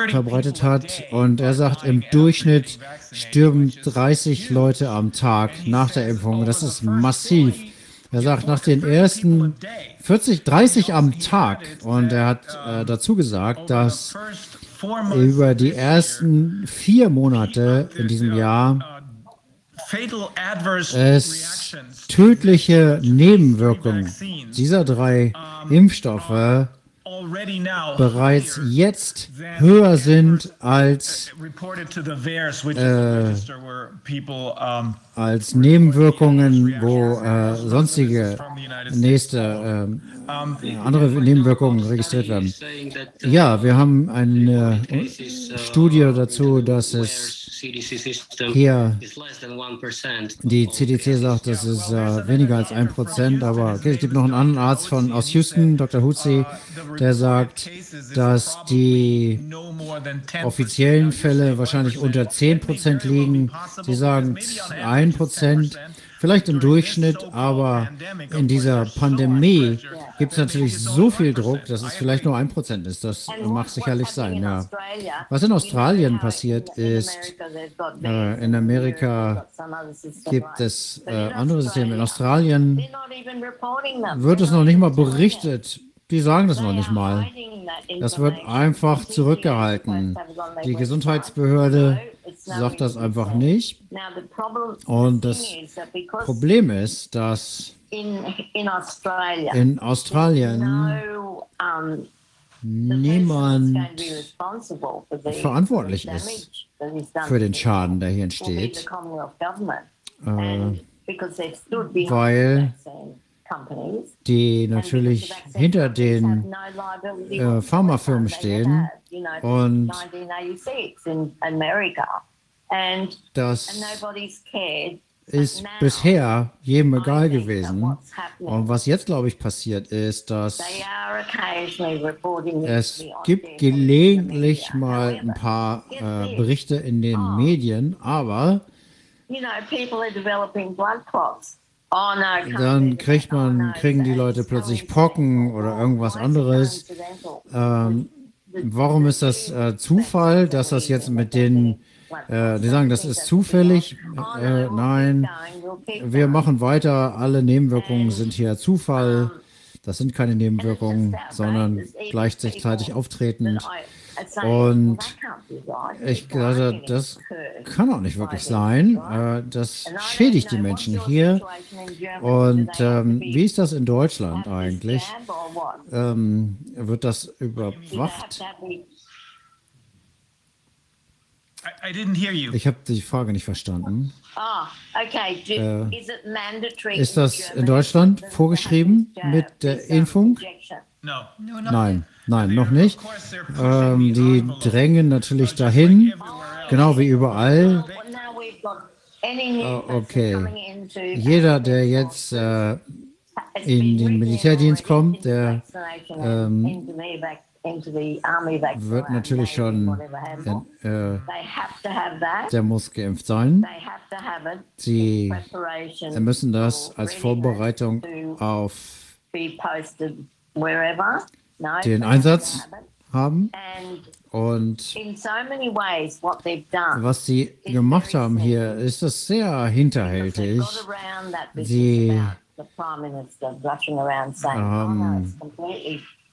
verbreitet hat. Und er sagt, im Durchschnitt stürben 30 Leute am Tag nach der Impfung. Das ist massiv. Er sagt, nach den ersten 40, 30 am Tag. Und er hat äh, dazu gesagt, dass über die ersten vier Monate in diesem Jahr es tödliche Nebenwirkungen dieser drei Impfstoffe bereits jetzt höher sind als, äh, als Nebenwirkungen, wo äh, sonstige nächste äh, andere Nebenwirkungen registriert werden. Ja, wir haben eine Studie dazu, dass es hier die CDC sagt, das ist äh, weniger als ein Prozent, aber okay, es gibt noch einen anderen Arzt von, aus Houston, Dr. Hutzi, der sagt, dass die offiziellen Fälle wahrscheinlich unter 10 Prozent liegen. Sie sagen 1 Prozent. Vielleicht im Durchschnitt, aber in dieser Pandemie gibt es natürlich so viel Druck, dass es vielleicht nur ein Prozent ist. Das mag sicherlich sein, ja. Was in Australien passiert ist, äh, in Amerika gibt es äh, andere Systeme. In Australien wird es noch nicht mal berichtet. Die sagen das noch nicht mal. Das wird einfach zurückgehalten. Die Gesundheitsbehörde sagt das einfach nicht. Und das Problem ist, dass in Australien niemand verantwortlich ist für den Schaden, der hier entsteht, äh, weil die natürlich hinter den äh, Pharmafirmen stehen und das ist bisher jedem egal gewesen. Und was jetzt, glaube ich, passiert ist, dass es gibt gelegentlich mal ein paar äh, Berichte in den Medien, aber dann kriegt man, kriegen die Leute plötzlich Pocken oder irgendwas anderes. Ähm, warum ist das äh, Zufall, dass das jetzt mit den äh, die sagen, das ist zufällig. Äh, nein, wir machen weiter. Alle Nebenwirkungen sind hier Zufall. Das sind keine Nebenwirkungen, sondern gleichzeitig auftretend. Und ich glaube, das kann auch nicht wirklich sein. Äh, das schädigt die Menschen hier. Und ähm, wie ist das in Deutschland eigentlich? Ähm, wird das überwacht? Ich habe die Frage nicht verstanden. Äh, ist das in Deutschland vorgeschrieben mit der Impfung? Nein, nein, noch nicht. Ähm, die drängen natürlich dahin, genau wie überall. Person okay. Jeder, der jetzt äh, in den Militärdienst kommt, der, ähm, wird natürlich schon, äh, der muss geimpft sein. Sie müssen das als Vorbereitung auf den Einsatz haben. And Und in so many ways, what they've done. was sie gemacht haben hier, ist das sehr hinterhältig. Sie about the prime minister rushing around saying, no, Ähm,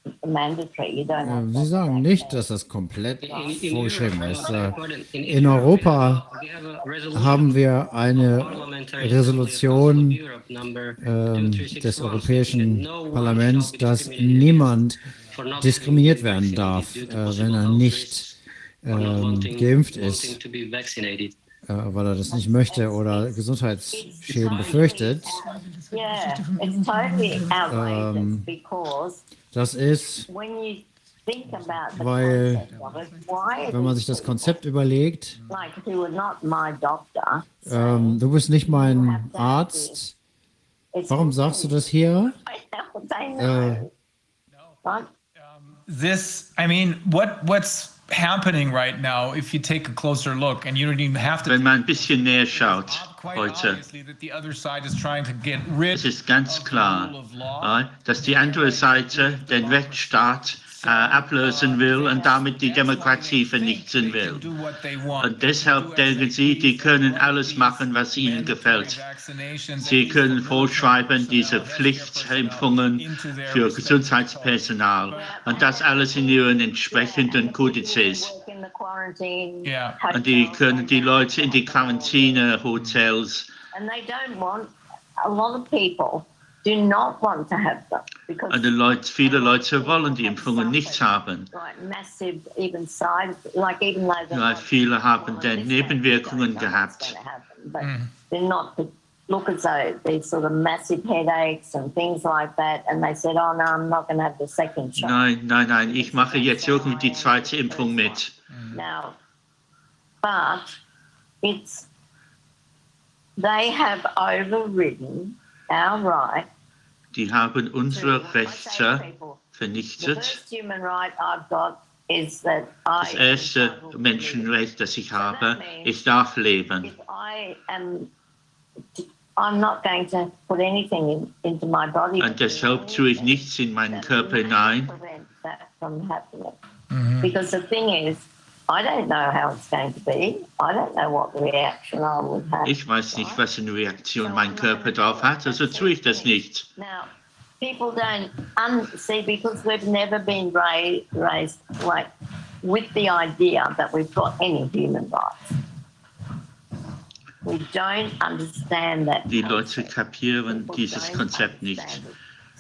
Äh, Sie sagen nicht, that." dass das komplett vorgeschrieben Europe, ist. Äh, In Europa we have a resolution haben wir eine Resolution ähm, 2361 des Europäischen that no one Parlaments, dass niemand diskriminiert werden darf, äh, wenn er nicht wanting- geimpft ist, äh, weil er das nicht möchte oder Gesundheitsschäden befürchtet. Ähm, Das ist, Weil, wenn man sich das Konzept überlegt, ähm, du bist nicht mein Arzt, warum sagst du das hier? Right? This, I mean, what what's happening right now? If you take a closer look, and you don't even have to. Wenn man ein bisschen näher schaut Quite heute, obviously that the other side is trying to get rid es ist ganz klar, rule of law. ja, dass die andere Seite den Rechtsstaat ablösen will und damit die Demokratie vernichten will. Und deshalb denken sie, die können alles machen, was ihnen gefällt. Sie können vorschreiben, diese Pflichtimpfungen für Gesundheitspersonal und das alles in ihren entsprechenden Kodizes. Work in the quarantine. Yeah. Und die können die Leute in die Quarantäne-Hotels And they don't want, a lot of people do not want to have them because und die Leute, viele Leute wollen die Impfungen nicht haben. like massive even side, like even though they're Weil not- viele haben well, dann this Nebenwirkungen don't know what's gehabt. gonna happen, But mm. they're not, look as though there's sort of massive headaches and things like that. And they said, oh no, I'm not going to have the second shot. Nein, nein, nein, ich mache jetzt irgendwie die zweite Impfung mit. Mm. Now, but it's, they have overridden our right. Die haben to- unsere I say to Rechte people, The vernichtet. first human right I've got is that I. Das erste Menschenrecht, das ich habe, ich darf leben. If I am, I'm not going to put anything in, into my body. Und deshalb tue ich nichts in meinen Körper hinein. Prevent that from happening. Mhm. Because the thing is, I don't know how it's going to be. I don't know what reaction I would have. Ich weiß nicht, was eine Reaktion mein Körper drauf hat, also tue ich das nicht. Now, people don't un- see because we've never been ra- raised like with the idea that we've got any human rights. We don't understand that. Die Leute kapieren dieses Konzept nicht.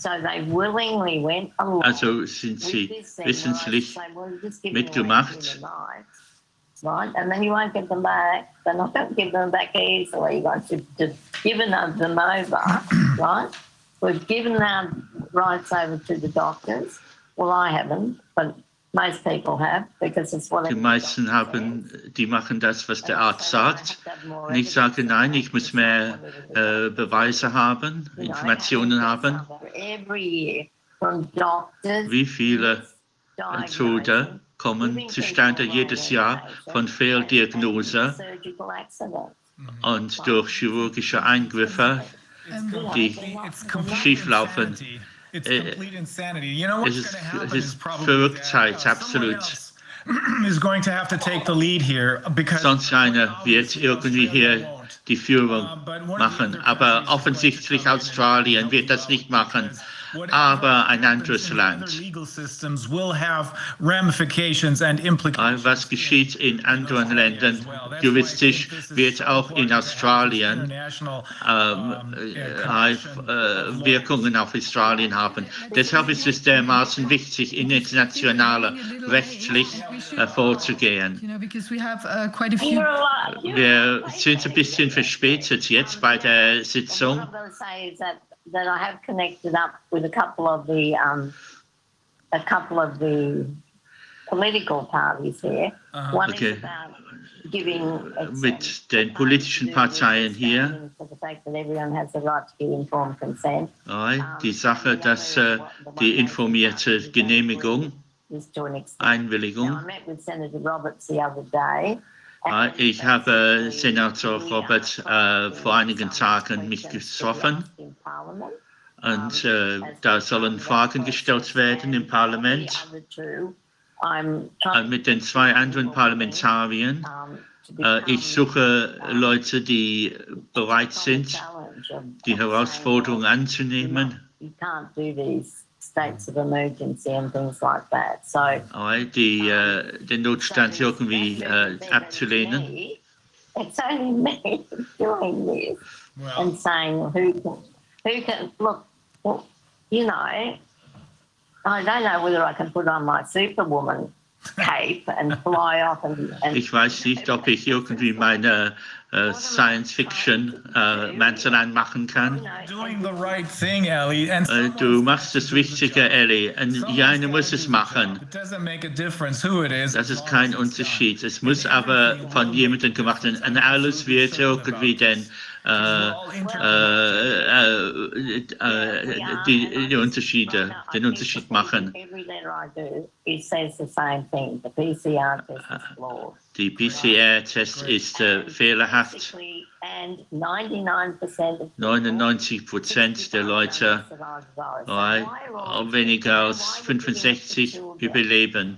So they willingly went along. Also sind sie wissentlich right? Say, well, you're just giving away mitgemacht. Right, and then you won't give them back. They're not going to give them back easily. You're going just given them over, right? We've given our rights over to the doctors. Well, I haven't, but most people have because it's what Die meisten haben, die machen das, was der Arzt sagt. Und ich sage, nein, ich muss mehr äh, Beweise haben, Informationen haben. Wie viele Tode kommen zustande jedes Jahr von Fehldiagnose accidents. und durch chirurgische Eingriffe, die It's complete schieflaufen. Insanity. It's Äh, complete insanity. You know what's Es ist, going to happen es is ist probably Verrücktheit, uh, someone absolut. else is going to have to take the lead here because Sonst einer wird irgendwie hier die Führung machen. Aber offensichtlich Australien wird das nicht machen. Aber ein anderes Land. Legal systems will have ramifications and implications. Was geschieht in anderen Ländern juristisch, wird auch in Australien ähm, äh, äh, Wirkungen auf Australien haben. Deshalb ist es dermaßen wichtig, in internationaler rechtlich äh, vorzugehen. You know, because we have uh, quite a few. You're a lot- you're Wir sind ein bisschen verspätet jetzt bei der Sitzung. What I've got to say is that, that I have connected up with a couple of the um, a couple of the political parties here. Uh-huh. One Okay. is about giving Mit den politischen Parteien hier, For the fact that everyone has the right to give informed consent. ja, die Sache, dass äh, die informierte Genehmigung, is to an extent. Einwilligung, Now, I met with Senator Roberts the other day. Ja, ich habe äh, Senator Robert äh, vor einigen Tagen mich getroffen. Und äh, da sollen Fragen gestellt werden im Parlament. Äh, mit den zwei anderen Parlamentariern. Äh, ich suche Leute, die bereit sind, die Herausforderung anzunehmen, You can't do these states of emergency and things like that. So äh, die, äh, den Notstand irgendwie äh, abzulehnen. It's only me doing this and saying who can, who can look. Well, you know, I don't know whether I can put on my Superwoman cape and fly off and. and Ich weiß nicht, ob ich irgendwie meine äh, kann. Doing the right thing, Ellie. And Äh, du machst das Richtige, Ellie. Und Jane muss es machen. It doesn't make a difference who it is. Das ist kein Unterschied. Es muss aber von jemandem gemacht werden. Und alles wird irgendwie den, äh, äh, äh, äh, die, die Unterschiede, den Unterschied machen. Every letter I do, it says the same thing. The PCR test is flawed. Die PCR-Test ist äh, fehlerhaft. Basically, And 99% of 99 Prozent der Leute, äh, weniger als 65 überleben.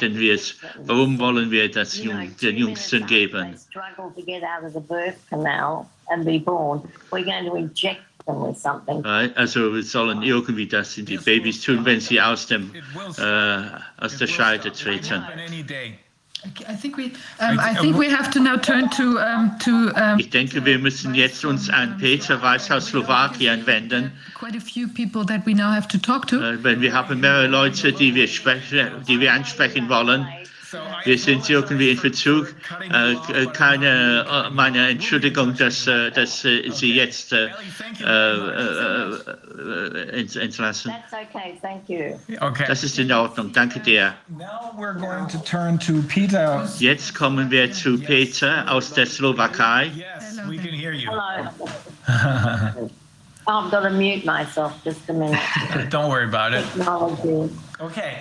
Denn wir es, warum wollen wir das Jung, den Jüngsten geben? struggle to get out of the birth canal and be born. We're going to inject them with something. Also wir sollen irgendwie das in die Babys tun, wenn sie aus, dem, äh, aus der Scheide treten. Happen any day. I think we, um, I think we have to now turn to um, to um, Ich denke, wir müssen jetzt uns an Peter Weiß aus Slowakien wenden. quite a few people that we now have to talk to. Äh, Wenn wir haben mehrere Leute, die wir, sprechen, die wir ansprechen wollen. Wir sind irgendwie in Verzug. Äh, äh, keine, äh, meine Entschuldigung, dass, äh, dass Sie jetzt äh, äh, ent- entlassen. That's okay, thank you. Okay. Das ist in Ordnung. Danke dir. Now we're going to turn to Peter. Jetzt kommen wir zu Peter aus der Slowakei. Yes, we can hear you. Hello. I've got to mute myself just a minute. Don't worry about it. Technology. Okay.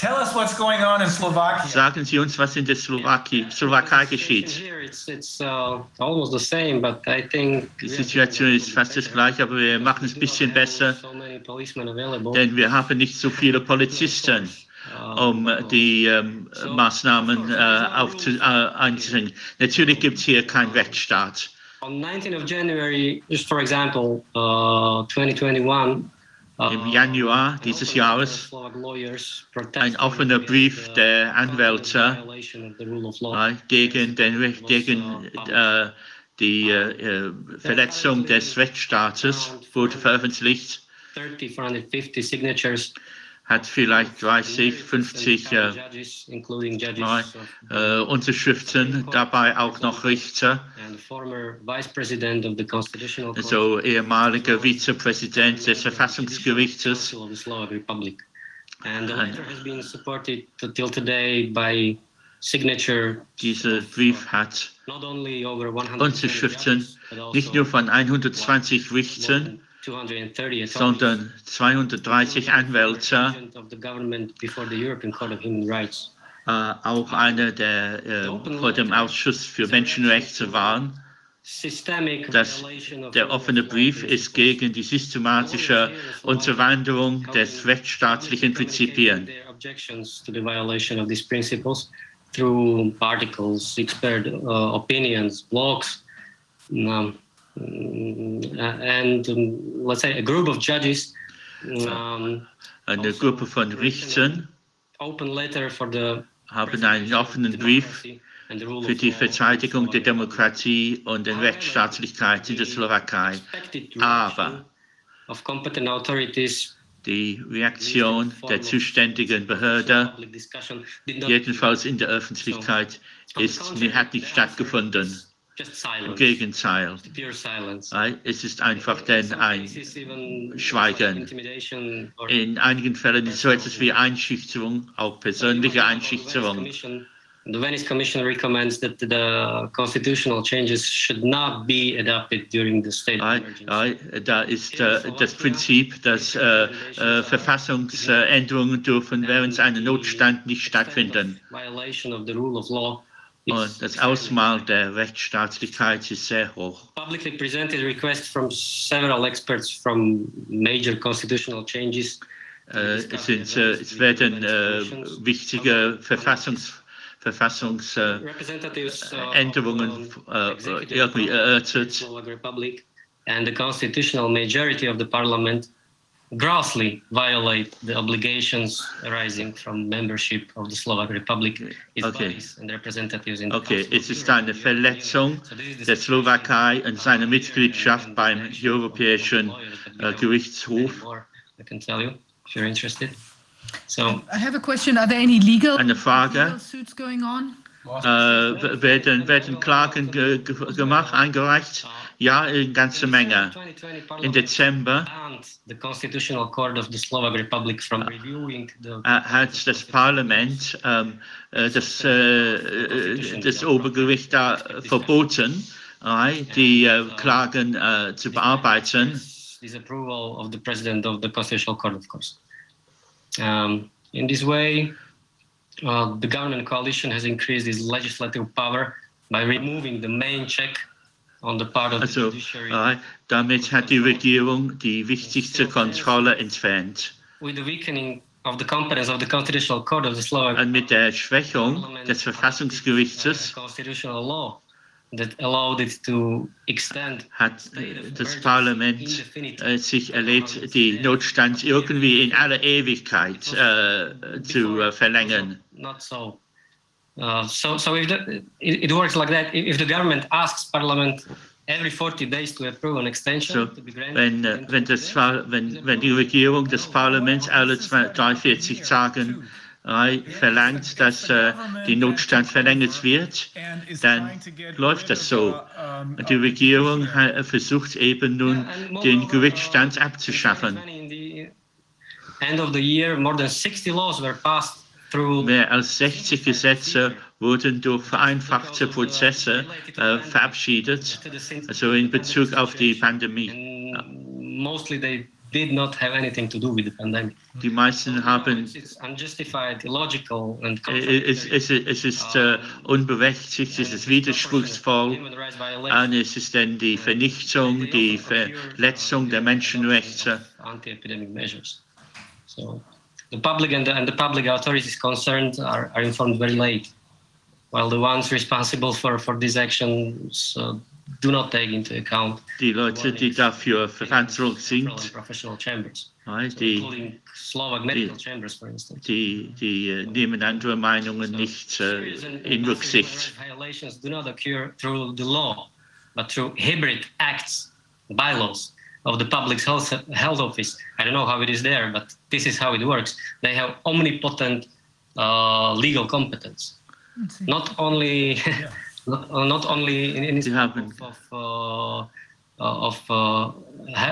Tell us what's going on in Slovakia. Sagen Sie uns, was in der Slowakei, Slowakei geschieht. Here it's it's uh, almost the same, but I think Die Situation ist fast das gleiche, aber wir machen es ein bisschen besser, So many policemen available. denn wir haben nicht so viele Polizisten, um die ähm, Maßnahmen äh, aufzu, äh, einzubringen. Natürlich gibt es hier keinen Rechtsstaat. On 19th of January, just for example, uh, 2021. Im Januar dieses Jahres ein offener Brief der Anwälte äh, gegen, den, gegen äh, die äh, äh, Verletzung des Rechtsstaates wurde veröffentlicht. 30, 450 signatures. Hat vielleicht 30, 50 äh, äh, Unterschriften, dabei auch noch Richter, also ehemaliger Vizepräsident des Verfassungsgerichtes. Dieser Brief hat not only over 100 Unterschriften but also nicht nur von 120 more Richtern, than 230 attorneys, sondern 230 Anwälte, äh, auch einer, der äh, vor dem Ausschuss für Menschenrechte waren. Das, der offene Brief ist gegen die systematische Unterwanderung des rechtsstaatlichen Prinzipien. through articles, expert uh, opinions, blogs, um, and um, let's say a group of judges um, Eine Gruppe von Richtern open letter for the haben einen offenen Brief für die Verteidigung der. Demokratie und der Rechtsstaatlichkeit in der Slowakei. Aber reaction of competent authorities die Reaktion der zuständigen Behörde, jedenfalls in der Öffentlichkeit, ist, hat nicht stattgefunden. Just silence. Es ist einfach denn ein Schweigen. In einigen Fällen ist so etwas wie Einschüchterung, auch persönliche Einschüchterung. The Venice Commission recommends that the constitutional changes should not be adopted during the state of emergency. Da ist äh, das Prinzip, dass äh, äh, Verfassungsänderungen dürfen während einem Notstand nicht stattfinden. Violation of the rule of law. Und das Ausmaß der Rechtsstaatlichkeit ist sehr hoch. Publicly presented requests from several experts from major constitutional changes. Äh, es, sind, äh, es werden äh, wichtige Verfassungs, Verfassungs äh, Representatives uh, äh, executive irgendwie erörtert. And the constitutional majority of the parliament grossly violate the obligations arising from membership of the Slovak Republic, its Okay. bodies and representatives in the Okay, Council of es ist Europe. eine Verletzung So this the der Slowakei und seiner Mitgliedschaft beim Europäischen äh, Gerichtshof. I can tell you if you're interested. So I have a question. Are there any legal, Eine Frage. legal suits going on? Äh, werden, werden Klagen ge ge gemacht, eingereicht? Uh, Ja, eine ganze Menge. Im Dezember banned the Constitutional Court of the Slovak Republic from reviewing the hat das Parlament ähm, äh, das, äh, das Obergericht da verboten, äh, die äh, Klagen eh, zu bearbeiten. disapproval of the president of the Constitutional Court, of course. Um, in this way, uh, the government coalition has increased its legislative power by removing the main check Also, äh, damit hat die Regierung die wichtigste Kontrolle entfernt. Und mit der Schwächung des Verfassungsgerichtes constitutional law that allowed it to extend hat das Parlament äh, sich erlebt, die Notstand irgendwie in aller Ewigkeit äh, zu verlängern. Uh, so, so if the, it, it works like that. If the government asks Parliament every 40 days to approve an extension So, to be granted, wenn, äh, wenn, das, wenn, wenn die Regierung des Parlaments alle zwei- 43 Tagen verlangt, dass äh, die Notstand verlängert wird, dann läuft das so. Und die Regierung versucht eben nun, den Gerichtsstand abzuschaffen. In the end of the year, more than 60 laws were passed Mehr als 60 Gesetze wurden durch vereinfachte Prozesse äh, verabschiedet, also in Bezug auf die Pandemie. and mostly they did not have anything to do with the pandemic. Die meisten haben, es, es, es ist äh, unberechtigt, es ist widerspruchsvoll, und es ist dann die Vernichtung, die Verletzung der Menschenrechte. Anti-epidemic measures. So the public and the, and the public authorities concerned are, are informed very late, while the ones responsible for, for these actions uh, do not take into account Die Leute, die dafür verantwortlich sind, professional chambers, äh, so die, including Slovak medical chambers, for instance. die, die äh, nehmen andere Meinungen nicht äh, Serious and in Rücksicht. Violations do not occur through the law, but through hybrid acts, bylaws of the public health, health office. I don't know how it is there, but this is how it works. They have omnipotent uh, legal competence, not only not, uh, not only in, in Sie of, of, uh, of uh,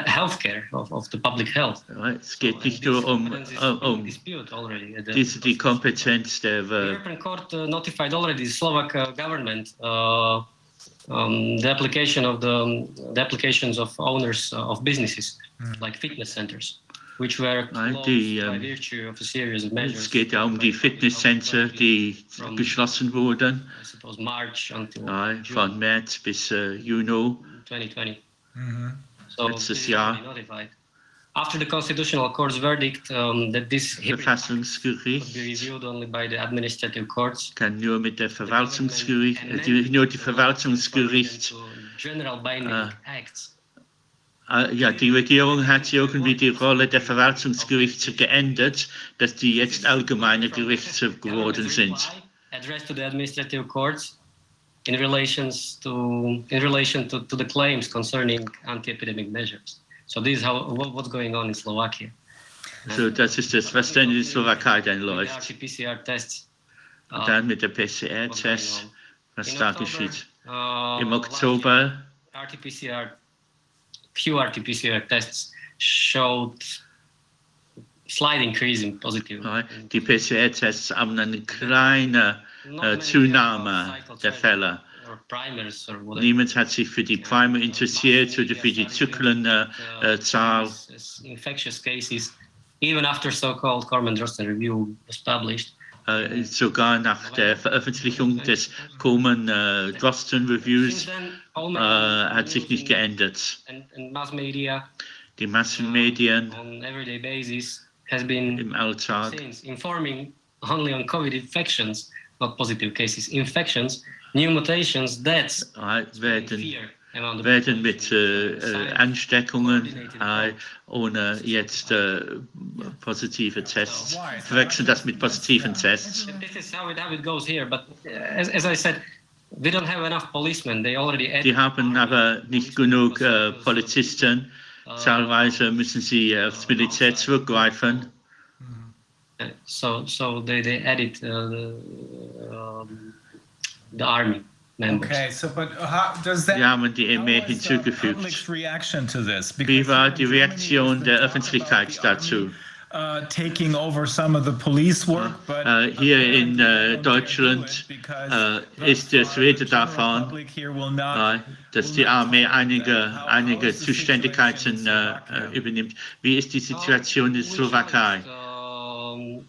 healthcare of, of the public health. Right. Es geht nicht nur um, Competence is um dispute already. at the- diese, die Kompetenz der the European Court uh, notified already the Slovak uh, government uh, um, the application of the, um, the applications of owners uh, of businesses like fitness centers, which were closed the, by um, virtue of a series of Es geht ja um die Fitnesscenter, die geschlossen wurden, I suppose March until ja, June von März bis äh, Juni. 2020. So Letztes this is Jahr. notified. After the Constitutional Court's verdict um, that this could be reviewed only by the administrative courts, kann nur mit der Verwaltungsgericht, äh, die, nur die Verwaltungsgericht, General binding Ah. acts äh, ja, die Regierung hat irgendwie die Rolle der Verwaltungsgerichte geändert, dass die jetzt allgemeine Gerichte geworden sind. Addressed to the administrative courts in relations to in relation to, to the claims concerning anti-epidemic measures. So this is how what, what's going on in Slovakia. So, das ist das, was dann in der Slowakei dann the läuft. RT-PCR tests. uh, Und dann mit der PCR-Test, was In da geschieht. uh, Im Oktober RT-PCR, few RT-PCR tests showed slight increase in positive. die PCR-Tests haben eine kleine äh, Zunahme der Fälle. Or primers or whatever. Niemand hat sich für die Primer interessiert oder für die Zyklenzahl. Äh, uh, äh as infectious cases, even after so-called Corman-Drosten review was published. Äh, sogar nach der Veröffentlichung des Coleman äh, Drosten Reviews äh, media hat sich nicht geändert. and, and mass media Die Massenmedien uh, on everyday basis has been im Alltag since informing only on COVID infections, not positive cases, infections, new mutations, deaths, werden, werden mit äh, Ansteckungen äh, ohne jetzt äh, positive Tests. Verwechseln das mit positiven Tests. Uh, Die haben aber nicht genug äh, Polizisten. Zahlweise müssen sie aufs Militär zurückgreifen. Uh, so so they they added uh, um, the army members. Okay, so but how does that? Die haben die Armee hinzugefügt. public's reaction to this? Wie war die Reaktion der Öffentlichkeit dazu? Uh, taking over some of the police work, but Äh, hier in do Deutschland äh, ist es the Rede davon, public here will not dass die Armee einige, einige Zuständigkeiten übernimmt. Wie ist die Situation in der Slowakei? Um,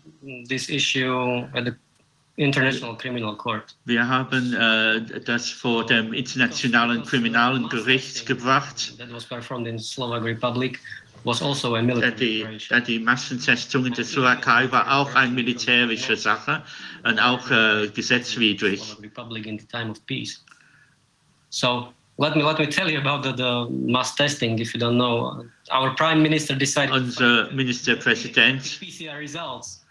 this issue at the International Criminal Court. Wir haben äh, eh, das vor dem Internationalen Kriminalen Gericht gebracht. That was performed in Slovak Republic. Was also a military die, die Massentestung in der Slowakei war auch eine militärische Sache und auch äh, eh, gesetzwidrig. Slovak Republic in the time of peace. So let me let me tell you about the, the mass testing. If you don't know, our prime minister decided Unser Ministerpräsident PCR results,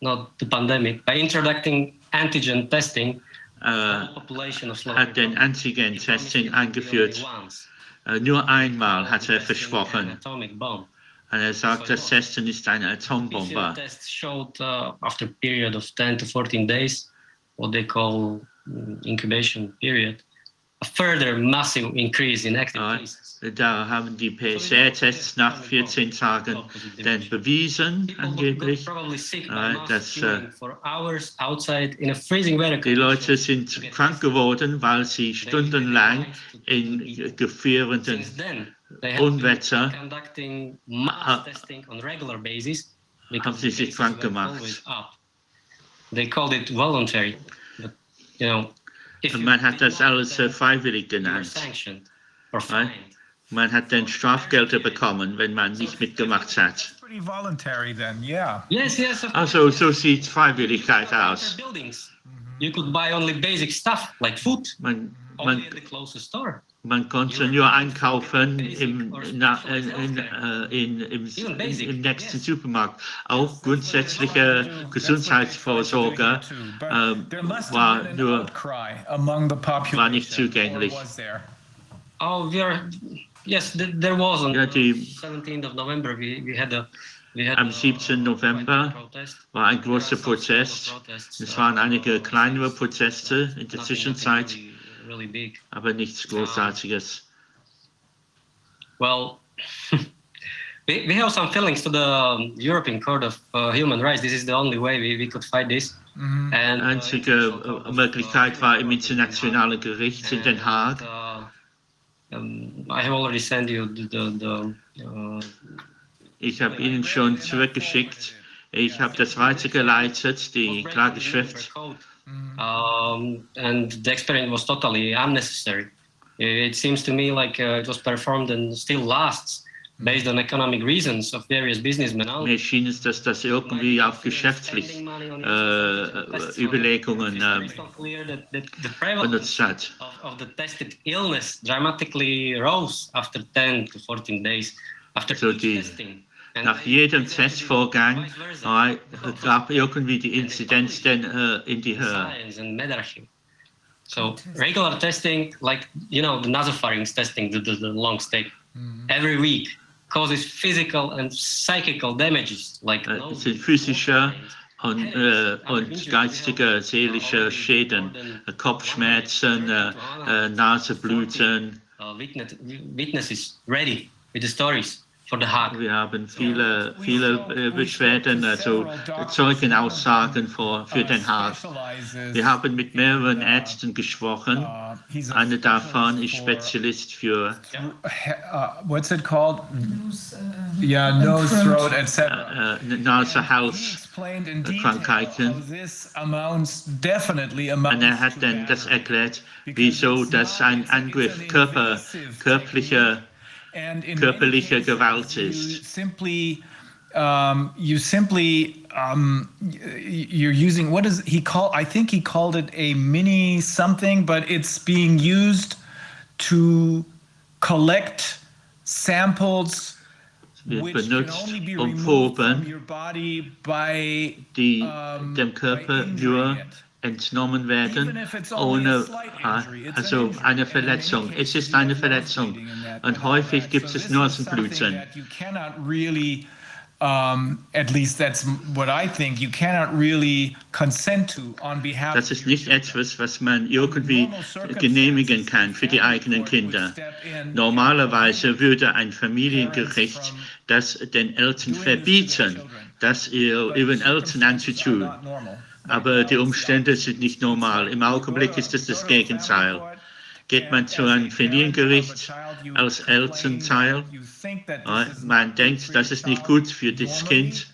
not the pandemic, by introducing antigen testing. äh, population of Slovak hat den Antigen-Testing eingeführt. Once. Äh, nur einmal hat er Testing versprochen. atomic bomb. Und er sagt, das Testen ist eine Atombombe. tests showed uh, after a period of 10 to 14 days, what they call mm, incubation period, a further massive increase in active cases. Da haben die PCR-Tests nach 14 Tagen dann bewiesen, angeblich. äh, freezing weather Die Leute sind krank geworden, weil sie stundenlang in gefrierenden Unwetter conducting ha- mass testing on regular basis because sie sich krank gemacht. They called it voluntary, but you know, man hat das alles äh, freiwillig genannt. Right. Man hat dann Strafgelder bekommen, wenn man nicht mitgemacht hat. pretty voluntary then, yeah. Yes, yes. Of Also so sieht Freiwilligkeit course. aus. Buildings. You could buy only basic stuff like food, Man, only man, at the closest store. man konnte nur einkaufen im, na, in, in, äh, in, im, im nächsten Supermarkt. Auch grundsätzliche Gesundheitsvorsorge ähm, There must war have been an nur outcry among the population. nicht zugänglich. Or was there? Oh, we are. Yes, th- there was on Ja, die- 17th of November. We, we had a. We had Am a- 17. November protest. war ein großer Protest. Es waren einige kleinere Proteste in der Nothing- Zwischenzeit, nothing Really, really big. aber nichts Großartiges. Well, we, we have some feelings to the um, European Court of uh, Human Rights. This is the only way we, we could fight this. Mhm. And Die uh, einzige International Court äh, of, Möglichkeit uh, war im internationalen Gericht in Den Haag. And, uh, um, I have already sent you the, the, the uh, Ich habe Ihnen schon zurückgeschickt. Ich habe das weitergeleitet, die Klageschrift. Um, and the experiment was totally unnecessary. It seems to me like uh, it was performed and still lasts based on economic reasons of various businessmen. Mir schien es, dass das irgendwie auf geschäftlich äh, Überlegungen äh, benutzt hat. of, of the tested illness dramatically rose after 10 to 14 days after So each die- testing. And Nach they- jedem Testvorgang äh, gab irgendwie die Inzidenz dann äh, in die Höhe. science and medarchiv. So regular testing, like you know, the nasopharynx testing, the, the, the long stick, mm-hmm. every week causes physical and psychical damages, like Äh, nose Es sind physische und, äh, und geistige, seelische Schäden, äh, Kopfschmerzen, äh, äh, Nasenbluten. uh, witness, witnesses ready with the stories for the Hague. Wir haben viele, viele äh, Beschwerden, also Zeugenaussagen für, für Den Haag. Wir haben mit mehreren Ärzten gesprochen. Uh, Einer davon ist Spezialist für uh, what's it called? Nose, uh, Yeah, and nose, throat. etc. Nase-Hals. explained in detail Krankheiten. how this amounts definitely amounts Und er hat to dann das erklärt, wieso das ein Angriff Körper, körperlicher And in körperliche cases, Gewalt you ist. Simply, um, you simply, um, you're using what is he call? I think he called it a mini something, but it's being used to collect samples wird which can benutzt, only be um removed from Proben, your body by die um, dem Körper nur it. Entnommen werden, ohne, ah, also eine Verletzung. Es ist eine Verletzung. Und häufig gibt es this nur is something Bluten. that You cannot really, at least that's what I think, you cannot really consent to on behalf Das ist nicht etwas, was man irgendwie genehmigen kann für die eigenen Kinder. Normalerweise würde ein Familiengericht das den Eltern verbieten, das ihr ihren Eltern anzutun. Aber die Umstände sind nicht normal. Im Augenblick ist es das Gegenteil. Geht man zu einem Familiengericht als Elternteil, äh, man denkt, das ist nicht gut für das Kind.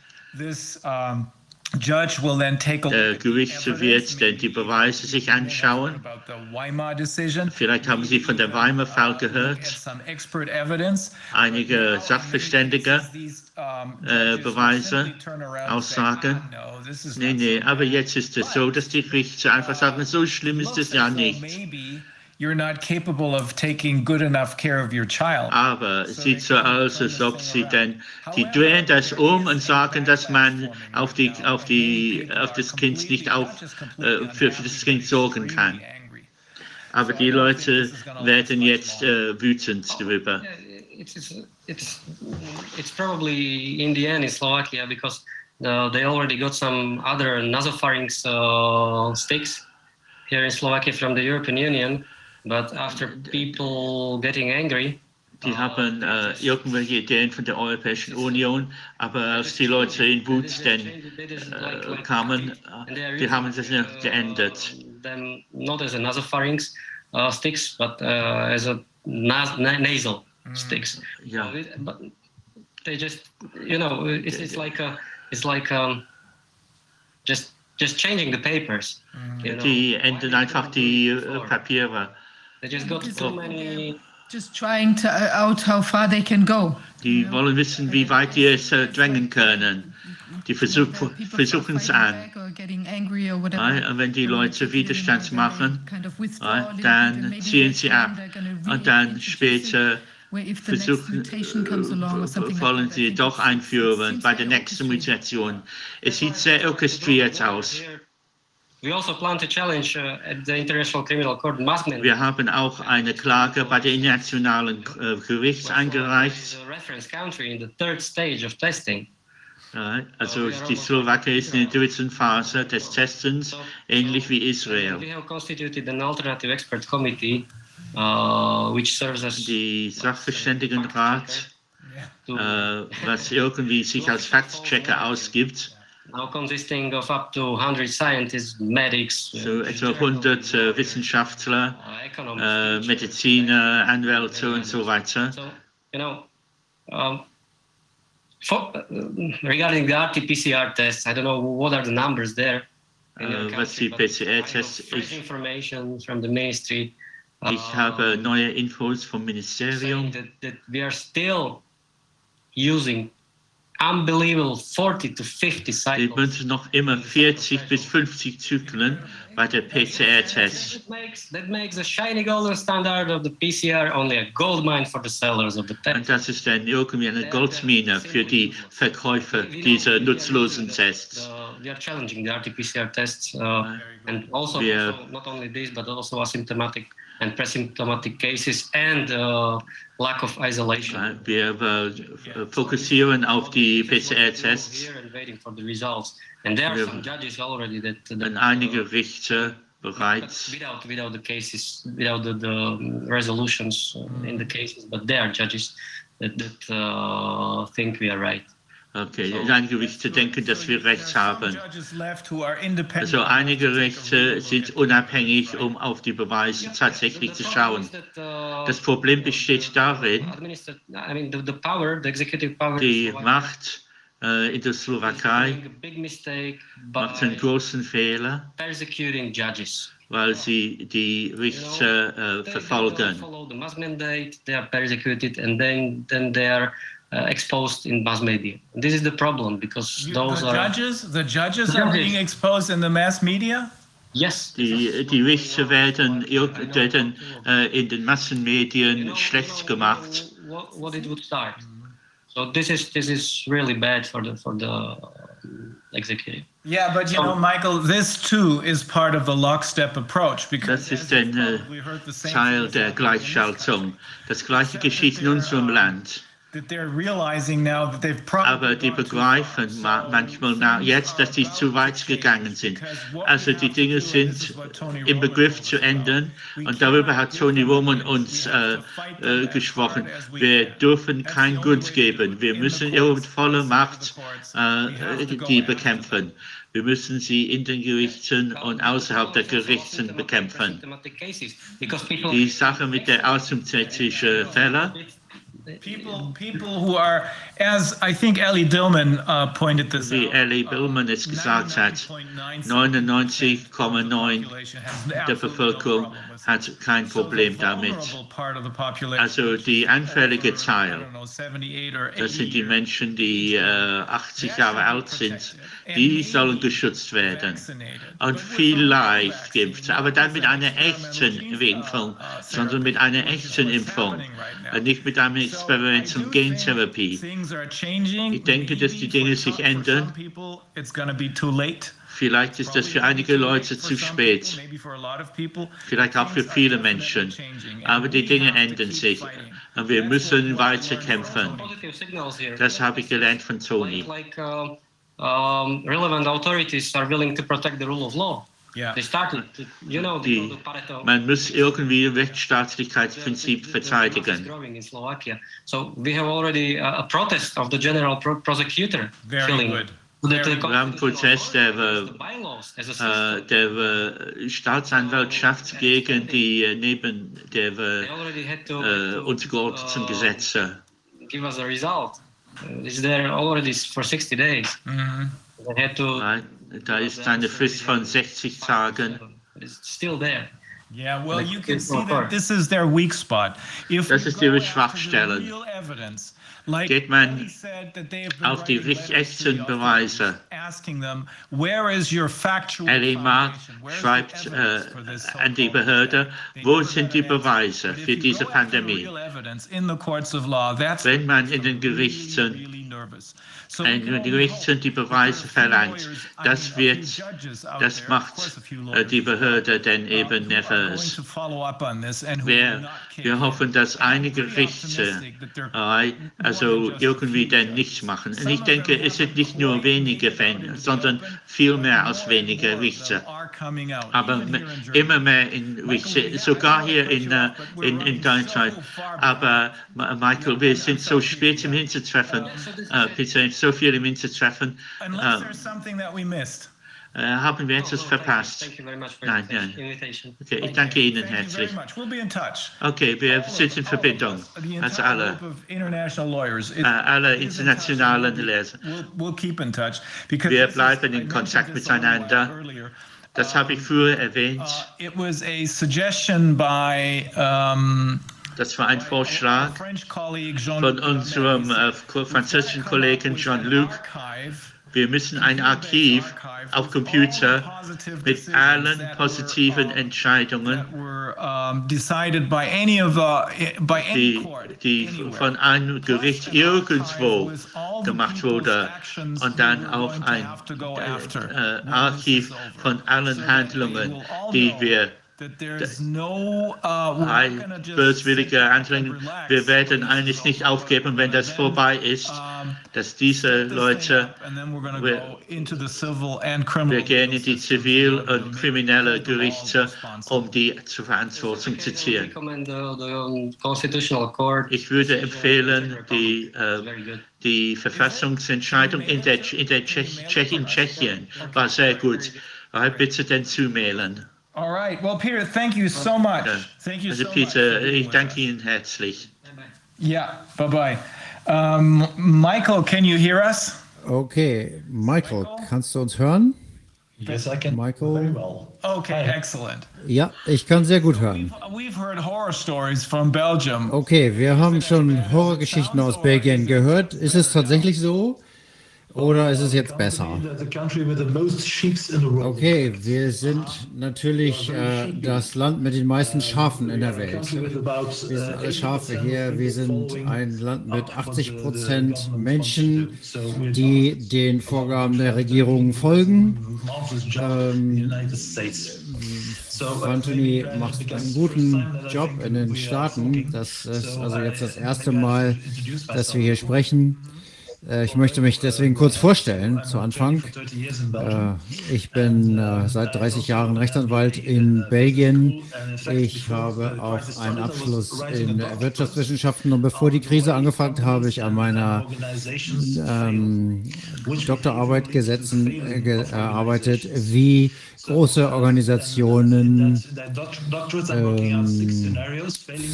This judge will then take a Der the Gericht wird die Beweise sich anschauen. about the Weimar decision. Vielleicht haben Sie von der Weimar-Fall Look at gehört. some expert evidence. Einige Sachverständige äh, Beweise, Aussagen. Nee, nee, aber jetzt ist es so, dass die Richter einfach sagen, so schlimm ist es ja nicht. You're not capable of taking good enough care of your child. Aber sieht so aus, als ob sie denn, die drehen das um und sagen, dass man auf, die, auf, die, auf das Kind nicht auf, äh, für, für das Kind sorgen kann. Aber die Leute werden jetzt äh, wütend darüber. It's, it's, it's, it's probably in the end in Slovakia because uh, they already got some other nasopharynx uh, sticks here in Slovakia from the European Union. But after people getting angry, Die haben äh, irgendwelche Ideen von der Europäischen Union, aber als die Leute in Wut dann äh, kamen, äh, die haben das nicht geändert. them not as a nasopharynx uh, sticks, but uh, as a nas- na- nasal sticks. Ja. But they just, you know, it's, it's like a, it's like um, just just changing the papers. You know? Die ändern einfach die äh, Papiere. They just got too many. Just trying to uh, out how far they can go. Die wollen wissen, wie weit die es äh, drängen können. Die versuch, versuchen es an. und wenn die Leute Widerstand machen, dann ziehen sie ab. Und dann später versuchen, äh, wollen sie doch einführen bei der nächsten. Mutation. Es sieht sehr orchestriert aus. Wir haben auch eine Klage bei der Internationalen äh, Gericht eingereicht. also die Slowakei ist in der dritten Phase des Testens, ähnlich wie Israel. Uh, Die Sachverständigenrat, äh, was irgendwie sich als Fact-Checker ausgibt, now consisting of up to 100 scientists, medics, uh, so etwa 100 äh, Wissenschaftler, uh, economists. teachers. Mediziner, Anwälte und so weiter. So, you know, um, for, uh, regarding the RT-PCR tests, I don't know what are the numbers there. Äh, was die PCR-Tests ist. information from the ministry. Ich uh, habe neue Infos vom Ministerium. that, that we are still using unbelievable 40 to 50 Die cycles. benutzen noch immer 40 bis 50 Zyklen bei der PCR-Test. That makes, that makes the shiny golden standard of the PCR only a gold mine for the sellers of the Und test. das ist dann irgendwie eine Goldmine für die Verkäufer dieser nutzlosen Tests. We are challenging the RT-PCR tests uh, and also, also not only this but also asymptomatic and pre-symptomatic cases and uh, lack of isolation. Äh, Wir äh, fokussieren auf die PCR-Tests Here and waiting for the results. And there are some judges already that, that und einige Richter bereits without without the cases, without the, the resolutions uh, in the cases, but there are judges that, that uh, think we are right. Okay, einige Richter denken, dass wir recht haben. Also einige Richter sind unabhängig, um auf die Beweise tatsächlich zu schauen. Das Problem besteht darin, die Macht äh, in der Slowakei macht einen großen Fehler, weil sie die Richter äh, verfolgen. Follow the mass mandate. They are persecuted, and then then they are uh, exposed in mass media. This is the problem because You- those the are judges, the judges The are judges. being exposed in the mass media. yes. Die, die Richter werden, ir- werden äh, in den Massenmedien schlecht gemacht. What, what it would start. So this is this is really bad for the for the um, executive. Yeah, but you So- know, Michael, this too is part of the lockstep approach because Das ist as ein you äh, heard the same Teil der happening in this Gleichschaltung. Das gleiche geschieht in unserem Land. That they're realizing now that they've probably Aber die begreifen ma manchmal na, jetzt, dass sie zu weit gegangen sind. Also die Dinge sind im Begriff zu ändern und darüber hat Tony Roman uns äh, äh, gesprochen. Wir dürfen kein Grund geben. Wir müssen ihre volle Macht äh, die bekämpfen. Wir müssen sie in den Gerichten und außerhalb der Gerichten bekämpfen. Die Sache mit der asymptomatischen Fälle, People, people who are, as I think Ellie Dillman uh, pointed this wie out. Ellie Billman es gesagt hat, 99,9 der Bevölkerung hat kein Problem damit. Also die anfällige Zahl, das sind die Menschen, die äh, 80 Jahre alt sind, die sollen geschützt werden. Und vielleicht gibt aber dann mit einer echten Impfung, sondern mit einer echten Impfung, nicht mit einem Experiment und Gentherapie. Ich denke, dass die Dinge sich ändern. Vielleicht ist das für einige Leute zu spät, vielleicht auch für viele Menschen. Aber die Dinge ändern sich und wir müssen weiter kämpfen. Das habe ich gelernt von Tony. Uh, relevant authorities are willing to protect the rule of law. Die, man muss irgendwie das Rechtsstaatlichkeitsprinzip verteidigen. So we have already uh, a protest of the general pro- prosecutor Very killing. good. So that Very the good. Wir haben einen Prozess der, äh, äh, der äh, Staatsanwaltschaft gegen die neben der äh, untergeordneten uh, Gesetze. give us a result. It's there already for 60 days. Mhm. They had to. Da ist eine Frist von 60 Tagen. But it's still there. Yeah, well, Like you can it's see not that hard. this is their weak spot. If Das ist ihre after the Schwachstellen. real evidence, like Geht man auf die echten Beweise. authorities Asking them, where is your factual Ellie Mark foundation? Where's the schreibt äh, an die Behörde, wo sind die. Beweise für diese Pandemie? Wenn man in den really, Gerichten really nervous. So in we can den only Gerichten hope die Beweise verlangt, das wird, das macht äh, die Behörde dann uh, eben nervös. Wir, wir hoffen, dass einige äh, also irgendwie dann nichts machen. Und ich denke, es sind nicht nur wenige Fälle, sondern viel mehr als wenige Richter. aber immer mehr in Richter, sogar hier in, äh, in, in Deutschland. Aber Michael, wir sind so spät im Hintertreffen, äh, bitte, so viel im Hintertreffen. Unless Äh, there's something that we missed. äh, haben wir etwas verpasst? Thank you very much for Nein, your nein. invitation. Okay, ich danke Ihnen Thank you very herzlich. much. We'll be in touch. Okay, wir sind in Verbindung. The Also entire alle, group of international lawyers. It- äh, alle it is in touch. internationalen Leser. We'll, we'll keep in touch because Wir this is- bleiben in I Kontakt mentioned this a little while miteinander. earlier. Das habe ich früher erwähnt. Uh, it was a suggestion by um, Das war ein Vorschlag von unserem äh, französischen Kollegen Jean-Luc. Wir müssen ein Archiv auf Computer mit allen positiven Entscheidungen, die, die von einem Gericht irgendwo gemacht wurde, und dann auch ein äh, Archiv von allen Handlungen, die wir that there's no uh, we're not Ein böswilliger Anfang. relax. Wir werden eines nicht aufgeben, wenn das vorbei ist, dass diese Leute, up, and then we're gonna wir- go into the civil and criminal wir gehen in die zivil- und kriminelle Gerichte, um die zur Verantwortung zu I ziehen. recommend the, the Constitutional Court. Ich würde empfehlen, die, äh, die Verfassungsentscheidung in der, in der Tschech, Tschech, in Tschechien war sehr gut. Äh, Bitte den zumailen. All right. Well, Peter, thank you so much. Ja. Thank you Also so much. Peter, for being ich with danke us. Ihnen herzlich. Yeah. Bye bye. Um, Michael, can you hear us? Okay, Michael, kannst du uns hören? Yes, I can. Michael? Very well. Okay, excellent. Ja, ich kann sehr gut hören. We've heard horror stories from Belgium. Okay, wir haben schon Horrorgeschichten aus Belgien gehört. Ist es tatsächlich so? Oder ist es jetzt besser? Okay, wir sind natürlich äh, das Land mit den meisten Schafen in der Welt. Wir sind alle Schafe 80% hier. Wir sind ein Land mit up what 80 the- the Prozent Menschen, die den Vorgaben der Regierung folgen. uh, Anthony macht einen guten Job in den Staaten. Das ist so also jetzt das erste Mal, dass wir hier sprechen. Äh, Ich möchte mich deswegen kurz vorstellen zu Anfang. For 30 years in Belgium. Äh, Ich bin äh, seit 30 Jahren Rechtsanwalt in Belgien. Ich habe auch einen Abschluss in Wirtschaftswissenschaften und bevor die Krise angefangen habe ich an meiner ähm, Doktorarbeit gesetzen, gearbeitet, wie große Organisationen ähm,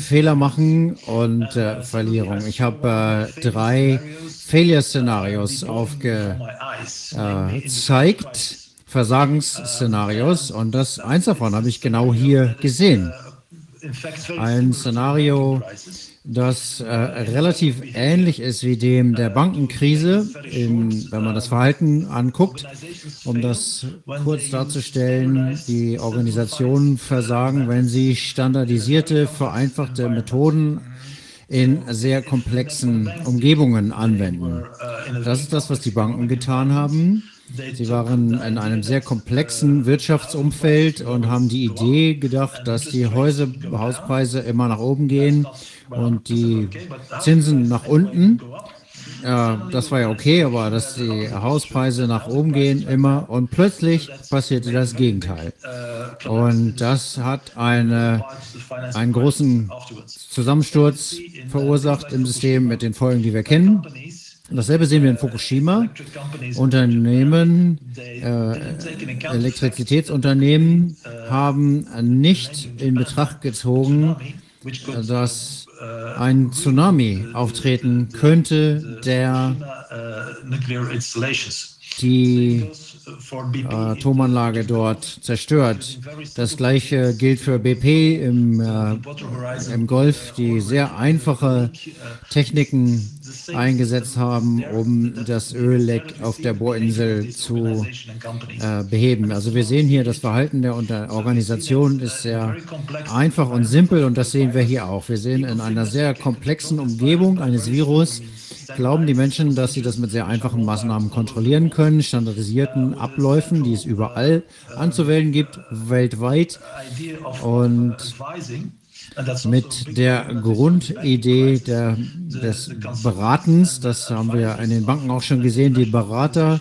Fehler machen und äh, Verlierung. Ich habe äh, drei Failure-Szenarios aufgezeigt, Versagensszenarios, und das eins davon habe ich genau hier gesehen. Ein Szenario, das äh, relativ ähnlich ist wie dem der Bankenkrise, in, wenn man das Verhalten anguckt. Um das kurz darzustellen, die Organisationen versagen, wenn sie standardisierte, vereinfachte Methoden in sehr komplexen Umgebungen anwenden. Das ist das, was die Banken getan haben. Sie waren in einem sehr komplexen Wirtschaftsumfeld und haben die Idee gedacht, dass die Häuser, Hauspreise immer nach oben gehen und die Zinsen nach unten. Ja, das war ja okay, aber dass die Hauspreise nach oben gehen immer und plötzlich passierte das Gegenteil. Und das hat eine, einen großen Zusammensturz verursacht im System mit den Folgen, die wir kennen. Dasselbe sehen wir in Fukushima. Unternehmen, äh, Elektrizitätsunternehmen haben nicht in Betracht gezogen, dass ein Tsunami auftreten könnte, der die Atomanlage dort zerstört. Das gleiche gilt für BP im, äh, im Golf, die sehr einfache Techniken eingesetzt haben, um das Ölleck auf der Bohrinsel zu äh, beheben. Also wir sehen hier, das Verhalten der Organisation ist sehr einfach und simpel und das sehen wir hier auch. Wir sehen in einer sehr komplexen Umgebung eines Virus, glauben die Menschen, dass sie das mit sehr einfachen Maßnahmen kontrollieren können, standardisierten Abläufen, die es überall anzuwählen gibt, weltweit. Und mit der Grundidee der, des Beratens, das haben wir in den Banken auch schon gesehen, die Berater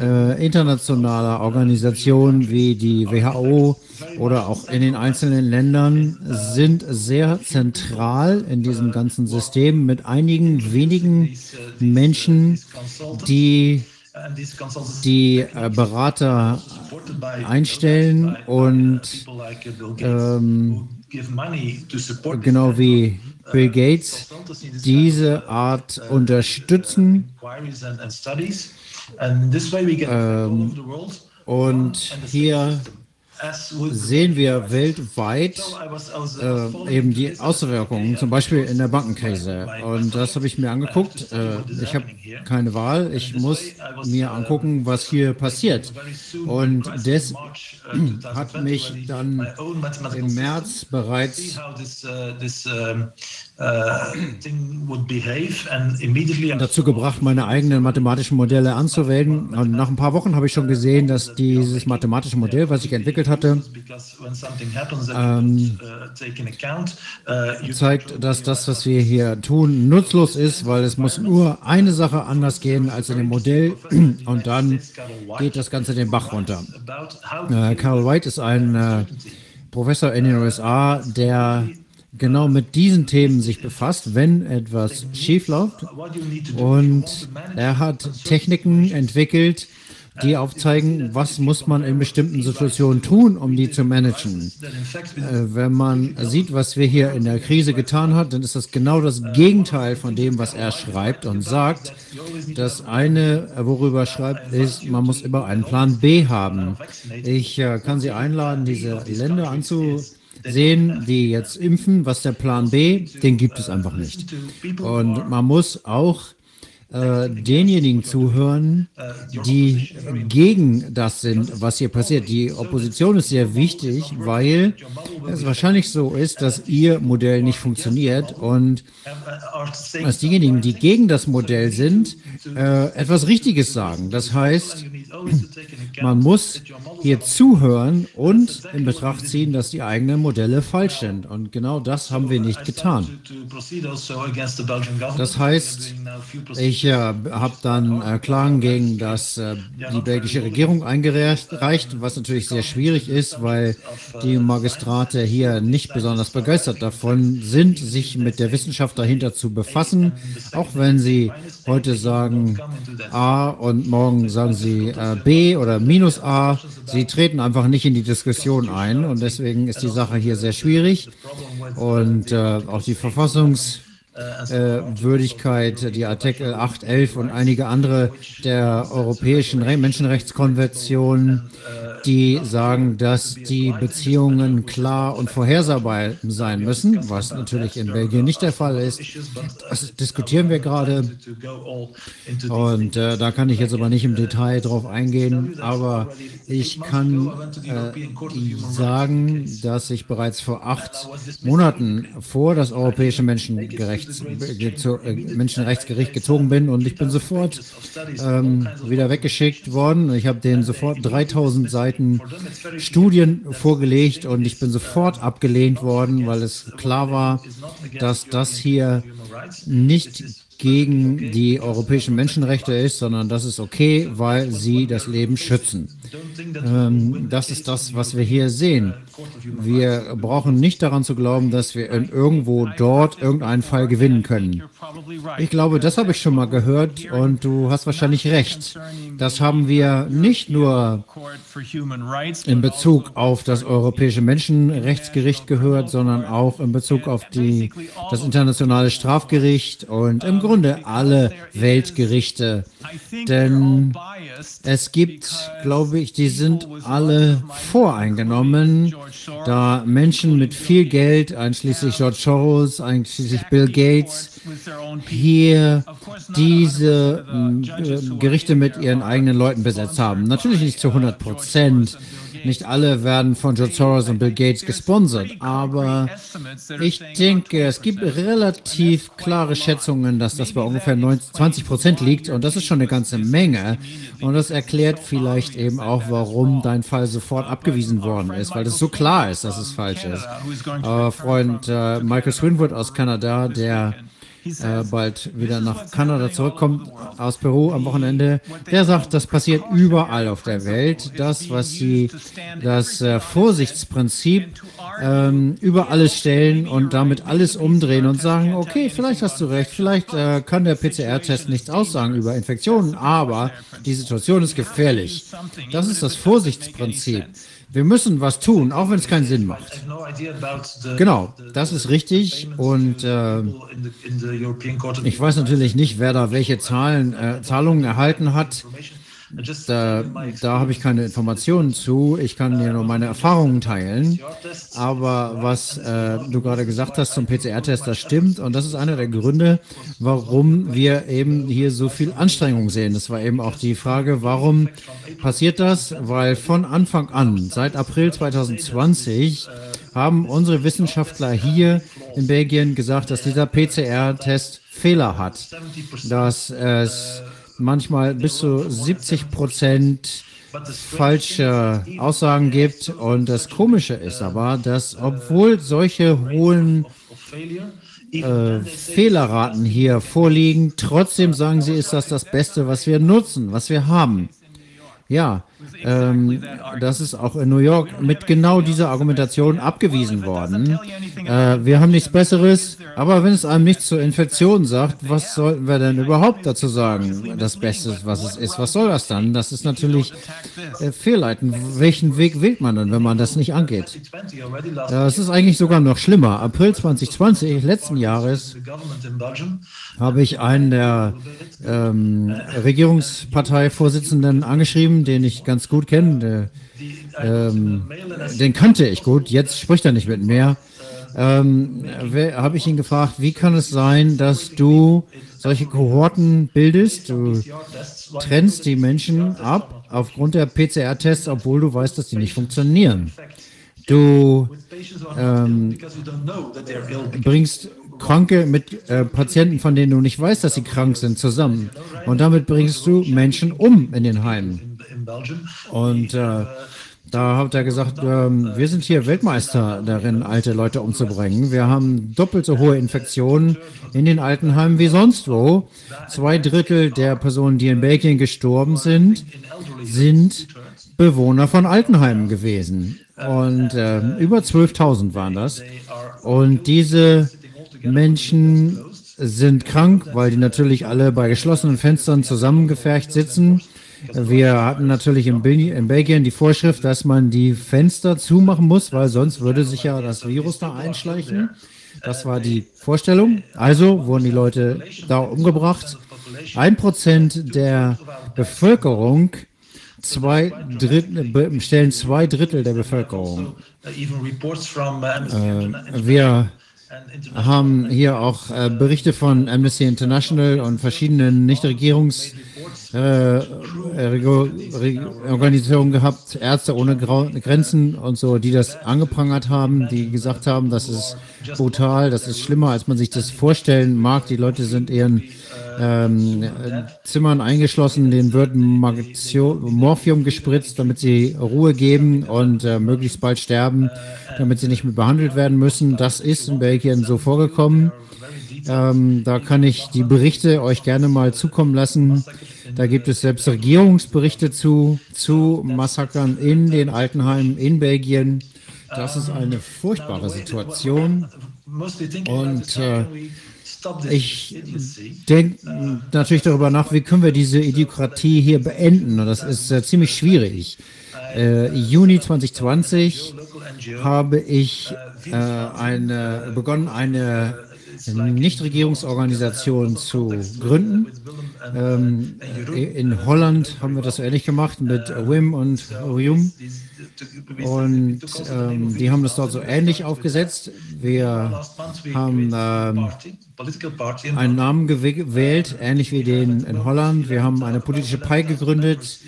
äh, internationaler Organisationen wie die WHO oder auch in den einzelnen Ländern sind sehr zentral in diesem ganzen System mit einigen wenigen Menschen, die die äh, Berater einstellen und ähm, genau wie Bill Gates diese Art unterstützen. Ähm, und hier sehen wir weltweit äh, eben die Auswirkungen, zum Beispiel in der Bankenkrise. Und das habe ich mir angeguckt. Äh, ich habe keine Wahl. Ich muss mir angucken, was hier passiert. Und das hat mich dann im März bereits dazu gebracht, meine eigenen mathematischen Modelle anzuwählen. Und nach ein paar Wochen habe ich schon gesehen, dass dieses mathematische Modell, was ich entwickelt hatte, ähm, zeigt, dass das, was wir hier tun, nutzlos ist, weil es muss nur eine Sache anders gehen als in dem Modell und dann geht das Ganze den Bach runter. Äh, Carl White ist ein äh, Professor in den USA, der genau mit diesen Themen sich befasst, wenn etwas schief läuft. Und er hat Techniken entwickelt, die aufzeigen, was muss man in bestimmten Situationen tun, um die zu managen. Äh, wenn man sieht, was wir hier in der Krise getan haben, dann ist das genau das Gegenteil von dem, was er schreibt und sagt. Das eine, worüber er schreibt, ist, man muss immer einen Plan B haben. Ich äh, kann Sie einladen, diese Länder anzusehen, die jetzt impfen. Was der Plan B? Den gibt es einfach nicht. Und man muss auch äh, denjenigen zuhören, die gegen das sind, was hier passiert. Die Opposition ist sehr wichtig, weil es wahrscheinlich so ist, dass ihr Modell nicht funktioniert und dass diejenigen, die gegen das Modell sind, äh, etwas Richtiges sagen. Das heißt, man muss hier zuhören und in Betracht ziehen, dass die eigenen Modelle falsch sind. Und genau das haben wir nicht getan. Das heißt, ich äh, habe dann äh, Klagen gegen das, äh, die belgische Regierung eingereicht, was natürlich sehr schwierig ist, weil die Magistrate hier nicht besonders begeistert davon sind, sich mit der Wissenschaft dahinter zu befassen, auch wenn sie heute sagen A und morgen sagen sie äh, B oder minus A. Sie treten einfach nicht in die Diskussion ein und deswegen ist die Sache hier sehr schwierig und äh, auch die Verfassungs äh, Würdigkeit, die Artikel 8, 11 und einige andere der Europäischen Re Menschenrechtskonvention, die sagen, dass die Beziehungen klar und vorhersehbar sein müssen, was natürlich in Belgien nicht der Fall ist. Das diskutieren wir gerade. und äh, da kann ich jetzt aber nicht im Detail drauf eingehen, aber ich kann äh, sagen, dass ich bereits vor acht Monaten vor das Europäische Menschenrecht Menschenrechtsgericht gezogen bin und ich bin sofort ähm, wieder weggeschickt worden. Ich habe denen sofort 3000 Seiten Studien vorgelegt und ich bin sofort abgelehnt worden, weil es klar war, dass das hier nicht gegen die europäischen Menschenrechte ist, sondern das ist okay, weil sie das Leben schützen. Ähm, das ist das, was wir hier sehen. Wir brauchen nicht daran zu glauben, dass wir in irgendwo dort irgendeinen Fall gewinnen können. Ich glaube, das habe ich schon mal gehört und du hast wahrscheinlich recht. Das haben wir nicht nur in Bezug auf das Europäische Menschenrechtsgericht gehört, sondern auch in Bezug auf die, das internationale Strafgericht und im Grunde alle Weltgerichte. Denn es gibt, glaube ich, die sind alle voreingenommen, da Menschen mit viel Geld, einschließlich George Soros, einschließlich Bill Gates, hier diese äh, Gerichte mit ihren eigenen Leuten besetzt haben. Natürlich nicht zu 100 Prozent. Nicht alle werden von George Soros und Bill Gates gesponsert, aber ich denke, es gibt relativ klare Schätzungen, dass das bei ungefähr 90, 20 Prozent liegt und das ist schon eine ganze Menge. Und das erklärt vielleicht eben auch, warum dein Fall sofort abgewiesen worden ist, weil es so klar ist, dass es falsch ist. Aber Freund äh, Michael Swinwood aus Kanada, der äh, bald wieder nach Kanada zurückkommt, aus Peru am Wochenende, der sagt, das passiert überall auf der Welt. Das, was sie, das äh, Vorsichtsprinzip ähm, über alles stellen und damit alles umdrehen und sagen, okay, vielleicht hast du recht, vielleicht äh, kann der PCR-Test nichts aussagen über Infektionen, aber die Situation ist gefährlich. Das ist das Vorsichtsprinzip. Wir müssen was tun, auch wenn es keinen Sinn macht. Genau, das ist richtig. Und äh, ich weiß natürlich nicht, wer da welche Zahlen, äh, Zahlungen erhalten hat. Da, da habe ich keine Informationen zu. Ich kann dir nur meine Erfahrungen teilen. Aber was äh, du gerade gesagt hast zum PCR-Test, das stimmt. Und das ist einer der Gründe, warum wir eben hier so viel Anstrengung sehen. Das war eben auch die Frage, warum passiert das? Weil von Anfang an, seit April 2020, haben unsere Wissenschaftler hier in Belgien gesagt, dass dieser PCR-Test Fehler hat. Dass es manchmal bis zu 70 Prozent falsche Aussagen gibt. Und das Komische ist aber, dass obwohl solche hohen äh, Fehlerraten hier vorliegen, trotzdem sagen sie, ist das das Beste, was wir nutzen, was wir haben. Ja, ähm, das ist auch in New York mit genau dieser Argumentation abgewiesen worden. Äh, wir haben nichts Besseres, aber wenn es einem nichts zur Infektion sagt, was sollten wir denn überhaupt dazu sagen? Das Beste, was es ist, was soll das dann? Das ist natürlich äh, fehlleiten. Welchen Weg wählt man dann, wenn man das nicht angeht? Es ist eigentlich sogar noch schlimmer. April 2020, letzten Jahres, habe ich einen der ähm, Regierungsparteivorsitzenden angeschrieben, den ich ganz gut kenne. Ähm, den kannte ich gut, jetzt spricht er nicht mit mir. Ähm, habe ich ihn gefragt, wie kann es sein, dass du solche Kohorten bildest? Du trennst die Menschen ab aufgrund der PCR-Tests, obwohl du weißt, dass die nicht funktionieren. Du ähm, bringst Kranke mit äh, Patienten, von denen du nicht weißt, dass sie krank sind, zusammen. Und damit bringst du Menschen um in den Heimen. Und äh, da hat er gesagt, ähm, wir sind hier Weltmeister darin, alte Leute umzubringen. Wir haben doppelt so hohe Infektionen in den Altenheimen wie sonst wo. Zwei Drittel der Personen, die in Belgien gestorben sind, sind Bewohner von Altenheimen gewesen. Und äh, über 12.000 waren das. Und diese Menschen sind krank, weil die natürlich alle bei geschlossenen Fenstern zusammengefercht sitzen. Wir hatten natürlich in, in, Belgien die Vorschrift, dass man die Fenster zumachen muss, weil sonst würde sich ja das Virus da einschleichen. Das war die Vorstellung. Also wurden die Leute da umgebracht. Ein Prozent der Bevölkerung, zwei Drittel, stellen zwei Drittel der Bevölkerung. Äh, wir haben hier auch äh, Berichte von Amnesty International und verschiedenen Nichtregierungsorganisationen äh, gehabt, Ärzte ohne Grenzen und so, die das angeprangert haben, die gesagt haben, das ist brutal, das ist schlimmer, als man sich das vorstellen mag. Die Leute sind eher in ähm, Zimmern eingeschlossen, denen wird Morphium gespritzt, damit sie Ruhe geben und äh, möglichst bald sterben, damit sie nicht mehr behandelt werden müssen. Das ist in Belgien so vorgekommen. Ähm, da kann ich die Berichte euch gerne mal zukommen lassen. Da gibt es selbst Regierungsberichte zu, zu Massakern in den Altenheimen in Belgien. Das ist eine furchtbare Situation. Und äh, ich denke natürlich darüber nach, wie können wir diese Idiokratie hier beenden. Und das ist äh, ziemlich schwierig. Äh, Juni 2020 habe ich äh, eine, begonnen, eine Nichtregierungsorganisation zu gründen. Ähm, in Holland haben wir das ähnlich gemacht mit Wim und Rium. Und ähm, die haben das dort so ähnlich aufgesetzt. Wir haben ähm, einen Namen gewählt, ähnlich wie den in Holland. Wir haben eine politische Partei gegründet.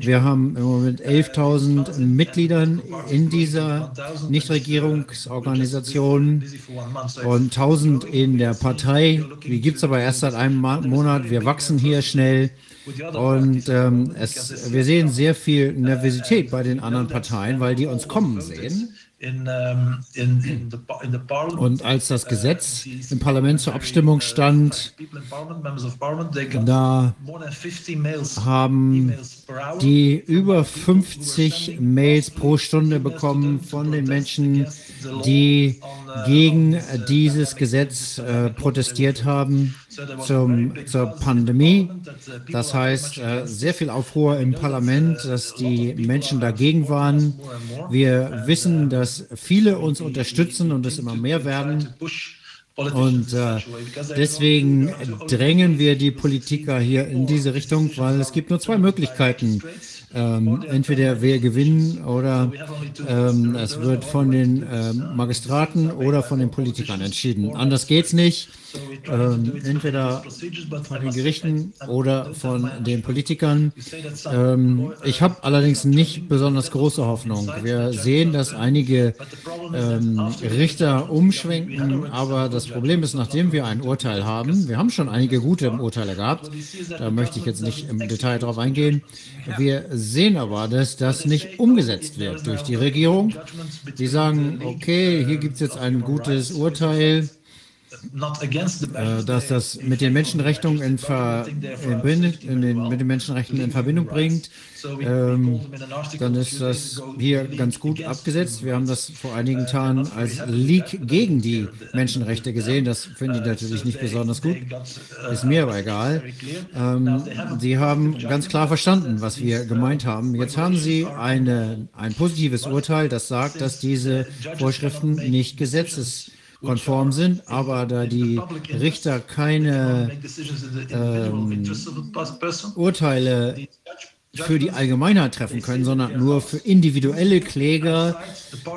Wir haben im Moment 11.000 Mitgliedern in dieser Nichtregierungsorganisation und 1.000 in der Partei. Die gibt es aber erst seit einem Monat. Wir wachsen hier schnell. Und ähm, es, wir sehen sehr viel Nervosität bei den anderen Parteien, weil die uns kommen sehen. Und als das Gesetz im Parlament zur Abstimmung stand, da haben die über 50 Mails pro Stunde bekommen von den Menschen, die gegen dieses Gesetz äh, protestiert haben zum, zur Pandemie. Das heißt, äh, sehr viel Aufruhr im Parlament, dass die Menschen dagegen waren. Wir wissen, dass viele uns unterstützen und es immer mehr werden. Und äh, deswegen drängen wir die Politiker hier in diese Richtung, weil es gibt nur zwei Möglichkeiten. Ähm, entweder wir gewinnen oder ähm, es wird von den ähm, Magistraten oder von den Politikern entschieden. Anders geht's nicht. Ähm, entweder von den Gerichten oder von den Politikern. Ähm, ich habe allerdings nicht besonders große Hoffnung. Wir sehen, dass einige ähm, Richter umschwenken, aber das Problem ist, nachdem wir ein Urteil haben, wir haben schon einige gute Urteile gehabt, da möchte ich jetzt nicht im Detail drauf eingehen, wir sehen aber, dass das nicht umgesetzt wird durch die Regierung. Die sagen, okay, hier gibt es jetzt ein gutes Urteil, dass they- das mit den Menschenrechten in, Ver, in, in den, mit den Menschenrechten in Verbindung bringt. Ähm, dann ist das hier ganz gut abgesetzt. Wir haben das vor einigen Uh, Tagen als Leak gegen die Menschenrechte gesehen. Das finde ich Uh, natürlich nicht besonders gut. uh, Ist mir aber egal. Ähm, Sie haben ganz klar verstanden, was wir uh, gemeint haben. Jetzt haben Sie eine, ein positives Urteil, das sagt, dass diese Vorschriften nicht gesetzeskonform sind, aber da die Richter keine person. Urteile für die Allgemeinheit treffen können, sondern nur für individuelle Kläger,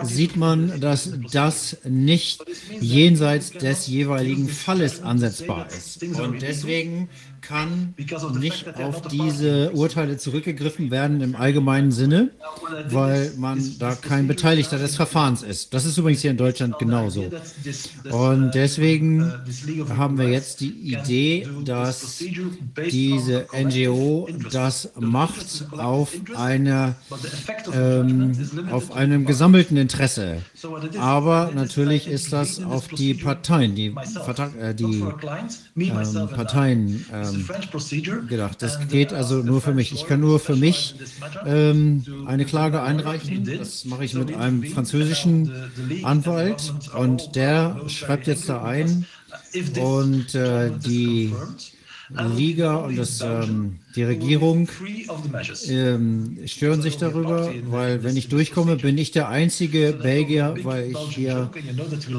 sieht man, dass das nicht jenseits des jeweiligen Falles ansetzbar ist. Und deswegen kann nicht auf diese Urteile zurückgegriffen werden im allgemeinen Sinne, weil man da kein Beteiligter des Verfahrens ist. Das ist übrigens hier in Deutschland genauso. Und deswegen haben wir jetzt die Idee, dass diese NGO das macht auf, einer, ähm, auf einem gesammelten Interesse. Aber natürlich ist das auf die Parteien, die, Vertrag, äh, die ähm, Parteien ähm, gedacht. Das geht also nur für mich. Ich kann nur für mich ähm, eine Klage einreichen. Das mache ich mit einem französischen Anwalt und der schreibt jetzt da ein und äh, die Liga und das, ähm, die Regierung ähm, stören sich darüber, weil wenn ich durchkomme, bin ich der einzige Belgier, weil ich hier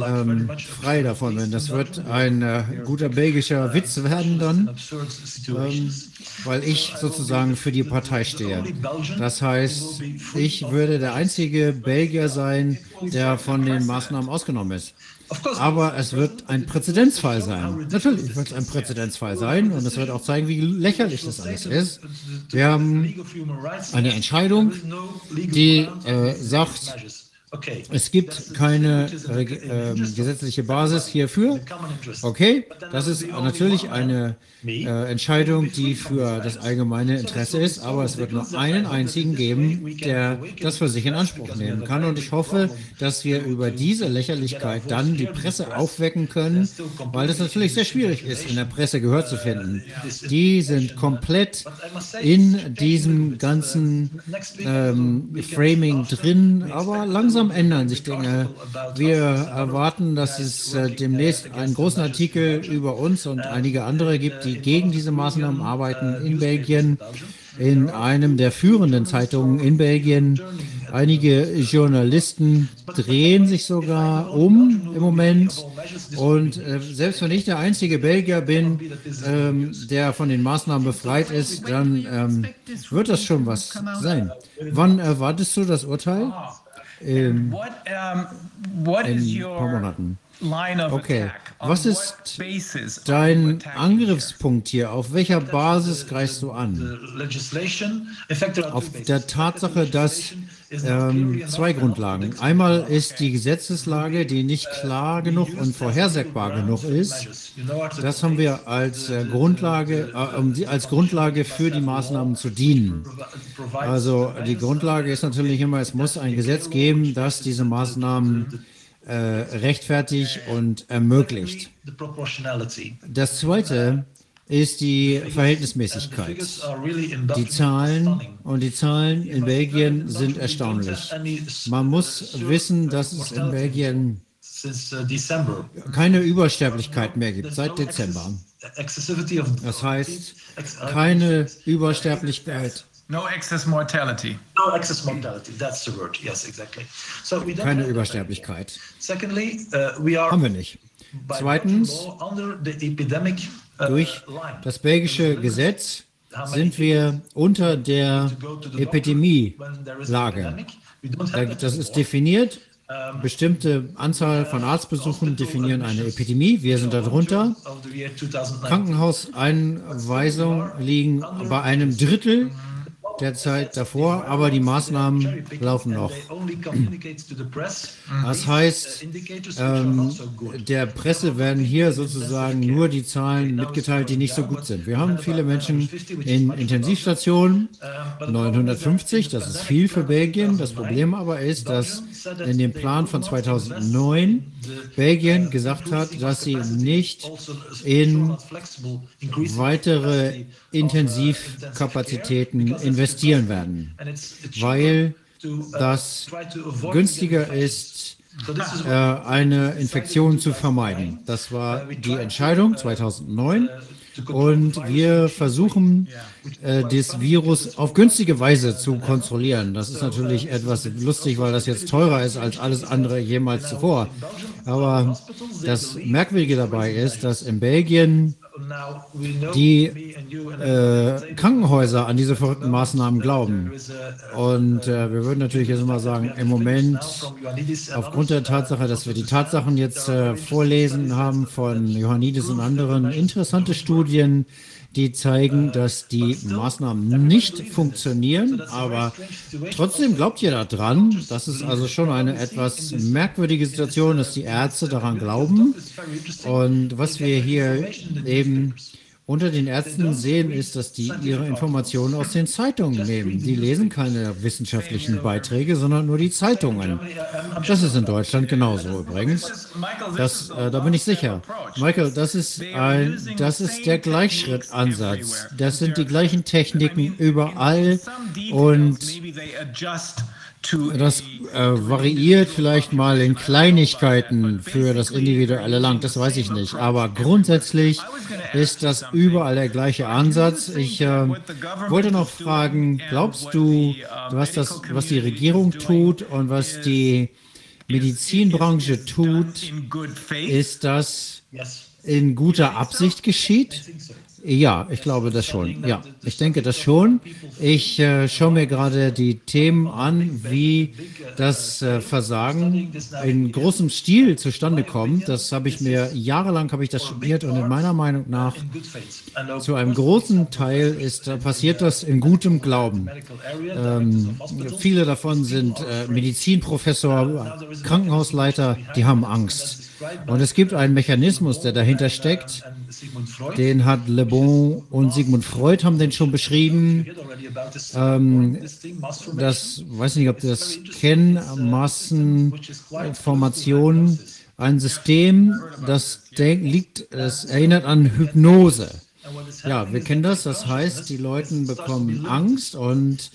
ähm, frei davon bin. Das wird ein äh, guter belgischer Witz werden dann, ähm, weil ich sozusagen für die Partei stehe. Das heißt, ich würde der einzige Belgier sein, der von den Maßnahmen ausgenommen ist. Aber es wird ein Präzedenzfall sein. Natürlich wird es ein Präzedenzfall sein und es wird auch zeigen, wie lächerlich das alles ist. Wir haben eine Entscheidung, die äh, sagt, es gibt keine äh, äh, gesetzliche Basis hierfür. Okay, das ist natürlich eine äh, Entscheidung, die für das allgemeine Interesse ist, aber es wird nur einen einzigen geben, der das für sich in Anspruch nehmen kann. Und ich hoffe, dass wir über diese Lächerlichkeit dann die Presse aufwecken können, weil das natürlich sehr schwierig ist, in der Presse Gehör zu finden. Die sind komplett in diesem ganzen ähm, Framing drin, aber langsam ändern sich Dinge. Wir erwarten, dass es äh, demnächst einen großen Artikel über uns und einige andere gibt, die gegen diese Maßnahmen arbeiten in Belgien, in einem der führenden Zeitungen in Belgien. Einige Journalisten drehen sich sogar um im Moment. Und äh, selbst wenn ich der einzige Belgier bin, ähm, der von den Maßnahmen befreit ist, dann ähm, wird das schon was sein. Wann erwartest du das Urteil? Ähm, in ein paar Monaten. Okay. Was ist Dein? Angriffspunkt hier, auf welcher Basis greifst du an? Auf der Tatsache, dass ähm, zwei Grundlagen. Einmal ist die Gesetzeslage, die nicht klar genug und vorhersagbar genug ist. Das haben wir als äh, Grundlage, äh, um die, als Grundlage für die Maßnahmen zu dienen. Also die Grundlage ist natürlich immer, es muss ein Gesetz geben, das diese Maßnahmen äh, rechtfertigt und ermöglicht. Das zweite ist die Verhältnismäßigkeit. Die Zahlen und die Zahlen in Belgien sind erstaunlich. Man muss wissen, dass es in Belgien keine Übersterblichkeit mehr gibt seit Dezember. Das heißt, keine Übersterblichkeit, No excess mortality. No excess mortality, that's the word. Yes, exactly. So we don't keine Übersterblichkeit. Secondly, uh, we are Haben wir nicht. Zweitens, durch das belgische Gesetz sind wir unter der Epidemielage. Da- Das ist definiert. Bestimmte Anzahl von Arztbesuchen definieren eine Epidemie. Wir sind darunter. of the year 2019. Krankenhauseinweisungen liegen bei einem Drittel der Zeit davor, aber die Maßnahmen laufen noch. Das heißt, ähm, der Presse werden hier sozusagen nur die Zahlen mitgeteilt, die nicht so gut sind. Wir haben viele Menschen in Intensivstationen, 950, das ist viel für Belgien. Das Problem aber ist, dass in dem Plan von 2009 Belgien gesagt hat, dass sie nicht in weitere Intensivkapazitäten investieren werden, weil das günstiger ist, äh, eine Infektion zu vermeiden. Das war die Entscheidung 2009. Und wir versuchen, äh, das Virus auf günstige Weise zu kontrollieren. Das ist natürlich etwas lustig, weil das jetzt teurer ist als alles andere jemals zuvor. Aber das Merkwürdige dabei ist, dass in Belgien die äh, Krankenhäuser an diese verrückten Maßnahmen glauben. Und äh, wir würden natürlich jetzt mal sagen, im Moment, aufgrund der Tatsache, dass wir die Tatsachen jetzt äh, vorlesen haben von Johannidis und anderen, interessante Studien, die zeigen, dass die Maßnahmen nicht funktionieren, aber trotzdem glaubt jeder dran. Das ist also schon eine etwas merkwürdige Situation, dass die Ärzte daran glauben. Und was wir hier eben unter den Ärzten sehen, ist, dass die ihre Informationen aus den Zeitungen nehmen. Die lesen keine wissenschaftlichen Beiträge, sondern nur die Zeitungen. Das ist in Deutschland genauso übrigens. Das, äh, da bin ich sicher. Michael, das ist, ein, das ist der Gleichschrittansatz. Das sind die gleichen Techniken überall und das äh, variiert vielleicht mal in Kleinigkeiten für das individuelle Land, das weiß ich nicht. Aber grundsätzlich ist das überall der gleiche Ansatz. Ich äh, wollte noch fragen, glaubst du, was, das, was die Regierung tut und was die Medizinbranche tut, ist das in guter Absicht geschieht? Ja, ich glaube das schon. Ja, ich denke das schon. Ich äh, schaue mir gerade die Themen an, wie das äh, Versagen in großem Stil zustande kommt. Das habe ich mir jahrelang habe ich das studiert und in meiner Meinung nach zu einem großen Teil ist äh, passiert das in gutem Glauben. Ähm, viele davon sind äh, Medizinprofessor, Krankenhausleiter, die haben Angst. Und es gibt einen Mechanismus, der dahinter steckt. Den hat Le Bon und Sigmund Freud haben den schon beschrieben. Ähm, das weiß nicht, ob Sie das kennen. Massenformation. Ein System, das liegt, es erinnert an Hypnose. Ja, wir kennen das. Das heißt, die Leute bekommen Angst und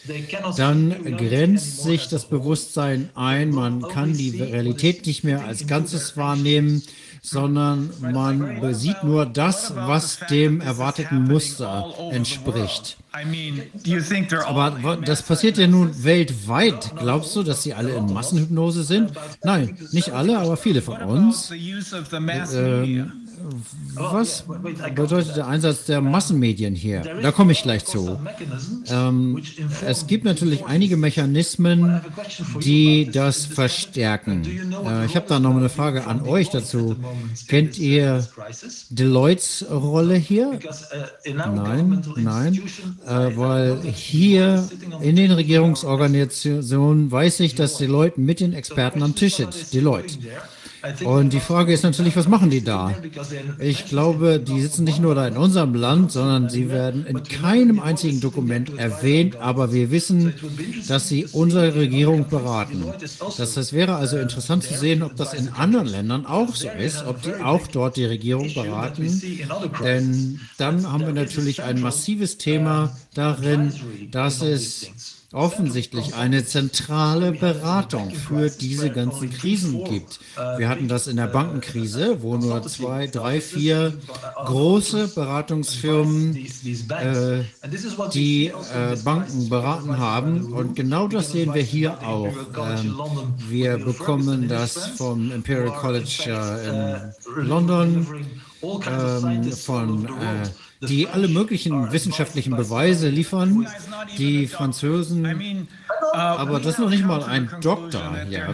dann grenzt sich das Bewusstsein ein. Man kann die Realität nicht mehr als Ganzes wahrnehmen, sondern man sieht nur das, was dem erwarteten Muster entspricht. Aber das passiert ja nun weltweit. Glaubst du, dass sie alle in Massenhypnose sind? Nein, nicht alle, aber viele von uns. Ähm, was bedeutet der Einsatz der Massenmedien hier? Da komme ich gleich zu. Ähm, es gibt natürlich einige Mechanismen, die das verstärken. Äh, ich habe da noch eine Frage an euch dazu. Kennt ihr Deloittes Rolle hier? Nein, nein, äh, weil hier in den Regierungsorganisationen weiß ich, dass Deloitte mit den Experten am Tisch sind. Deloitte. Und die Frage ist natürlich, was machen die da? Ich glaube, die sitzen nicht nur da in unserem Land, sondern sie werden in keinem einzigen Dokument erwähnt, aber wir wissen, dass sie unsere Regierung beraten. Das heißt, wäre also interessant zu sehen, ob das in anderen Ländern auch so ist, ob die auch dort die Regierung beraten. Denn dann haben wir natürlich ein massives Thema darin, dass es offensichtlich eine zentrale Beratung für diese ganzen Krisen gibt. Wir hatten das in der Bankenkrise, wo nur zwei, drei, vier große Beratungsfirmen äh, die äh, Banken beraten haben. Und genau das sehen wir hier auch. Ähm, wir bekommen das vom Imperial College äh, in London, ähm, von äh, die alle möglichen wissenschaftlichen Beweise liefern. Die Franzosen Aber das ist noch nicht mal ein Doktor hier.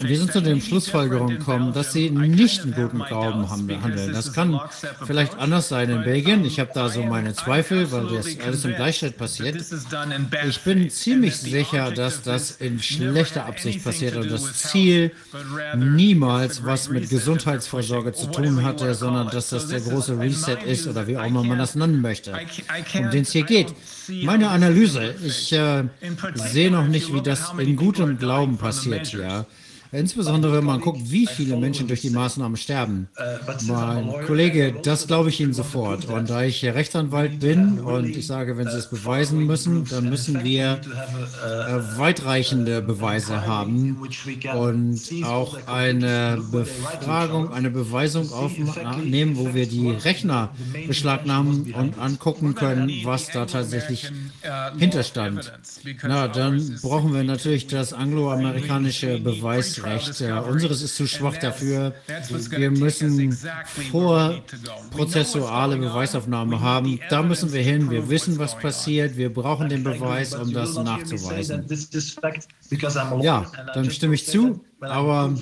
Wir sind zu den Schlussfolgerungen gekommen, dass sie nicht in gutem Glauben handeln. Das kann vielleicht anders sein in Belgien. Ich habe da so meine Zweifel, weil das alles im Gleichschritt passiert. Ich bin ziemlich sicher, dass das in schlechter Absicht passiert und das Ziel niemals was mit Gesundheitsvorsorge zu tun hatte, sondern dass das der große Reset ist oder wie auch immer man das nennen möchte, um den es hier geht. Meine Analyse, ich äh, sehe noch nicht, wie das in gutem Glauben passiert hier. Insbesondere, wenn man guckt, wie viele Menschen durch die Maßnahmen sterben. Mein Kollege, das glaube ich Ihnen sofort. Und da ich Rechtsanwalt bin und ich sage, wenn Sie es beweisen müssen, dann müssen wir äh, weitreichende Beweise haben und auch eine Befragung, eine Beweisung aufnehmen, wo wir die Rechner beschlagnahmen und angucken können, was da tatsächlich hinterstand. Na, dann brauchen wir natürlich das angloamerikanische Beweis Recht. Ja, unseres ist zu schwach dafür. Wir müssen vorprozessuale Beweisaufnahme haben. Da müssen wir hin. Wir wissen, was passiert. Wir brauchen den Beweis, um das nachzuweisen. Ja, dann stimme ich zu. Aber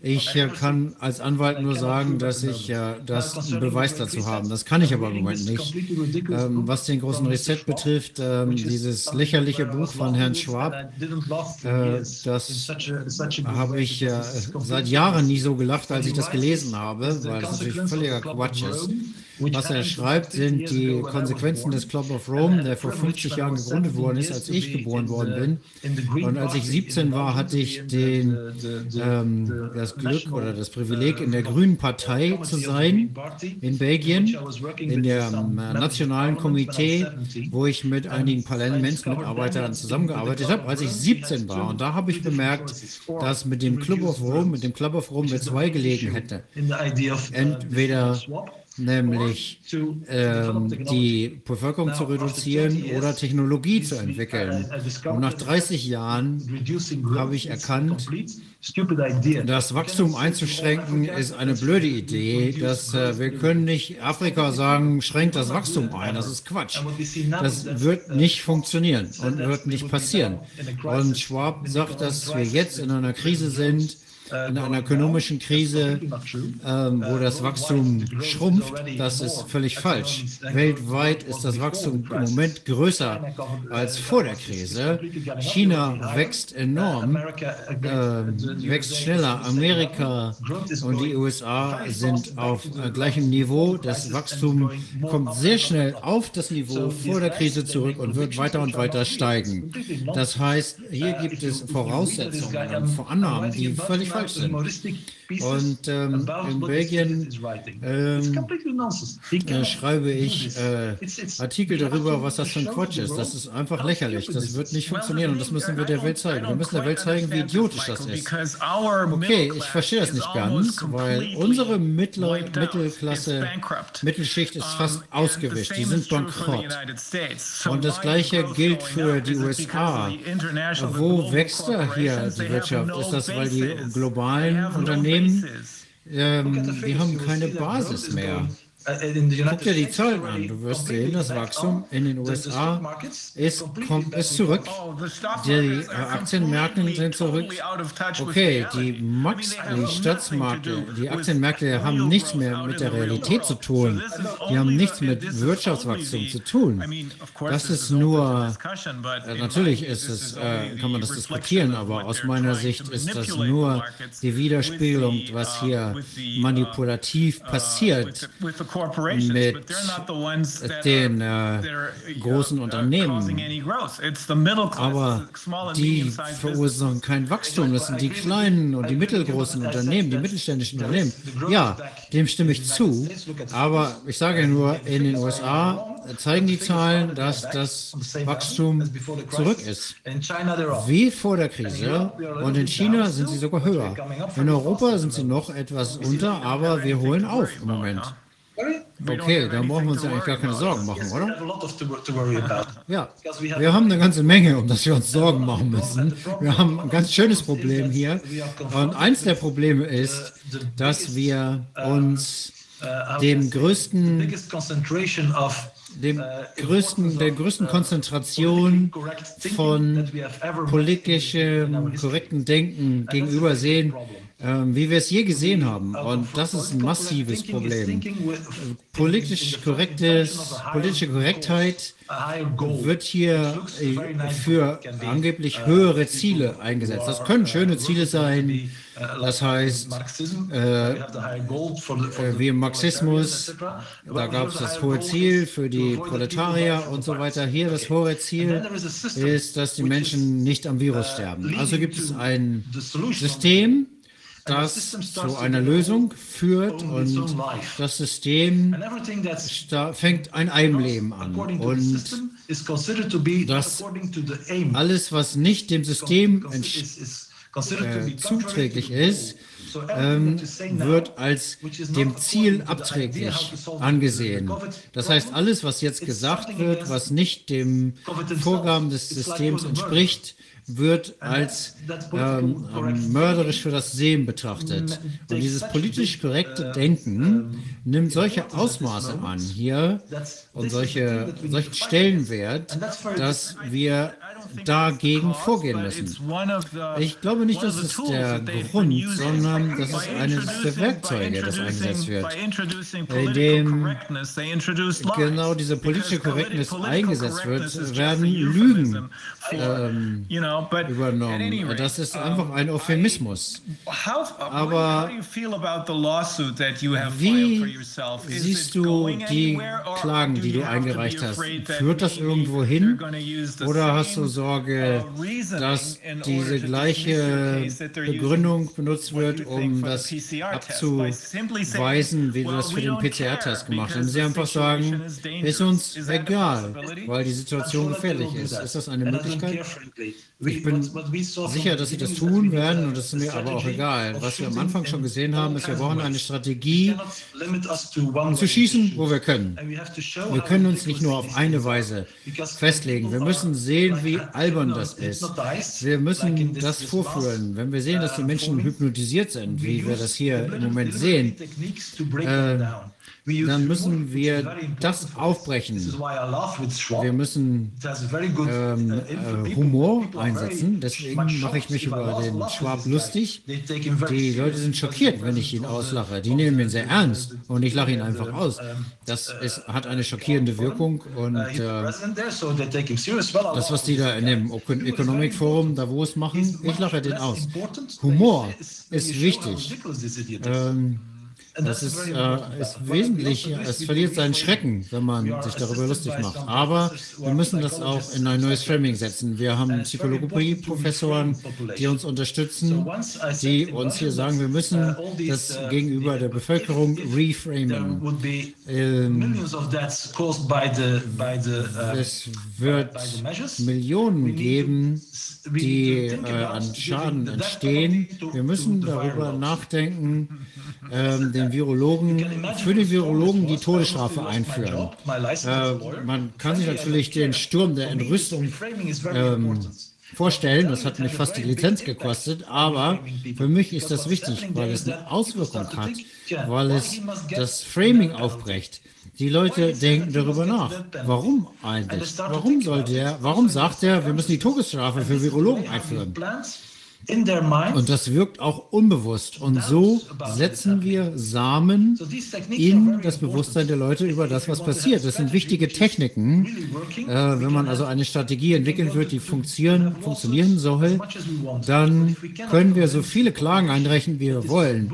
ich äh, kann als Anwalt nur sagen, dass ich äh, das einen Beweis dazu habe. Das kann ich aber im Moment nicht. Ähm, was den großen Reset betrifft, ähm, dieses lächerliche Buch von Herrn Schwab, äh, das habe ich äh, seit Jahren nie so gelacht, als ich das gelesen habe, weil das natürlich völliger Quatsch ist. Was er schreibt, sind die Konsequenzen des Club of Rome, der vor 50 Jahren gegründet worden ist, als ich geboren worden bin. Und als ich 17 war, hatte ich den, ähm, das Glück oder das Privileg, in der Grünen Partei zu sein in Belgien, in dem Nationalen Komitee, wo ich mit einigen Parlamentsmitarbeitern zusammengearbeitet habe, als ich 17 war. Und da habe ich bemerkt, dass mit dem Club of Rome, mit dem Club of Rome wir zwei gelegen hätte. Entweder nämlich ähm, die Bevölkerung zu reduzieren oder Technologie zu entwickeln. Und nach 30 Jahren habe ich erkannt, das Wachstum einzuschränken ist eine blöde Idee. Dass, äh, wir können nicht Afrika sagen, schränkt das Wachstum ein. Das ist Quatsch. Das wird nicht funktionieren und wird nicht passieren. Und Schwab sagt, dass wir jetzt in einer Krise sind, in einer ökonomischen Krise, ähm, wo das Wachstum schrumpft, das ist völlig falsch. Weltweit ist das Wachstum im Moment größer als vor der Krise. China wächst enorm, äh, wächst schneller. Amerika und die USA sind auf äh, gleichem Niveau. Das Wachstum kommt sehr schnell auf das Niveau vor der Krise zurück und wird weiter und weiter steigen. Das heißt, hier gibt es Voraussetzungen und Annahmen, die völlig falsch sind. Und ähm, in Belgien ähm, äh, schreibe ich äh, Artikel darüber, was das für ein Quatsch ist. Das ist einfach lächerlich. Das wird nicht funktionieren und das müssen wir der Welt zeigen. Wir müssen der Welt zeigen, wie idiotisch das ist. Okay, ich verstehe das nicht ganz, weil unsere Mittler, Mittelklasse, Mittelschicht ist fast ausgewischt. Die sind bankrott. Und das Gleiche gilt für die USA. Wo wächst da hier die Wirtschaft? Ist das, weil die globalen Unternehmen, ähm, die haben keine Basis mehr. Guck dir die Zahlen an. Du wirst sehen, das Wachstum in den USA ist, kommt, ist zurück. Die Aktienmärkte sind zurück. Okay, die Max, die Staatsmärkte, die Aktienmärkte haben nichts mehr mit der Realität zu tun. Die haben nichts mit Wirtschaftswachstum zu tun. Das ist nur, äh, natürlich ist es, äh, kann man das diskutieren, aber aus meiner Sicht ist das nur die Widerspiegelung, was hier manipulativ passiert mit den äh, großen Unternehmen. Aber die verursachen kein Wachstum. Das sind die kleinen und die mittelgroßen Unternehmen, die mittelständischen Unternehmen. Ja, dem stimme ich zu. Aber ich sage nur, in den USA zeigen die Zahlen, dass das Wachstum zurück ist. Wie vor der Krise. Und in China sind sie sogar höher. In Europa sind sie noch etwas unter, aber wir holen auf im Moment. Okay, dann brauchen wir uns ja eigentlich gar keine Sorgen machen, oder? Ja, wir haben eine ganze Menge, um das wir uns Sorgen machen müssen. Wir haben ein ganz schönes Problem hier. Und eins der Probleme ist, dass wir uns dem größten dem größten, der größten Konzentration von politischem korrekten Denken gegenüber sehen, ähm, wie wir es je gesehen haben. Und das ist ein massives Problem. Politisch korrektes, politische Korrektheit wird hier äh, für angeblich höhere Ziele eingesetzt. Das können schöne Ziele sein. Das heißt, äh, äh, wie im Marxismus, da gab es das hohe Ziel für die Proletarier und so weiter. Hier das hohe Ziel ist, dass die Menschen nicht am Virus sterben. Also gibt es ein System, das zu einer Lösung führt und das System fängt ein Eigenleben an. Und das alles, was nicht dem System äh, zuträglich ist, ähm, wird als dem Ziel abträglich angesehen. Das heißt, alles, was jetzt gesagt wird, was nicht dem Vorgaben des Systems entspricht, wird als ähm, mörderisch für das Sehen betrachtet. Und dieses politisch korrekte Denken nimmt solche Ausmaße an hier und solche, solchen Stellenwert, dass wir dagegen vorgehen müssen. Ich glaube nicht, dass es der Grund, sondern das ist eines der Werkzeuge, das eingesetzt wird. Indem genau diese politische Korrektness eingesetzt wird, werden Lügen ähm, übernommen. Das ist einfach ein Euphemismus. Aber wie siehst du die Klagen, die du eingereicht hast? Führt das irgendwo hin? Oder hast du Sorge, dass diese gleiche Begründung benutzt wird, um das abzuweisen, wie du das für den PCR-Test gemacht hast? Und sie einfach sagen, ist uns egal, weil die Situation gefährlich ist. Ist das eine Möglichkeit? Ich bin sicher, dass sie das tun werden und das ist mir aber auch egal. Was wir am Anfang schon gesehen haben, ist, wir brauchen eine Strategie, zu schießen, wo wir können. Wir können uns nicht nur auf eine Weise festlegen. Wir müssen sehen, wie albern das ist. Wir müssen das vorführen. Wenn wir sehen, dass die Menschen hypnotisiert sind, wie wir das hier im Moment sehen, äh, dann müssen wir das aufbrechen. Wir müssen ähm, äh, Humor einsetzen. Deswegen mache ich mich über den Schwab lustig. Die Leute sind schockiert, wenn ich ihn auslache. Die nehmen ihn sehr ernst und ich lache ihn einfach aus. Das ist, hat eine schockierende Wirkung und äh, das, was die da in dem Econ- Economic Forum Davos machen, ich lache den aus. Humor ist wichtig. Ähm, das ist, äh, ist wesentlich, es verliert seinen Schrecken, wenn man sich darüber lustig macht. Aber wir müssen das auch in ein neues Framing setzen. Wir haben Psychologie-Professoren, die uns unterstützen, die uns hier sagen, wir müssen das gegenüber der Bevölkerung reframen. Ähm, es wird Millionen geben, die äh, an Schaden entstehen. Wir müssen darüber nachdenken, ähm, den Virologen, für die Virologen die Todesstrafe einführen. Äh, man kann sich natürlich den Sturm der Entrüstung ähm, vorstellen. Das hat mich fast die Lizenz gekostet, aber für mich ist das wichtig, weil es eine Auswirkung hat, weil es das Framing aufbrecht. Die Leute denken darüber nach. Warum eigentlich? Warum soll der, warum sagt er, wir müssen die Todesstrafe für Virologen einführen? Und das wirkt auch unbewusst. Und so setzen wir Samen in das Bewusstsein der Leute über das, was passiert. Das sind wichtige Techniken. Äh, wenn man also eine Strategie entwickeln wird, die funktionieren, funktionieren soll, dann können wir so viele Klagen einreichen, wie wir wollen.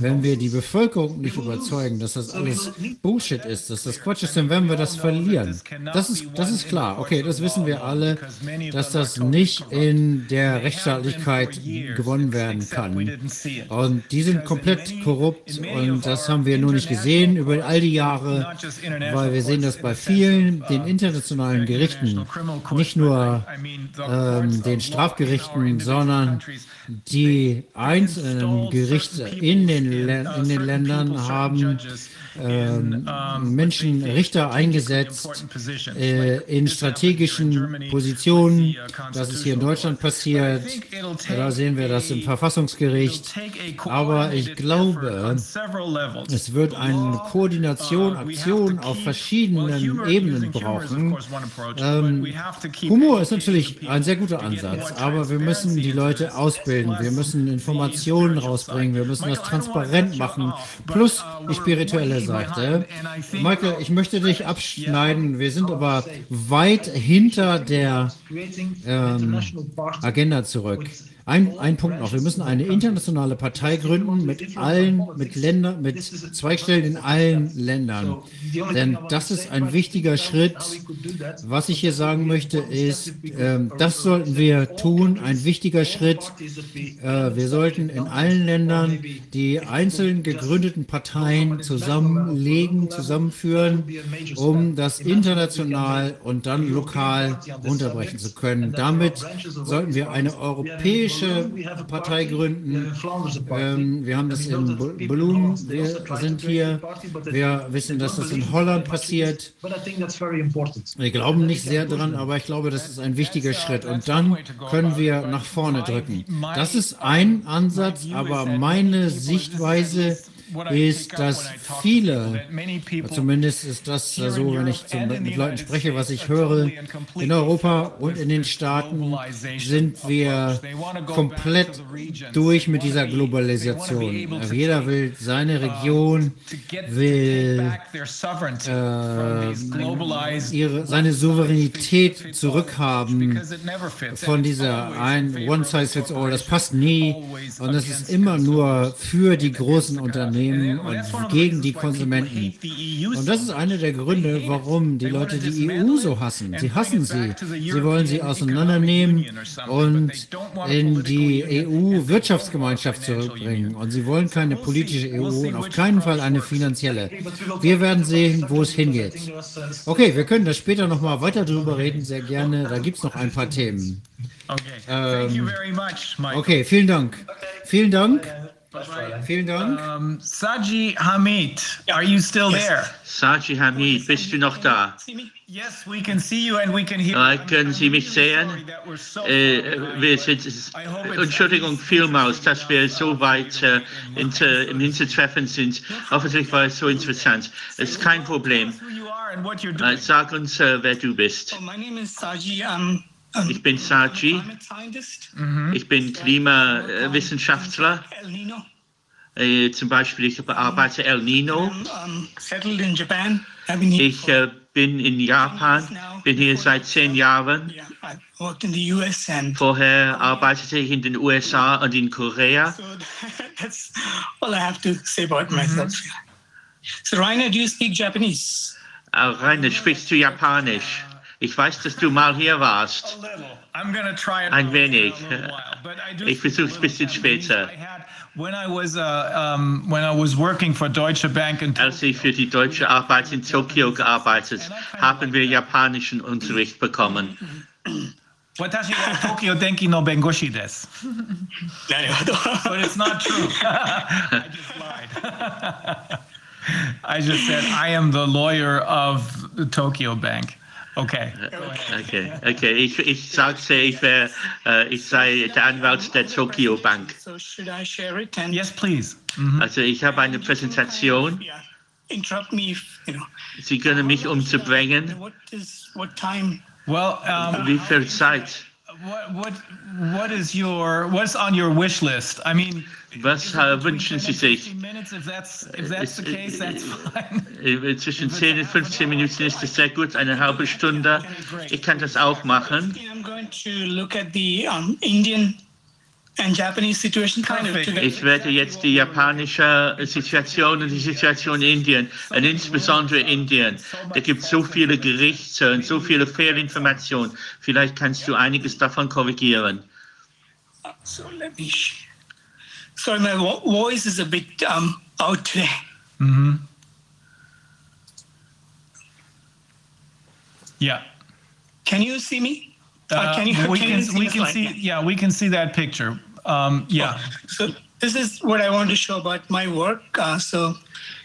Wenn wir die Bevölkerung nicht überzeugen, dass das alles Bullshit ist, dass das Quatsch ist, dann werden wir das verlieren. Das ist, das ist klar. Okay, das wissen wir alle, dass das nicht in der Rechtsstaatlichkeit gewonnen werden kann. Und die sind komplett korrupt und das haben wir nur nicht gesehen über all die Jahre, weil wir sehen das bei vielen, den internationalen Gerichten, nicht nur ähm, den Strafgerichten, sondern die einzelnen Gerichte in den, in den Ländern haben Menschen, what they Richter eingesetzt äh, in strategischen Positionen. Das ist hier in Deutschland passiert. Da sehen wir das im Verfassungsgericht. Aber ich glaube, es wird eine Koordination, Aktion auf verschiedenen Ebenen brauchen. Ähm, Humor ist natürlich ein sehr guter Ansatz, aber wir müssen die Leute ausbilden, wir müssen Informationen rausbringen, wir müssen das transparent machen, plus die spirituelle think- Michael, ich möchte dich abschneiden, wir sind aber weit hinter der ähm, Agenda zurück. Ein, ein Punkt noch. Wir müssen eine internationale Partei gründen mit allen, mit Ländern, mit Zweigstellen in allen Ländern. Denn das ist ein wichtiger Schritt. Was ich hier sagen möchte, ist, ähm, das sollten wir tun. Ein wichtiger Schritt. Äh, wir sollten in allen Ländern die einzeln gegründeten Parteien zusammenlegen, zusammenführen, um das international und dann lokal runterbrechen zu können. Damit sollten wir eine europäische Partei gründen. Ähm, wir haben das in Bloom, wir sind hier. Wir wissen, dass das in Holland passiert. Wir glauben nicht sehr dran, aber ich glaube, das ist ein wichtiger Schritt. Und dann können wir nach vorne drücken. Das ist ein Ansatz, aber meine Sichtweise ist, dass viele, zumindest ist das so, wenn ich zum, mit Leuten spreche, was ich höre, in Europa und in den Staaten sind wir komplett durch mit dieser Globalisation. Jeder will seine Region, will äh, ihre, seine Souveränität zurückhaben von dieser ein One Size Fits All. Das passt nie und das ist immer nur für die großen Unternehmen und gegen die Konsumenten. Und das ist einer der Gründe, warum die Leute die EU so hassen. Sie hassen sie. Sie wollen sie auseinandernehmen und in die EU-Wirtschaftsgemeinschaft zurückbringen. Und sie wollen keine politische EU und auf keinen Fall eine finanzielle. Wir werden sehen, wo es hingeht. Okay, wir können da später nochmal weiter drüber reden, sehr gerne. Da gibt es noch ein paar Themen. Okay. Thank you very much, Michael. Okay, vielen Dank. Vielen Dank. Vielen Dank. Um, Saji Hamid, are you still there? Saji Hamid, bist du noch da? Yes, we can see you and we can hear. Äh, können Sie mich sehen? Sorry that we're so Äh, wir sind, Entschuldigung vielmals, dass wir so weit äh, inter, im Hintertreffen sind. Hoffentlich war es so interessant. Es ist kein Problem. who you are and what you're Äh, doing. sag uns, äh, wer du bist. Oh, my name is Saji. I'm, um, Ich bin Saji. Scientist. Ich bin Klimawissenschaftler. Äh, zum Beispiel, ich bearbeite El Nino. Ich äh, bin in Japan, bin hier seit zehn Jahren. Vorher arbeitete ich in den USA und in Korea. so that's all I have to say about myself. So, Rainer, do you speak Japanese? Äh, Rainer, sprichst du Japanisch? Ich weiß, dass du mal hier warst. A little. I'm gonna try it Ein in a wenig. little while, but I do Ich speak a versuch's ein little bisschen Japanese. später. I had- When I was uh, um, when I was working for Deutsche Bank in Als ich für die deutsche Arbeit in Tokio gearbeitet, haben wir japanischen Unterricht bekommen. Watashi wa Tokyo Denki no Bengoshi desu. なるほど。 But it's not true. I just lied. I just said I am the lawyer of the Tokyo Bank. Okay. Okay, okay. Ich, ich sagte, ich, wär, äh, ich sei der Anwalt der Tokyo Bank. So should I share it and Yes, please. Also ich habe eine Präsentation. Sie können mich umzubringen. What is what time? Well, um, Wie viel Zeit? What what what is your what's on your wish list? I mean, Was äh, wünschen Sie sich? 15 minutes. If that's if that's the case, that's fine. Zwischen 10 und 15 Minuten ist es sehr gut, eine halbe Stunde. Ich kann das auch machen. I'm going to look at the um, Indian and Japanese situation kind of Perfect. together. Ich werde jetzt die japanische Situation und die Situation in Indien, und insbesondere Indien, da gibt es so viele Gerichte und so viele Fehlinformationen. Vielleicht kannst du einiges davon korrigieren. So let me. Sh- Sorry, my vo- voice is a bit um, out today. Yeah. Can you see me? Uh, Uh, can you? we can can, you see we the can slide? see yeah we can see that picture. Um, yeah. So this is what I want to show about my work. Uh, so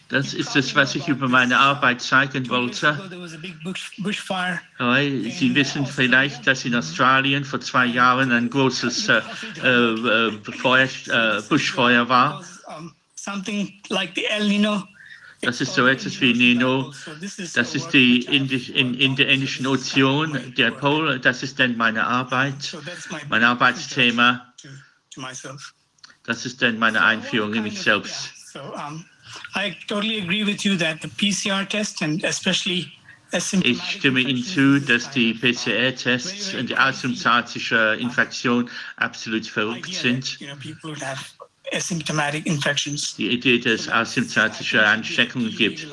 Das ist es, was ich über meine Arbeit zeigen Two years ago, wollte. there was a big bush, bushfire. Weil Sie wissen vielleicht, dass in Australien vor zwei Jahren ein großes äh, äh, Feuer, äh, Buschfeuer war. Was, um, something like the El Nino. Das ist so etwas wie Nino. Das ist die in, in der Indischen Ozean, der Pol. Das ist dann meine Arbeit, mein Arbeitsthema. Das ist dann meine Einführung in mich selbst. Ich stimme Ihnen zu, dass die PCR-Tests und die asymptomatische Infektion absolut verrückt sind. Asymptomatic infections. Die Idee, dass es asymptomatische Ansteckungen gibt,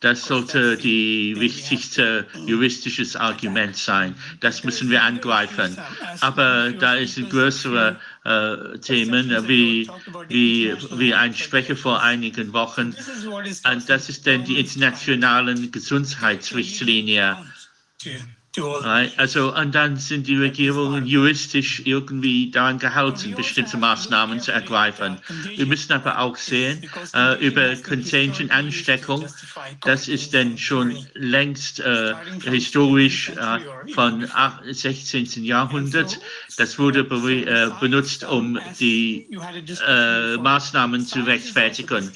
das sollte die wichtigste juristisches Argument sein. Das müssen wir angreifen. Aber da ist größere äh, Themen, wie, wie, wie ein Sprecher vor einigen Wochen. Und das ist dann die internationalen Gesundheitsrichtlinie. Also, und dann sind die Regierungen juristisch irgendwie daran gehalten, bestimmte Maßnahmen zu ergreifen. Wir müssen aber auch sehen, äh, über Contagion-Ansteckung, das ist dann schon längst äh, historisch äh, von ach- 16. Jahrhundert. Das wurde be äh, benutzt, um die äh, Maßnahmen zu rechtfertigen.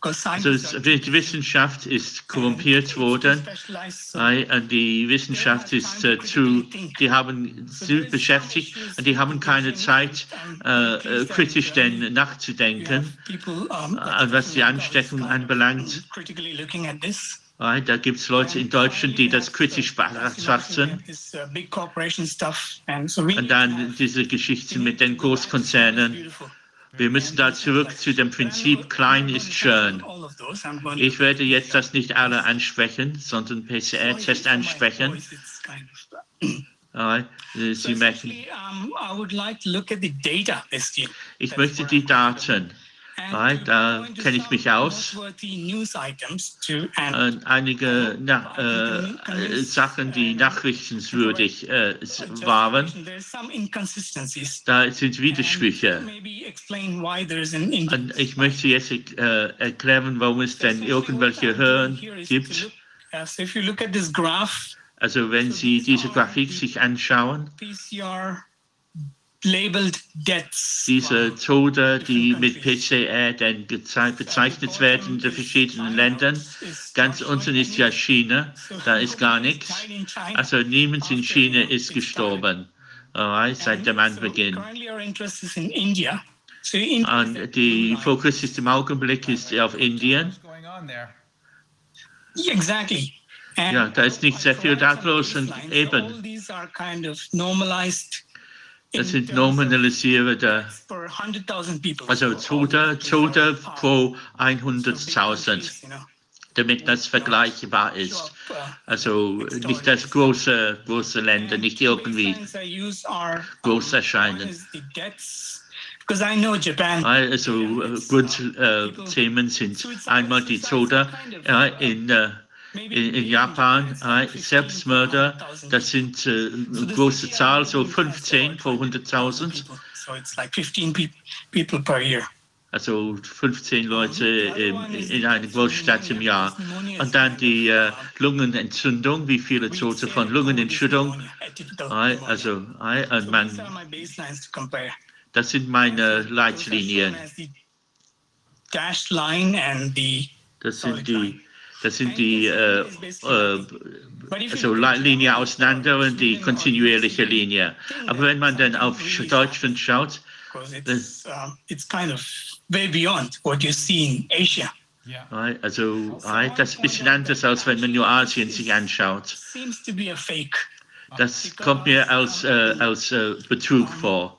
Also, die Wissenschaft ist korrumpiert worden. und Die Wissenschaft ist äh, zu, die haben zu beschäftigt und die haben keine Zeit, äh, äh, kritisch denn nachzudenken, äh, was die Ansteckung anbelangt. Da gibt es Leute in Deutschland, die das kritisch betrachten. Und dann diese Geschichten mit den Großkonzernen. Wir müssen da zurück zu dem Prinzip, klein ist schön. Ich werde jetzt das nicht alle ansprechen, sondern PCR-Test ansprechen. Sie merken, ich möchte die Daten. Right, da kenne ich mich aus. äh, einige na, äh, Sachen, die nachrichtenswürdig äh, s- waren. Da sind Widersprüche. Und ich möchte jetzt äh, erklären, warum es denn irgendwelche Höhen gibt. Also wenn Sie diese Grafik sich anschauen. Diese Tode, die mit PCR dann bezeichnet werden in den verschiedenen Ländern, ganz unten ist ja China, da ist gar nichts. Also niemand in China ist gestorben, alright, seit dem Anbeginn. Und die Fokus ist im Augenblick ist auf Indien. Exactly. Ja, da ist nicht sehr viel da los und eben, das sind 100,000 people. also Tote, Tote pro 100.000, You know, damit das vergleichbar ist. uh, Also nicht das große, große Länder, nicht irgendwie groß erscheinen. Also äh, Grundthemen sind einmal die Tote ja, in, äh, in, Japan, Selbstmörder, das sind äh, eine große Zahl, so 15 pro 100.000. So it's like 15 pe- people per year. Also 15 Leute in, in einer Großstadt im Jahr. Und dann die äh, Lungenentzündung, wie viele Tote von Lungenentzündung. Also, man, das sind meine Leitlinien. Das sind die, das sind die äh, äh, also Li- Linie auseinander und die kontinuierliche Linie. Aber wenn man dann auf Sch- Deutschland schaut, because it's um, it's kind of way beyond what you see in Asia. äh, also das ist ein bisschen anders, als wenn man nur Asien sich anschaut. Das kommt mir als, äh, als äh, Betrug vor.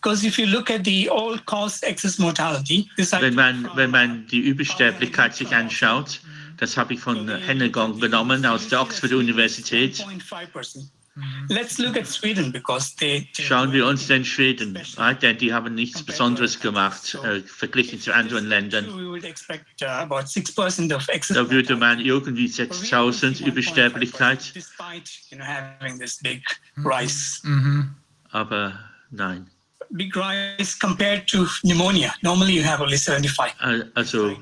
Because if you look at the all-cause excess mortality, this I Wenn man, wenn man die Übersterblichkeit sich anschaut, das habe ich von Hennegong genommen aus der Oxford-Universität. 0.5%. Let's look at Sweden because they, they Schauen wir uns den Schweden an, denn die haben nichts Besonderes gemacht, äh, verglichen zu anderen Ländern. we would expect uh, about 6% of excess Da würde man irgendwie 6000 Übersterblichkeit, Despite you know, having this big rise. Mm-hmm. aber nein. Big rise compared to pneumonia. Normally, you have only 75 Äh, Also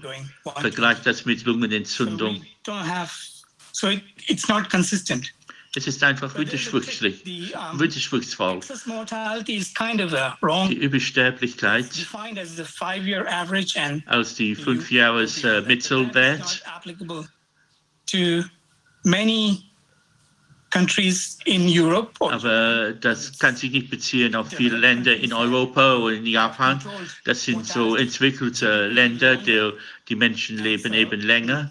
vergleicht das mit So Lungenentzündung. we don't have, so it, it's not consistent. Es ist einfach widersprüchlich, widersprüchsvoll. excess mortality is kind of a wrong, Die Übersterblichkeit defined as the five-year average and als die fünf Jahres äh, Mittelwert not applicable to many countries in Europe Aber das kann sich nicht beziehen auf viele Länder in Europa oder in Japan. Das sind so entwickelte Länder, die, die Menschen leben eben länger.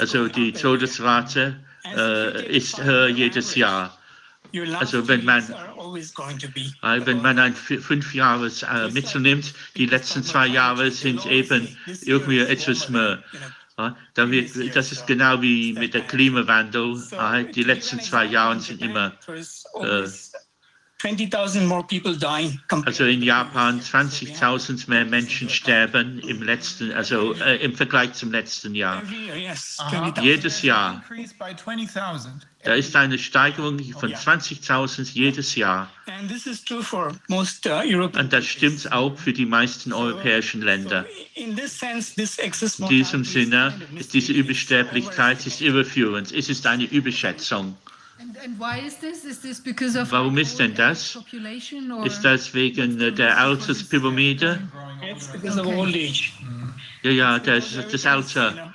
Also die Todesrate äh, ist höher jedes Jahr. also wenn man- wenn man ein fünf Jahres äh, Mittel nimmt, die letzten zwei Jahre sind eben irgendwie etwas mehr. Ja, da wird, das ist genau wie mit der Klimawandel. Ja, die letzten zwei Jahre sind immer There's Also in Japan 20.000 mehr Menschen sterben im letzten, also äh, im Vergleich zum letzten Jahr. every year. Yes. 20,000. Jedes Jahr. Increased by 20,000. Da ist eine Steigerung von 20.000 jedes Jahr. Uh. Und das stimmt auch für die meisten europäischen Länder. In this sense, this excess In diesem Sinne ist diese. Übersterblichkeit ist irreführend. Es ist eine Überschätzung. Warum ist denn das? population or? Ist das wegen äh, der Alterspyramide? It's because of old age. Ja, ja, das, das You Alter. know,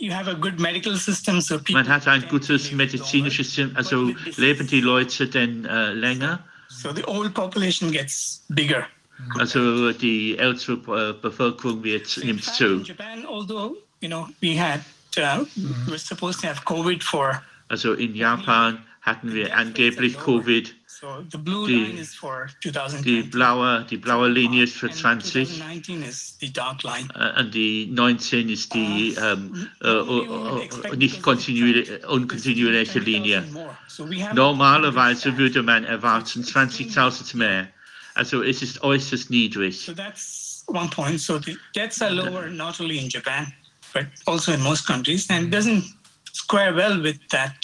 you have a good medical system, so people. Man hat ein gutes medizinisches, System, also leben die Leute denn äh, länger? So the old population gets bigger. Also die ältere äh, Bevölkerung wird, nimmt In zu. Japan, although you know we had uh, we were supposed to have COVID for Also in Japan hatten wir angeblich Covid. Die- Die 2020. blaue, die blaue Linie ist für and 20 2019 is the dark line. äh, und die 19 ist die ähm, äh, äh, nicht kontinuierliche, unkontinuierliche Linie. Normalerweise würde man erwarten 20.000 mehr. Also es ist äußerst niedrig. One point. So the deaths are lower not only in Japan, but also in most countries, and it doesn't square well with that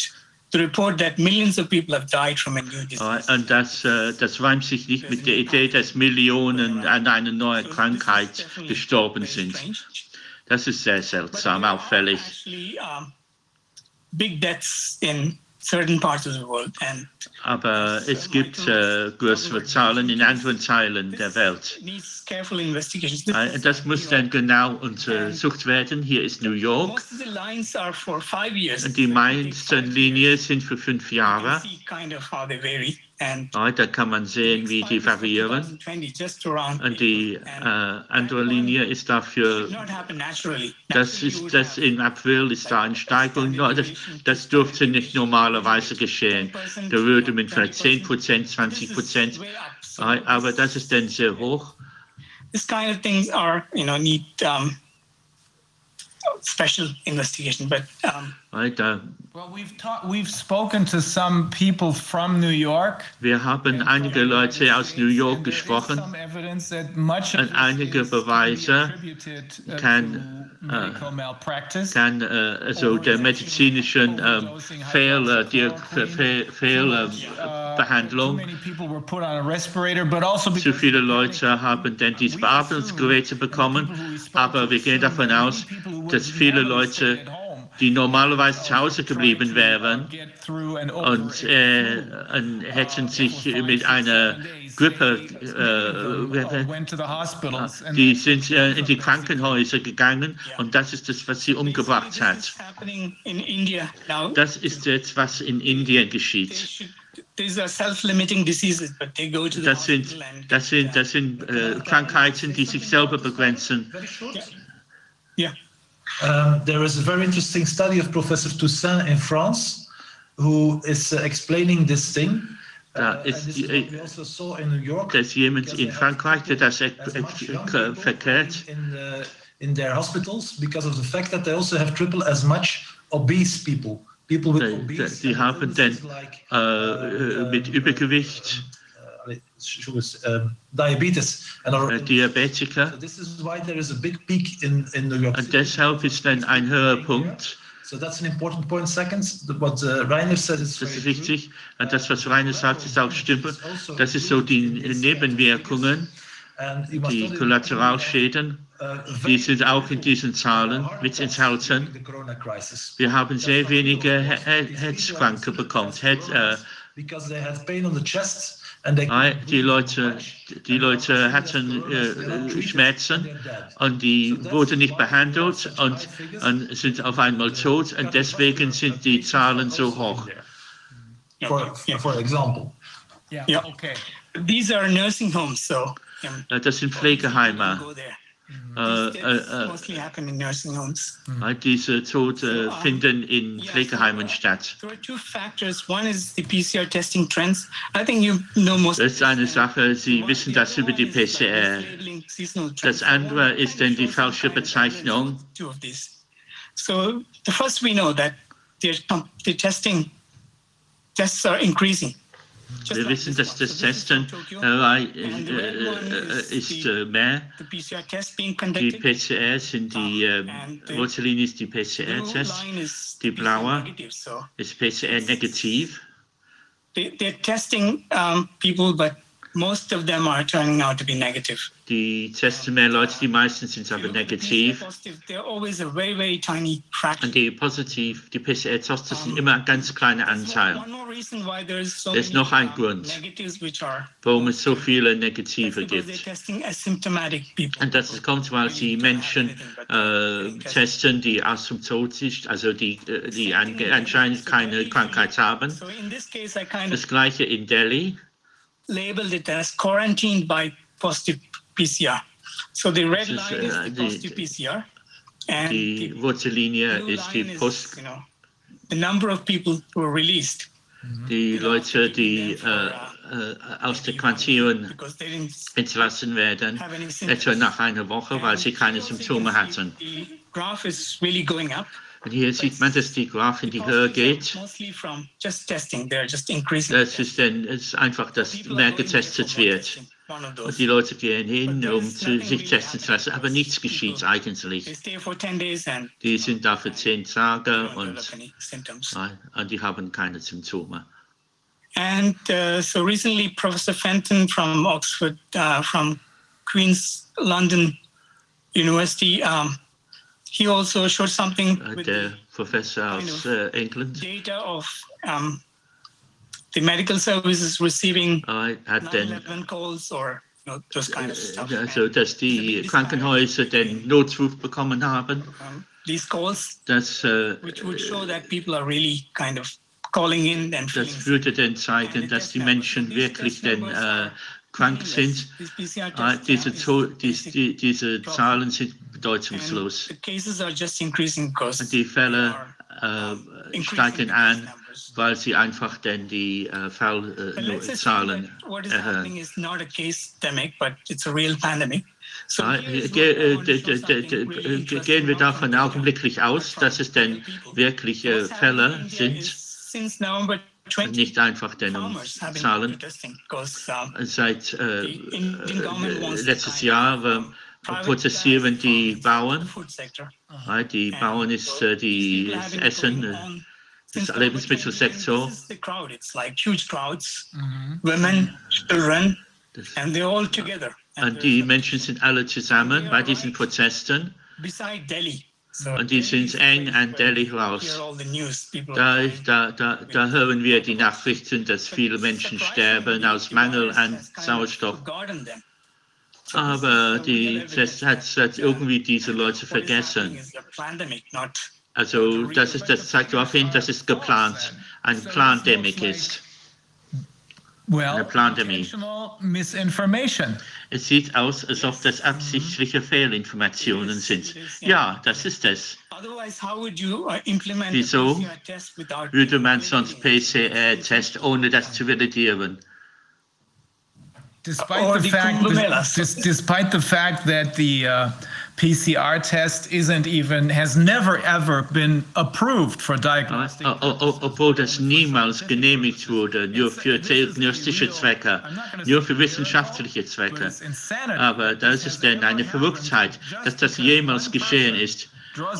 the report that millions of people have died from a new disease. Und das, äh, das reimt sich nicht mit der Idee, dass Millionen an einer neuen Krankheit gestorben sind. Das ist sehr seltsam, auffällig. Big deaths in certain parts of the world, and Aber es gibt äh, größere Zahlen in anderen Teilen der Welt. it needs careful investigations. This Äh, Das muss dann genau untersucht werden. Hier ist New York. Die meisten Linien sind für fünf Jahre. Da kann man sehen, wie die variieren. 2020, just around Und die äh, andere Linie ist dafür, das ist das im April ist da eine Steigerung. No, das, das dürfte nicht normalerweise geschehen. Da würde man vielleicht 10 Prozent, 20 Prozent, aber das ist dann sehr hoch. This kind of things are, you know, need um, special investigation. But um, Weil Da, Well, we've talked, we've spoken to some people from New York. wir haben einige Leute aus New York And there is gesprochen. some evidence that much of Und this einige is- can be Beweise attributed, uh, kann, to medical malpractice. kann äh, also der medizinischen ähm, Fehl, äh, die Fe- Fehl, äh, Uh, Behandlung. Too many people were put on a respirator, but also Zu because viele Leute haben denn diese Beatmungsgeräte bekommen, aber wir gehen davon aus, dass viele Leute, die normalerweise zu Hause geblieben wären und, äh, und hätten sich mit einer Grippe, äh, die sind äh, in die Krankenhäuser gegangen und das ist das, was sie umgebracht hat. Das ist jetzt, was in Indien geschieht. Das sind, das sind, das sind äh, Krankheiten, die sich selber begrenzen. Yeah. Um, there is a very interesting study of Professor Toussaint in France, who is uh, explaining this thing. Da Uh, and ist this die, is what we also saw in New York. Da ist jemand in Frankreich, der das er- As much er- younger verkehrt. in, uh, in their hospitals because of the fact that they also have triple as much obese people. People with Die, obese die haben dann like, äh, äh, mit Übergewicht, uh, sugars, um, diabetes and are, äh, Diabetiker. so this is why there is a big peak in, in New York Und City. deshalb ist dann ein höherer Punkt So that's an important point. Second, what uh, Rainer said is Das ist true. wichtig. Und das, was Rainer sagt, ist auch stimme. Das ist so die Nebenwirkungen, die Kollateralschäden, uh, die sind auch in diesen Zahlen mit enthalten. Wir haben sehr wenige He- He- Herzkranke bekommen. Head, äh, die Leute, die Leute hatten äh, Schmerzen und die wurden nicht behandelt und, und sind auf einmal tot und deswegen sind die Zahlen so hoch. for, for example. Yeah. Yeah. Okay. These are nursing homes, so Äh, Das sind Pflegeheime. Go. Äh, These deaths äh, uh, uh, mostly happen in nursing homes. äh, diese Tote finden in Pflegeheimen statt. There are two factors. One is the PCR testing trends. I think you know most. Das ist eine Sache, Sie wissen das über die PCR. Das andere ist dann die falsche Bezeichnung. Two of these. So the first we know that the, the testing tests are increasing. Just Wir like wissen, this dass one. das So this is Testen from Tokyo. äh, And the red äh, one äh, is ist the- äh, mehr. The PCR test being Die conducted. PCR sind die, äh, rote Linie ist die Blue PCR-Test, line is die PCR blaue negative. So ist PCR-negativ. they, they're testing um, people, but most of them are turning out to be negative. Die testen mehr Leute, die meisten sind aber negativ. positive, they're always a very, very tiny fraction. Und die positiv, die PCR-Tests sind immer ein ganz kleiner Anteil. So Das ist noch ein um, Grund. Warum es so viele Negative gibt. Und das kommt, weil die Menschen äh, testen, die asymptotisch, also die, äh, die anscheinend keine Krankheit haben. Das gleiche in Delhi. Labeled it as quarantined by positive PCR. So the red is, line is uh, the the- positive PCR, and the rote Linie blue ist line is, Post, you know, the number of people who were released die Leute, die äh, aus der Quarantäne because they didn't entlassen werden, etwa nach einer Woche, weil sie keine Symptome hatten. The graph is really going up. Und hier sieht man, dass die Graph in die Höhe geht. Das ist, denn, es ist einfach, dass mehr getestet wird. Und die Leute gehen hin, um zu, sich testen zu lassen, aber nichts geschieht eigentlich. They stay for 10 days and Die sind da für zehn Tage und, und die haben keine Symptome. And uh, so recently, Professor Fenton from Oxford, uh, from Queen's London University, um, he also showed something with Der the Professor of äh, England data of um, the medical services receiving hat dann 9/11 calls or you know, those kind of stuff. also, dass die Krankenhäuser den Notruf bekommen haben, Um, these calls, dass äh, which would show that people are really kind of calling in and feeling das sick. würde dann zeigen, dass die Menschen wirklich dann äh, krank sind. Diese, diese problem. Zahlen sind bedeutungslos. die Fälle äh, steigen an, weil sie einfach dann die äh, Fallzahlen erhöhen. äh, interesting gehen wir davon augenblicklich aus, dass es denn wirkliche Fälle sind, is Since November und 20, nicht einfach Zahlen. protesting because Seit äh, äh, to letztes Jahr äh, protestieren die Bauern. Ja, die Bauern ist äh, die been Essen, äh, das since November 20, Lebensmittelsektor. and This is the crowd. It's like huge crowds, women, children, Das, and they're all together. And und die there's- Menschen sind alle zusammen bei diesen Protesten beside Delhi. Und die sind eng an Delhi raus. Da, da, da, da hören wir die Nachrichten, dass viele Menschen sterben aus Mangel an Sauerstoff. Aber die, das hat, hat irgendwie diese Leute vergessen. Also das, ist, das zeigt darauf hin, dass es geplant, ein Plandemic ist. Well, Eine Plandemie. intentional misinformation. Es sieht aus, als ob das absichtliche Fehlinformationen sind. Ja, das ist es. Otherwise, how would you uh, implement Wieso Würde man sonst PCR-Test ohne das zu validieren? Despite the fact, despite the fact that the uh, PCR test isn't even has never ever been approved for diagnostic. O- o- o- Obwohl das niemals genehmigt wurde, nur für diagnostische Zwecke, nur für wissenschaftliche Zwecke. Aber das ist denn eine Verrücktheit, dass das jemals geschehen ist.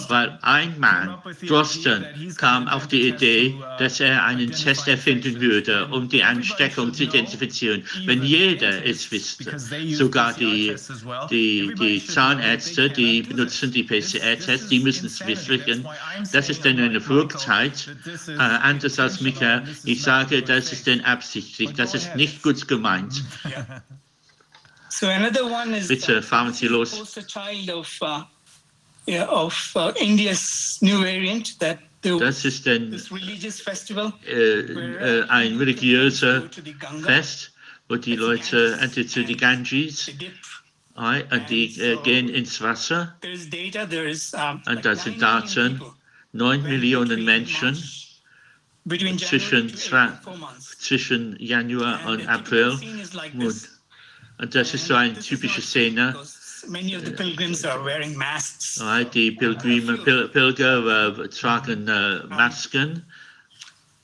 Weil ein Mann, Drosten, kam auf die Idee, dass er einen Test erfinden würde, um die Ansteckung zu identifizieren. Wenn jeder es wüsste, sogar die, die, die Zahnärzte, die benutzen die PCR-Tests, die müssen es wissen. Das ist dann eine Flugzeit, äh, anders als Michael. Ich sage, das ist dann absichtlich, das ist nicht gut gemeint. So another one is Bitte fahren Sie los. poster child of uh, yeah, of uh, India's new variant that there Das was ist dann this religious festival äh, äh, ein religiöser go to the Ganga, Fest, wo die Leute entweder zu die Ganges they dip. äh, und die äh, gehen ins Wasser. There is data. There is um, Und like das sind 9 million Daten. people Neun went Millionen between Menschen March- between zwischen January to zwei- April, four months. zwischen Januar And und the April. typical scene is like Und, this. und das ist so eine This is typische not Szene. Many of the pilgrims are wearing masks. äh, Die Pilgrime, Pil Pilger äh, uh, tragen äh, Masken.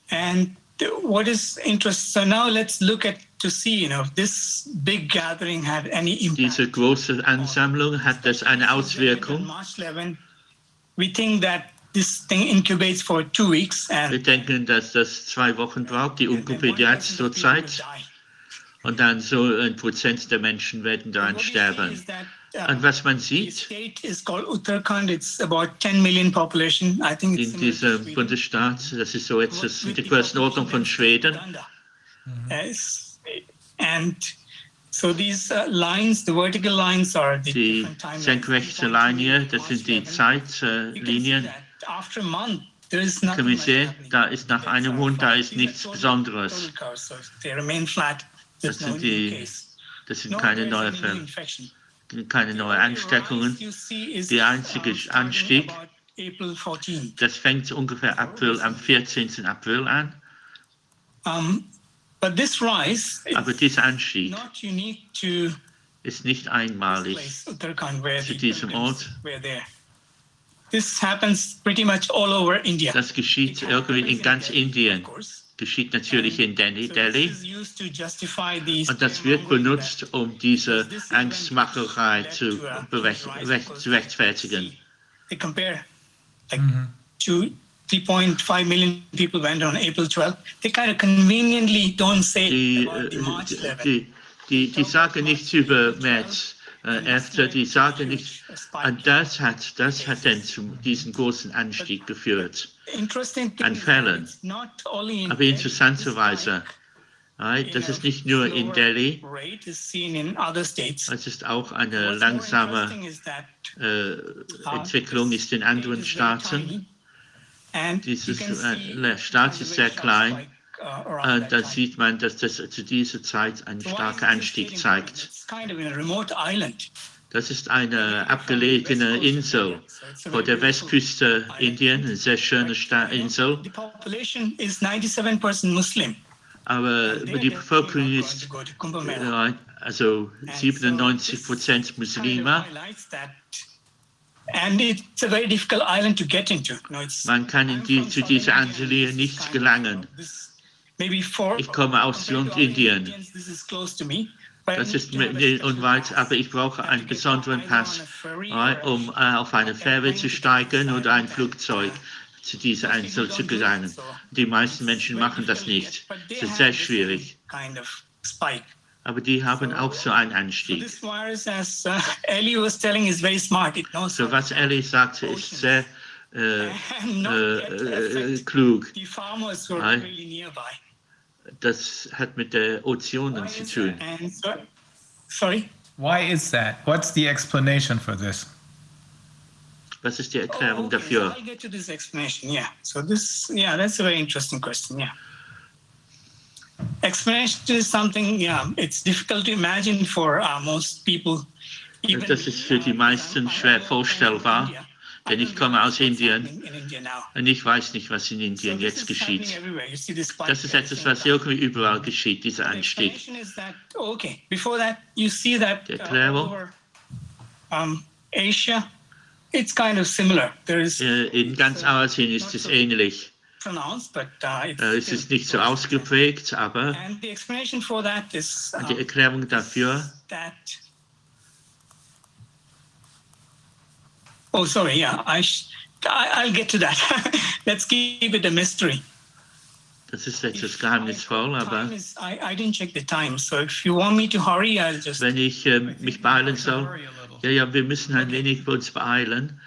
And uh, what is interesting? So now let's look at to see, you know, if this big gathering had any impact. Diese große Ansammlung hat das eine On Auswirkung. March 11, we think that this thing incubates for two weeks, Wir and denken, dass das zwei Wochen braucht, die and then Unkompediat 1% of zur people will Zeit. die. Und dann so äh, ein Prozent der Menschen werden daran What we see sterben. Und was man the sieht state is called Uttarakhand. It's about 10 million population. I think it's in diesem. Bundesstaat, das ist so jetzt die the Größenordnung von Schweden. And so these uh, lines, the vertical lines are the Die senkrechte Linie, das sind die Zeitlinien. that after a month, there is Können nothing wir sehen, da ist nach einem Monat, da ist nichts Besonderes. Das sind new die-. Das sind keine neuen Fälle, infection. Keine neuen Ansteckungen. Der einzige Anstieg- about April 14. Das fängt ungefähr April, am 14. April an. Aber dieser Anstieg ist nicht einmalig. zu diesem Ort. were there. This happens pretty much all over India. Das geschieht irgendwie in ganz Indien. Geschieht natürlich in Delhi. Und das wird benutzt, um diese Angstmacherei zu, zu rechtfertigen. They compare like two, 3.5 million people went on April 12th. They kind of conveniently don't say Die, about the March äh, 11th. die, die, die sagen nichts über März äh, 11. Die sagen nicht, und das hat, das hat dann zu diesem großen Anstieg geführt. In Aber interessanterweise, das ist nicht nur in Delhi, Rate is seen in other states. es ist auch eine langsame äh, Entwicklung ist in state anderen is very Staaten. Dieses äh, Staat ist sehr klein. uh, around Äh, that da time. sieht man, dass das zu dieser Zeit einen starken Anstieg zeigt. Das ist eine abgelegene Insel vor der Westküste Indien, eine sehr schöne Insel. The population is 97% Muslim. Aber die Bevölkerung ist also 97 Prozent Kind of Muslime. highlights that. And it's a very difficult island to get into. You know, it's, Man kann in die, zu dieser Antilie nicht gelangen. Ich komme aus compared Das ist special unweit, pass. aber ich brauche einen besonderen Pass, um äh, auf eine Fähre zu steigen oder ein Flugzeug zu dieser Insel zu gelangen. Die meisten Menschen machen das nicht. Es ist sehr schwierig. Aber die haben auch so einen So Anstieg. as uh, was So Ellie sagte, ist sehr äh, äh, äh, klug. Das hat mit der Ozeanen zu tun. And sorry. Why is that? What's the explanation for this? Was ist die Oh, Erklärung okay, dafür? So I'll get to this explanation. Yeah. So this, yeah, that's a very interesting question. Yeah. Explanation is something, yeah, it's difficult to imagine for uh, most people. even Das ist für die uh, meisten schwer vorstellbar, India. I denn ich komme aus Indien und ich weiß nicht, was in Indien jetzt geschieht. Das ist etwas, was irgendwie überall geschieht, dieser Anstieg. explanation is that okay. Before that, you see that Die uh, Erklärung? over Asia, it's kind of similar. There is Äh, In ganz Asien ist es ähnlich. uh, Es ist nicht so ausgeprägt, aber uh, die Erklärung dafür, Oh, sorry. Yeah, I, I'll get to that. Let's keep it a mystery. Das ist etwas geheimnisvoll, aber Time is, I, I didn't check the time, so if you want me to hurry, I'll just. wenn ich äh, mich beeilen soll, ja, ja, wir müssen ein wenig uns beeilen.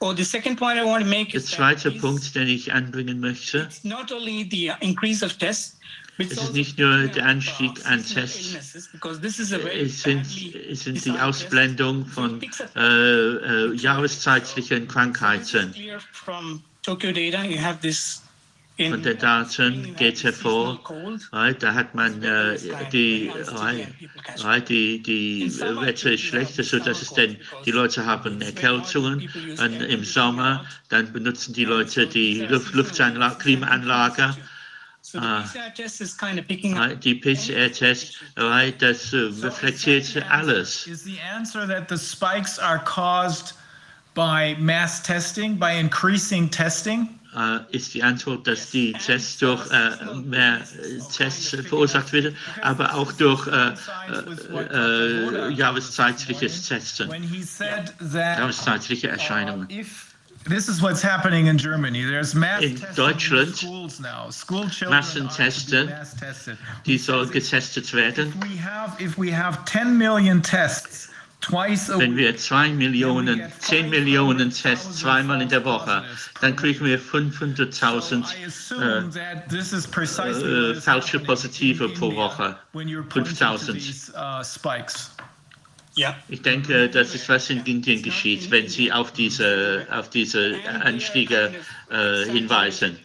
Oh, the second point I want to make Der zweite Punkt, den ich anbringen möchte, it's not only the increase of tests, but it's es ist also nicht nur der Anstieg an Tests, es sind, badly es sind die. Ausblendung von äh, äh, jahreszeitlichen Krankheiten. Von den Daten geht hervor, right, da hat man äh, die, right, die, die Wetter ist schlecht, so dass es denn, die Leute haben Erkältungen. Und im Sommer, dann benutzen die Leute die Luft, Luftanlage, Klimaanlage, Ah. Die PCR-Test, right, das äh, reflektiert alles. Is the answer that the spikes are caused by mass testing, by increasing testing? Äh, ist die Antwort, dass die Tests durch äh, mehr äh, Tests verursacht werden, aber auch durch äh, äh, äh, jahreszeitliches Testen, jahreszeitliche uh, Erscheinungen. if this is what's happening in Germany, there's mass In testing Deutschland schools now. School children Massentesten. are to mass tested. Die soll getestet werden. If we have if we have 10 million tests twice a Wenn week, wir zwei Millionen, zehn Millionen Tests zweimal in der Woche, dann kriegen wir 500.000 I assume that this is precisely äh, what is falsche happening Positive pro India Woche. when you're pointing to 5000. these uh, spikes. Yeah. Ich denke, das ist, was in Indien geschieht, wenn Sie auf diese, auf diese Anstiege äh, hinweisen.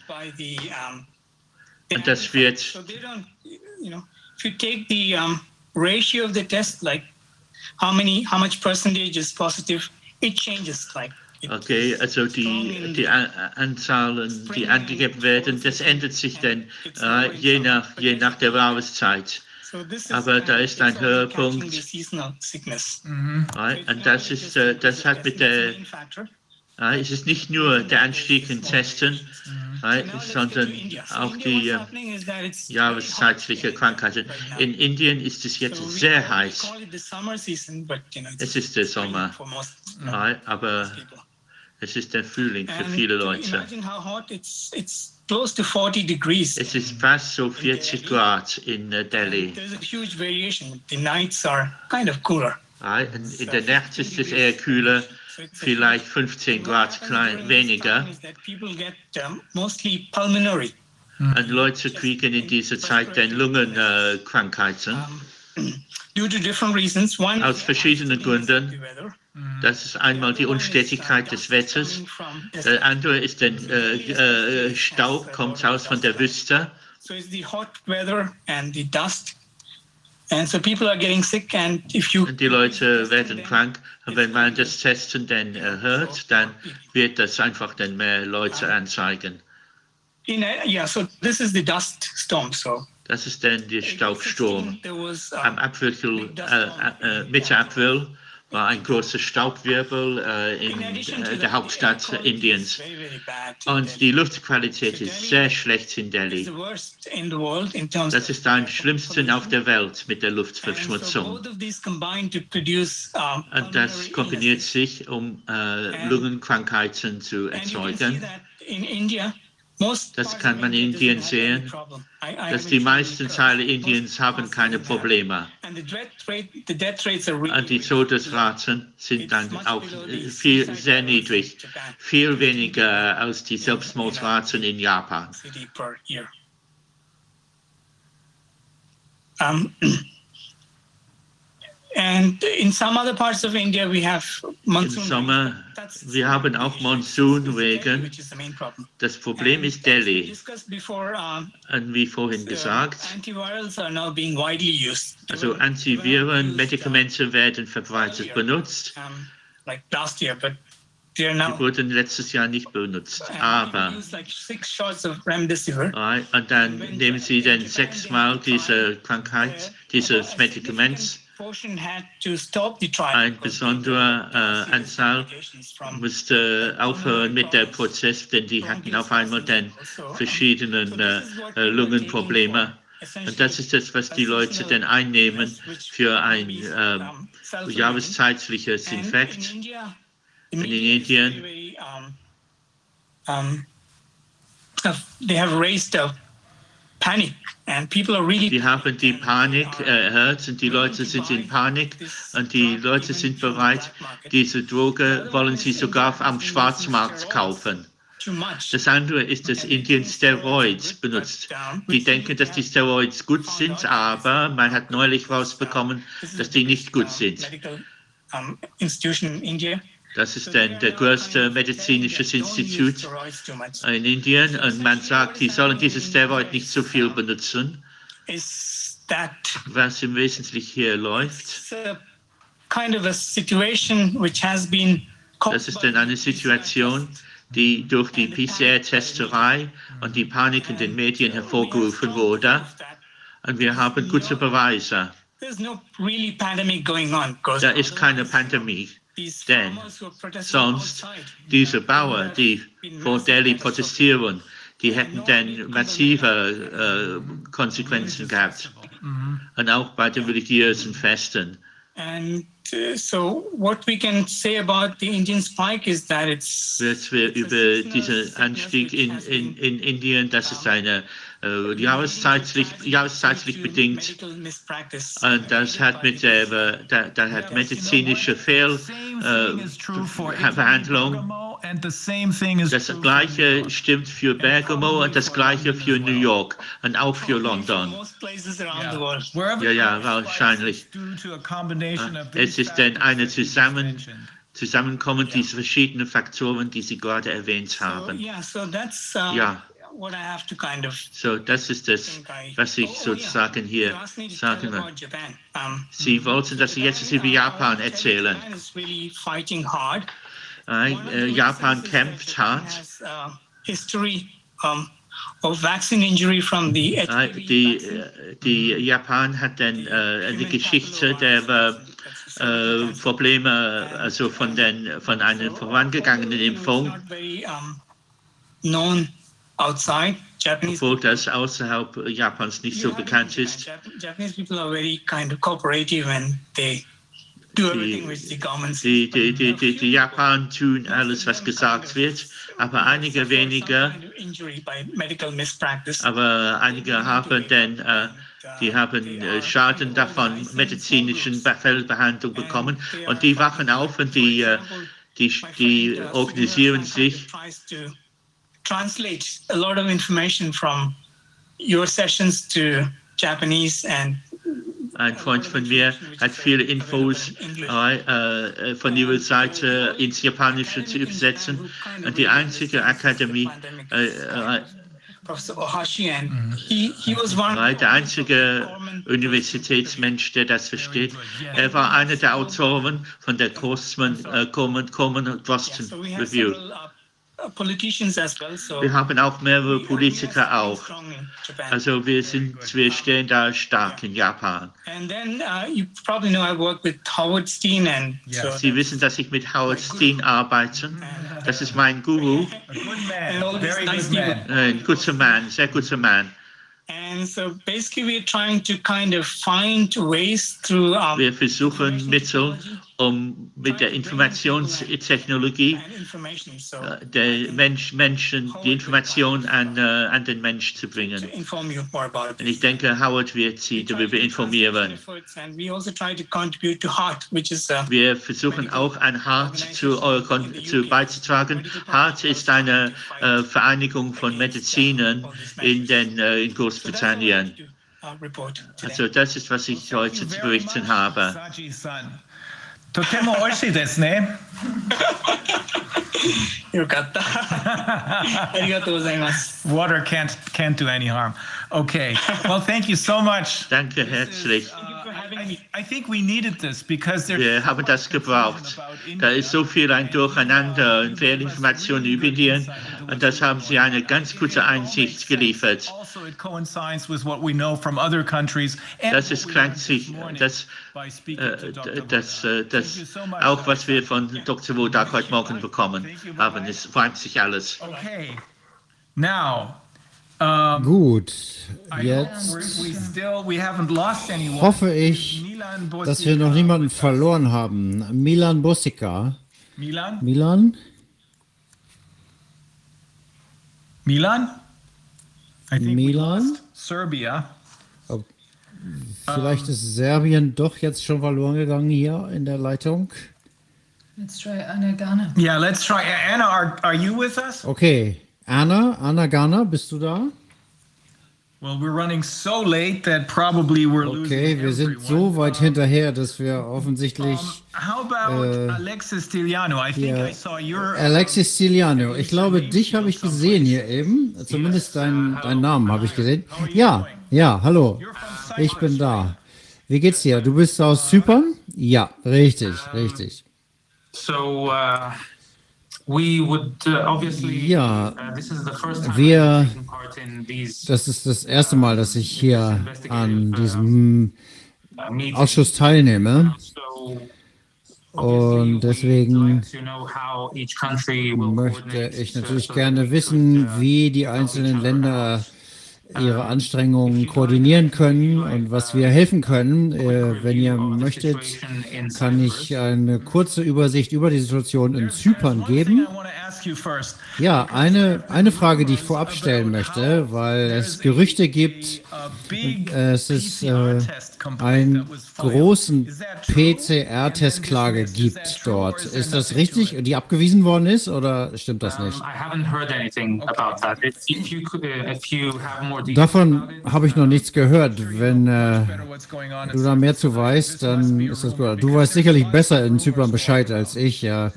Und das wird, so they don't, you know, if you take the um, ratio of the test, like how many, how much percentage is positive, it changes. Like it, okay, also die, die Anzahlen, die angegeben werden, das ändert sich dann äh, je, nach, je nach der Jahreszeit. So this is aber da ist ein it's also Höhepunkt. the seasonal sickness. Right? Und das ist, äh, das hat mit der, es ist nicht nur der Anstieg in Testen, right, sondern auch die äh, jahreszeitliche Krankheiten. In Indien ist es jetzt sehr heiß. Es ist der Sommer, aber es ist der Frühling für viele Leute. Imagine how hot it's it's close to 40 degrees. Es ist fast so 40 Grad in äh, Delhi. There's a huge variation. The nights are kind of cooler. In der Nacht ist es eher kühler, vielleicht 15 Grad klein, weniger. Is that people get um, mostly pulmonary. Und Leute kriegen in dieser Zeit dann Lungenkrankheiten. Krankheiten. due to different reasons. One Aus verschiedenen Gründen. Das ist einmal die Unstetigkeit des Wetters. Der andere ist der äh, äh, Staub, kommt aus von der Wüste. So it's the hot weather and the dust. And so people are getting sick and if you die Leute werden krank. Und wenn man das Testen dann äh, hört, dann wird das einfach dann mehr Leute anzeigen. in yeah, so this is the dust storm. So Das ist dann der Staubsturm. there was Am April, äh, äh, Mitte April war ein großer Staubwirbel äh, in äh, der Hauptstadt Indiens. Und die Luftqualität ist sehr schlecht in Delhi. the worst in the world in terms Das ist am schlimmsten auf der Welt mit der Luftverschmutzung. um, Und das kombiniert sich, um äh, Lungenkrankheiten zu erzeugen. Das kann man in Indien sehen, Dass die meisten Teile. Indiens haben keine. Probleme. Und die Todesraten sind dann auch äh, viel, sehr niedrig. Viel weniger als die Selbstmordraten in Japan. Um, and in some other parts of India, we have Im monsoon. Sommer, That's wir haben auch Monsunregen. which is the main problem. Das Problem ist Delhi. Und wie vorhin gesagt, antivirals are now being widely used. They also Antiviren, uh, Medikamente werden verbreitet benutzt. Die wurden letztes Jahr nicht benutzt. Aber, und dann nehmen sie dann sechsmal diese Krankheit, dieses Medikament. The. Ein besonderer äh, Anzahl musste aufhören mit der Prozess, denn die hatten auf einmal dann verschiedene äh, äh, Lungenprobleme. Und das ist das, was die Leute dann einnehmen für ein ähm, jahreszeitliches Infekt. The in Indien. um, um, uh, they have raised a panic, and people are really. Die haben die Panik erhört und die Leute sind in Panik und die Leute sind bereit, diese Droge wollen sie sogar am Schwarzmarkt kaufen. Das andere ist, dass Indien Steroids benutzt. Die denken, dass die Steroids gut sind, aber man hat neulich rausbekommen, dass die nicht gut sind. Medical institution in India. Das ist dann der größte medizinische Institut in Indien und man sagt, die sollen dieses Steroid nicht so viel benutzen. Was im Wesentlichen hier läuft, das ist dann eine Situation, die durch die PCR-Testerei und die Panik in den Medien hervorgerufen wurde. Und wir haben gute Beweise. There's no really pandemic going on. because Da ist keine Pandemie. Denn Sonst diese Bauern, die vor Delhi protestieren, die hätten dann massive äh, Konsequenzen gehabt. Und auch bei den religiösen Festen. And uh, so, what we can say about the Indian spike is that it's Jetzt wir über diesen Anstieg in, in, in Indien, das ist eine äh, jahreszeitlich, jahreszeitlich bedingt. Und das hat mit der, äh, da, da hat medizinische Fehl, Same äh, thing is true for Behandlung. Bergamo, and the same thing is Das gleiche stimmt für Bergamo und das gleiche für New York und auch für London. Ja, ja, wahrscheinlich. of Es ist dann eine Zusammen. Zusammenkommen dieser verschiedenen Faktoren, die Sie gerade erwähnt haben. yeah, so that's uh, Ja. What I have to kind of So, das ist das, was ich Oh, sozusagen hier sagen will. Sie wollten, dass ich jetzt über Japan erzählen. Japan. Äh, äh, kämpft hart. Uh, history of vaccine injury from the Äh, Die, die Japan hat dann eine Geschichte der Probleme, also von, den, von einer vorangegangenen Impfung, Outside Japanese. obwohl das außerhalb Japans nicht so bekannt ist. Jap- Japanese people are very kind of cooperative and they do everything which the government Die, die, die, die, die Japan tun alles, was gesagt wird, aber einige wenige, Kind of injury by medical mispractice. aber einige haben dann, äh, die haben äh, Schaden davon, medizinischen Be- Fehlbehandlung bekommen und die wachen auf und die, äh, die, die organisieren sich translate a lot of information from your sessions to Japanese and Ein Freund von mir hat viele Infos äh, äh, von ihrer Seite ins Japanische zu übersetzen. Und die einzige Akademie, äh, äh, Professor Ohashi and he, he was one war der einzige Universitätsmensch, der das versteht. Er war einer der Autoren von der Coleman, äh, Coleman, Coleman Boston Review. Several uh, politicians as well so Wir haben auch mehrere we are Politiker very auch. strong in Japan. Also wir sind, wir stehen da stark in Japan. and then uh, you probably know I work with Howard Steen and so Sie wissen, dass ich mit Howard Steen arbeite. Das ist mein Guru. A good And all man, these very nice good people. man. Ein guter Mann, sehr guter Mann. and so basically we're trying to kind of find ways through um, Wir versuchen Mittel, um mit der Informationstechnologie äh, der Mensch, Menschen die Information an, äh, an den Mensch zu bringen. Und ich denke, Howard wird Sie darüber informieren. Also uh, Wir versuchen auch an HART zu, zu beizutragen. HART ist eine äh, Vereinigung von Medizinern in, den, äh, in Großbritannien. uh. Also das ist, was ich heute zu berichten habe. Saji-san. とても美味しいですね。よかった。ありがとうございます。 Water can't can't do any harm. Okay. Well, thank you so much. Danke herzlich. I, I think we needed this because there's Wir haben das gebraucht. Da ist so viel ein Durcheinander und Fehlinformationen über Indien und das haben Sie eine ganz gute Einsicht geliefert. also it coincides with what we know from other countries. And Das ist sich, das, äh, das, äh, das auch was wir von Dr. Wodak heute Morgen bekommen haben. Es freut sich alles. Okay. Now, um, Gut, I hope jetzt we're, we still we haven't lost anyone. hoffe ich, dass wir noch niemanden verloren haben. Milan Bosika Milan? Milan? Milan? I think we Milan? Serbia. Vielleicht ist Serbien doch jetzt schon verloren gegangen hier in der Leitung. Let's try Anna Ghana. Yeah, let's try. Anna, are, are you with us? Okay, Anna, Anna Ghana, bist du da? Well, we're running so late that probably we're losing Okay, wir sind so weit hinterher, dass wir offensichtlich How about Äh, Alexis Stiliano? I think hier- I saw your. Alexis Stiliano, ich glaube, dich habe ich gesehen hier eben. Zumindest deinen deinen Namen habe ich gesehen. Ja, ja, hallo. Ich bin da. Wie geht's dir? Du bist aus Zypern? Ja, richtig, richtig. So uh, we would uh, obviously. Ja, uh, first time wir- Das ist das erste Mal, dass ich hier an diesem uh. Ausschuss teilnehme. So Und deswegen möchte ich uh, natürlich gerne wissen, uh, wie die einzelnen Länder ihre Anstrengungen koordinieren können und was wir helfen können. Äh, wenn ihr möchtet, kann ich eine kurze Übersicht über die Situation in Zypern geben. Ja, eine, eine Frage, die ich vorab stellen möchte, weil es Gerüchte gibt, big es ist äh, einen großen? PCR-Testklage gibt dort. Ist das richtig, die abgewiesen worden ist oder stimmt das nicht? Uh, Davon habe ich noch nichts gehört. Wenn äh, du da mehr zu weißt, dann ist das gut. Du weißt sicherlich besser in Zypern Bescheid als ich. Ja.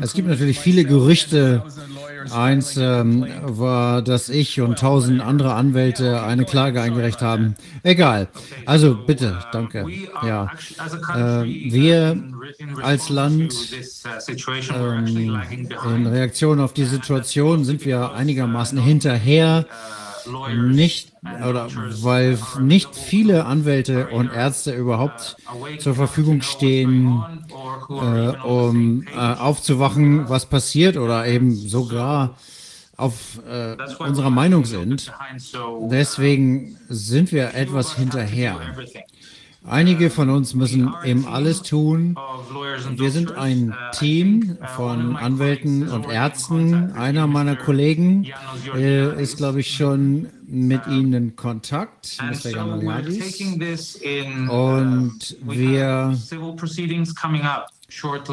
Es gibt natürlich viele Gerüchte. 1,000 lawyers Eins ähm, war, dass ich und tausend andere Anwälte eine Klage eingereicht haben. Egal. Also bitte, danke. we are Ja. Äh, wir als Land, uh, Ähm, in. Reaktion auf die Situation sind wir einigermaßen hinterher. Uh, Nicht oder weil nicht viele Anwälte und Ärzte überhaupt zur Verfügung stehen, äh, um äh, aufzuwachen, was passiert oder eben sogar auf äh, unserer Meinung sind. Deswegen sind wir etwas hinterher. Einige von uns müssen eben alles tun. Wir sind ein Team von Anwälten und Ärzten. Einer meiner Kollegen äh, ist, glaube ich, schon mit Ihnen in Kontakt, Mr. Und uh, we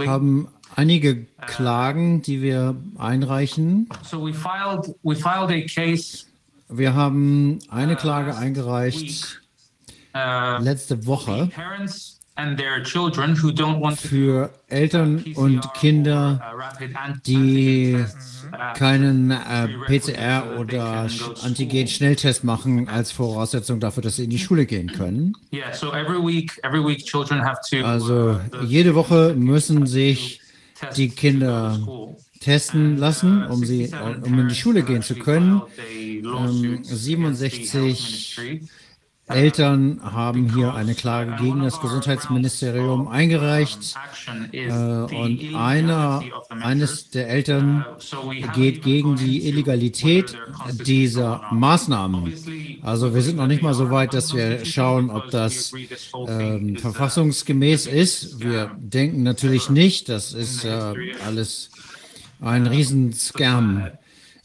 wir haben einige Klagen, die wir einreichen. So we filed we filed a case Wir haben eine Klage eingereicht uh, letzte Woche für Eltern und Kinder, uh, die uh, keinen äh, PCR oder Antigen-Schnelltest machen als Voraussetzung dafür, dass sie in die Schule gehen können. Also uh, jede Woche müssen sich die Kinder testen lassen, um, sie, 67 um in die Schule gehen zu können. Ähm, against the 67 health ministry. Eltern haben hier eine Klage gegen das Gesundheitsministerium eingereicht. Äh, und einer, eines der Eltern geht gegen die Illegalität dieser. Maßnahmen. Also wir sind noch nicht mal so weit, dass wir schauen, ob das ähm, verfassungsgemäß ist. Wir denken natürlich nicht, das ist äh, alles ein Riesenscam,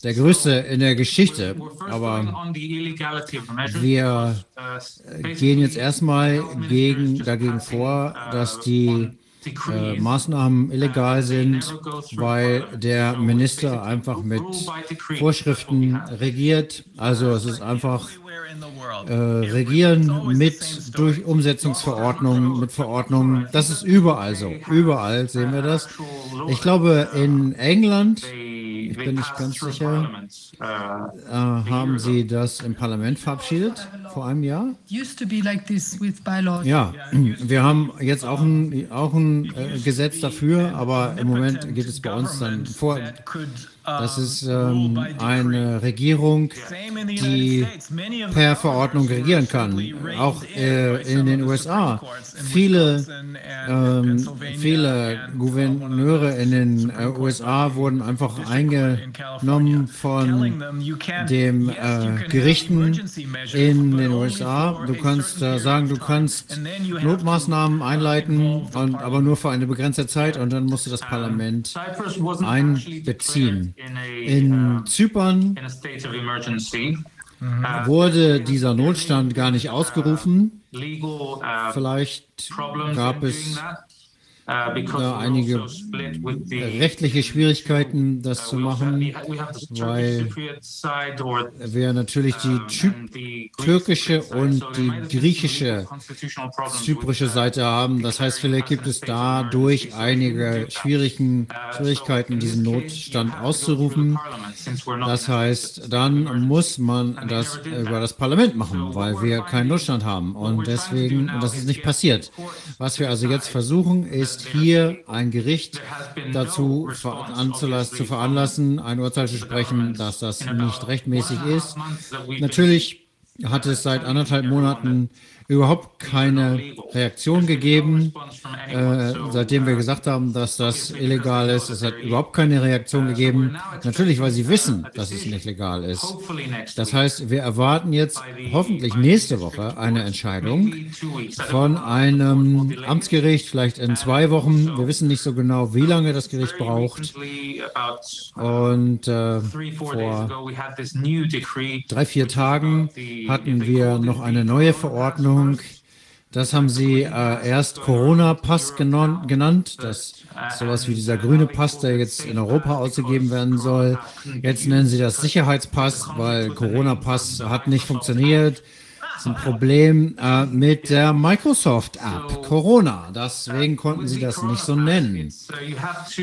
der größte in der Geschichte. Aber wir gehen jetzt erstmal gegen, dagegen vor, dass die äh, Maßnahmen illegal sind, weil der Minister einfach mit Vorschriften regiert. Also es ist einfach äh, Regieren mit durch Umsetzungsverordnungen, mit Verordnungen. Das ist überall so. Überall sehen wir das. Ich glaube, in England, ich bin nicht ganz sicher, äh, haben sie das im Parlament verabschiedet vor einem Jahr. Ja, wir haben jetzt auch ein, auch ein äh, Gesetz dafür, aber im Moment geht es bei uns dann vor. Das ist ähm, eine Regierung, die per Verordnung regieren kann. Auch äh, in den USA. Viele, ähm, viele Gouverneure in den äh, USA wurden einfach eingenommen von dem äh, Gerichten in den USA. Du kannst äh, sagen, du kannst Notmaßnahmen einleiten, und, aber nur für eine begrenzte Zeit und dann musst du das Parlament einbeziehen. In Zypern wurde dieser Notstand gar nicht ausgerufen. Vielleicht gab es da einige rechtliche Schwierigkeiten, das zu machen, weil wir natürlich die türkische und die griechische zyprische Seite haben. Das heißt, vielleicht gibt es dadurch einige schwierigen Schwierigkeiten, diesen Notstand auszurufen. Das heißt, dann muss man das über das Parlament machen, weil wir keinen Notstand haben. Und deswegen, und das ist nicht passiert. Was wir also jetzt versuchen, ist, ist hier ein Gericht dazu zu veranlassen, ein Urteil zu sprechen, dass das nicht rechtmäßig ist. Natürlich hat es seit anderthalb Monaten überhaupt keine Reaktion gegeben, äh, seitdem wir gesagt haben, dass das illegal ist. Es hat überhaupt keine Reaktion gegeben. Natürlich, weil sie wissen, dass es nicht legal ist. Das heißt, wir erwarten jetzt hoffentlich nächste Woche eine Entscheidung von einem Amtsgericht, vielleicht in zwei Wochen. Wir wissen nicht so genau, wie lange das Gericht braucht. Und äh, vor drei, vier Tagen hatten wir noch eine neue Verordnung das haben sie äh, erst Corona-Pass genannt. Das ist sowas wie dieser grüne Pass, der jetzt in Europa ausgegeben werden soll. Jetzt nennen sie das Sicherheitspass, weil Corona-Pass hat nicht funktioniert. Das ist ein Problem äh, mit der Microsoft-App Corona. Deswegen konnten sie das nicht so nennen.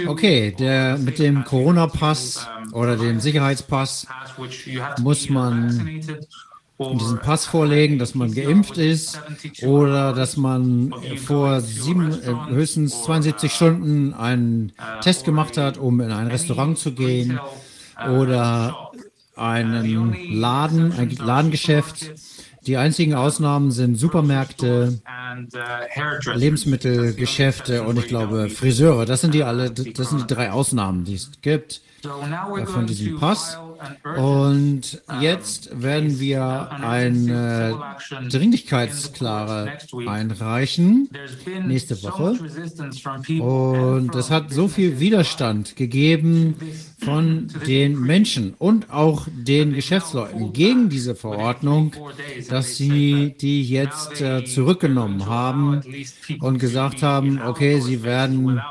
Okay, der, mit dem Corona-Pass oder dem Sicherheitspass muss man diesen Pass vorlegen, dass man geimpft ist oder dass man vor sieben, äh, höchstens 72 Stunden einen Test gemacht hat, um in ein Restaurant zu gehen oder einen Laden, ein Ladengeschäft. Die einzigen Ausnahmen sind Supermärkte, Lebensmittelgeschäfte und ich glaube Friseure. Das sind die alle, das sind die drei Ausnahmen, die es gibt von diesem Pass. Und jetzt werden wir eine Dringlichkeitsklare einreichen nächste Woche. Und es hat so viel Widerstand gegeben von den Menschen und auch den Geschäftsleuten gegen diese Verordnung, dass sie die jetzt äh, zurückgenommen haben und gesagt haben, okay, sie werden